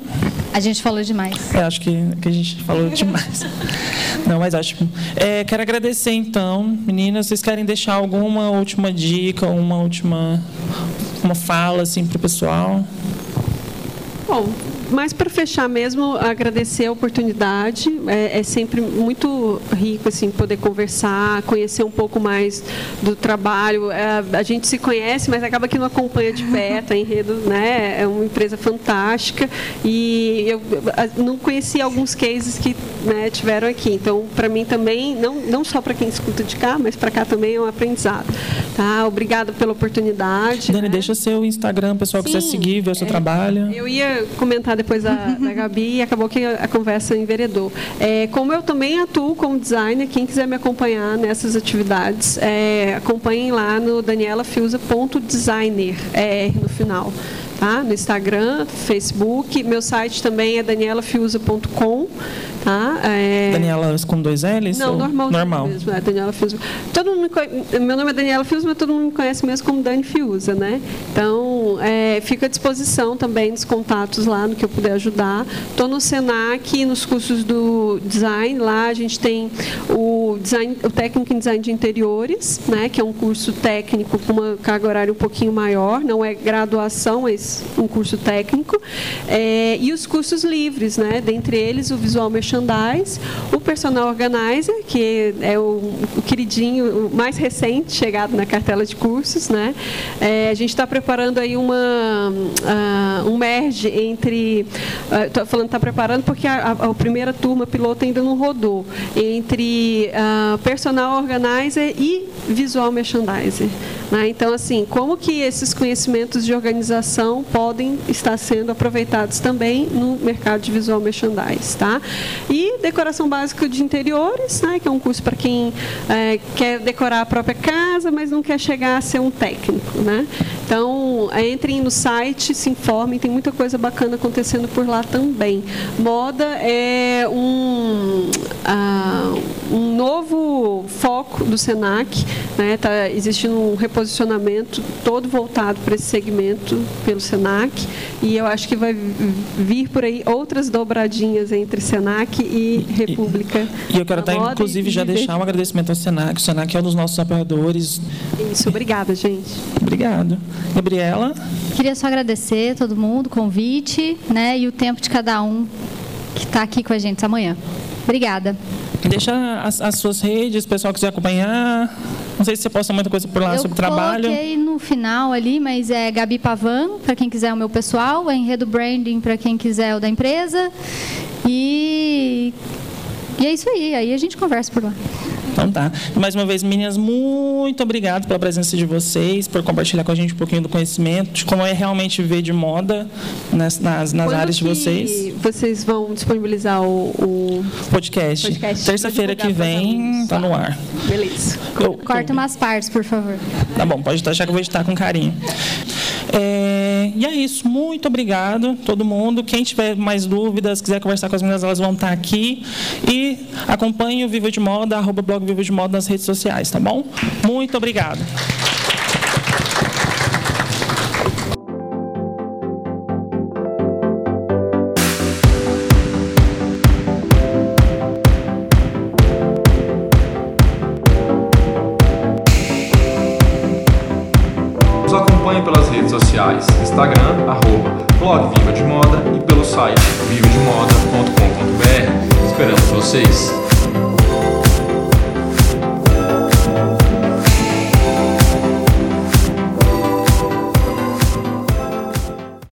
Speaker 5: A gente falou demais.
Speaker 2: É, acho que, que a gente falou demais. Não, mas acho. É, quero agradecer então, meninas. Vocês querem deixar alguma última dica, uma última uma fala assim para o pessoal?
Speaker 4: Bom, mas para fechar mesmo, agradecer a oportunidade. É, é, sempre muito rico assim poder conversar, conhecer um pouco mais do trabalho. É, a gente se conhece, mas acaba que não acompanha de perto. A Enredo, né, é uma empresa fantástica e eu não conhecia alguns cases que né, tiveram aqui. Então, para mim também, não não só para quem escuta de cá, mas para cá também é um aprendizado. Tá? Obrigada pela oportunidade.
Speaker 2: Dani, né? deixa seu Instagram, pessoal Sim, quiser seguir, ver o seu é, trabalho.
Speaker 4: Eu ia comentar depois da, da Gabi e acabou que a, a conversa enveredou. É, como eu também atuo como designer, quem quiser me acompanhar nessas atividades, é, acompanhem lá no danielafiusa.designer, é, no final tá? No Instagram, Facebook. Meu site também é danielafiusa.com, tá?
Speaker 2: É... Daniela com dois L's?
Speaker 4: Não, normal.
Speaker 2: Normal.
Speaker 4: Mesmo, é Daniela Fiusa. Todo mundo conhece, meu nome é Daniela Fiusa, mas todo mundo me conhece mesmo como Dani Fiusa, né? Então, é, fico à disposição também dos contatos lá, no que eu puder ajudar. Estou no Senac, nos cursos do design, lá a gente tem o, design, o técnico em design de interiores, né? Que é um curso técnico com uma carga horária um pouquinho maior, não é graduação, mas um curso técnico, é, e os cursos livres, né? dentre eles o Visual Merchandise, o Personal Organizer, que é o, o queridinho, o mais recente chegado na cartela de cursos. Né? É, a gente está preparando aí uma, uh, um merge entre, estou uh, falando está preparando porque a, a, a, primeira turma piloto ainda não rodou, entre uh, Personal Organizer e Visual Merchandiser. Né? Então, assim, como que esses conhecimentos de organização podem estar sendo aproveitados também no mercado de visual merchandise, tá? E decoração básica de interiores, né? Que é um curso para quem é, quer decorar a própria casa, mas não quer chegar a ser um técnico, né? Então, entrem no site, se informem, tem muita coisa bacana acontecendo por lá também. Moda é um, uh, um novo foco do Senac, né? Tá existindo um reposicionamento todo voltado para esse segmento pelo Senac e eu acho que vai vir por aí outras dobradinhas entre Senac e República.
Speaker 2: E, e eu quero até, inclusive, já deixar um agradecimento ao Senac. O Senac é um dos nossos apoiadores.
Speaker 4: Isso, obrigada, gente.
Speaker 2: Obrigado. Gabriela?
Speaker 5: Queria só agradecer todo mundo, o convite, né, e o tempo de cada um que está aqui com a gente amanhã. Obrigada.
Speaker 2: Deixa as, as suas redes, o pessoal quiser acompanhar. Não sei se você posta muita coisa por lá
Speaker 5: eu
Speaker 2: sobre trabalho.
Speaker 5: Eu coloquei no final ali, mas é Gabi Pavan, para quem quiser o meu pessoal, é Enredo Branding para quem quiser o da empresa. E, e é isso aí, aí a gente conversa por lá.
Speaker 2: Então tá. Mais uma vez, meninas, muito obrigado pela presença de vocês, por compartilhar com a gente um pouquinho do conhecimento, de como é realmente ver de moda nas, nas, nas áreas de vocês.
Speaker 4: Vocês vão disponibilizar o, o...
Speaker 2: podcast. podcast. Terça-feira que vem está no ar.
Speaker 4: Beleza.
Speaker 5: Eu, Corta eu... umas partes, por favor.
Speaker 2: Tá bom, pode achar que eu vou editar com carinho. É, e é isso. Muito obrigado, todo mundo. Quem tiver mais dúvidas, quiser conversar com as meninas, elas vão estar aqui. E acompanhe o Viva de Moda, arroba blog Viva de Moda nas redes sociais, tá bom? Muito obrigado.
Speaker 1: Instagram,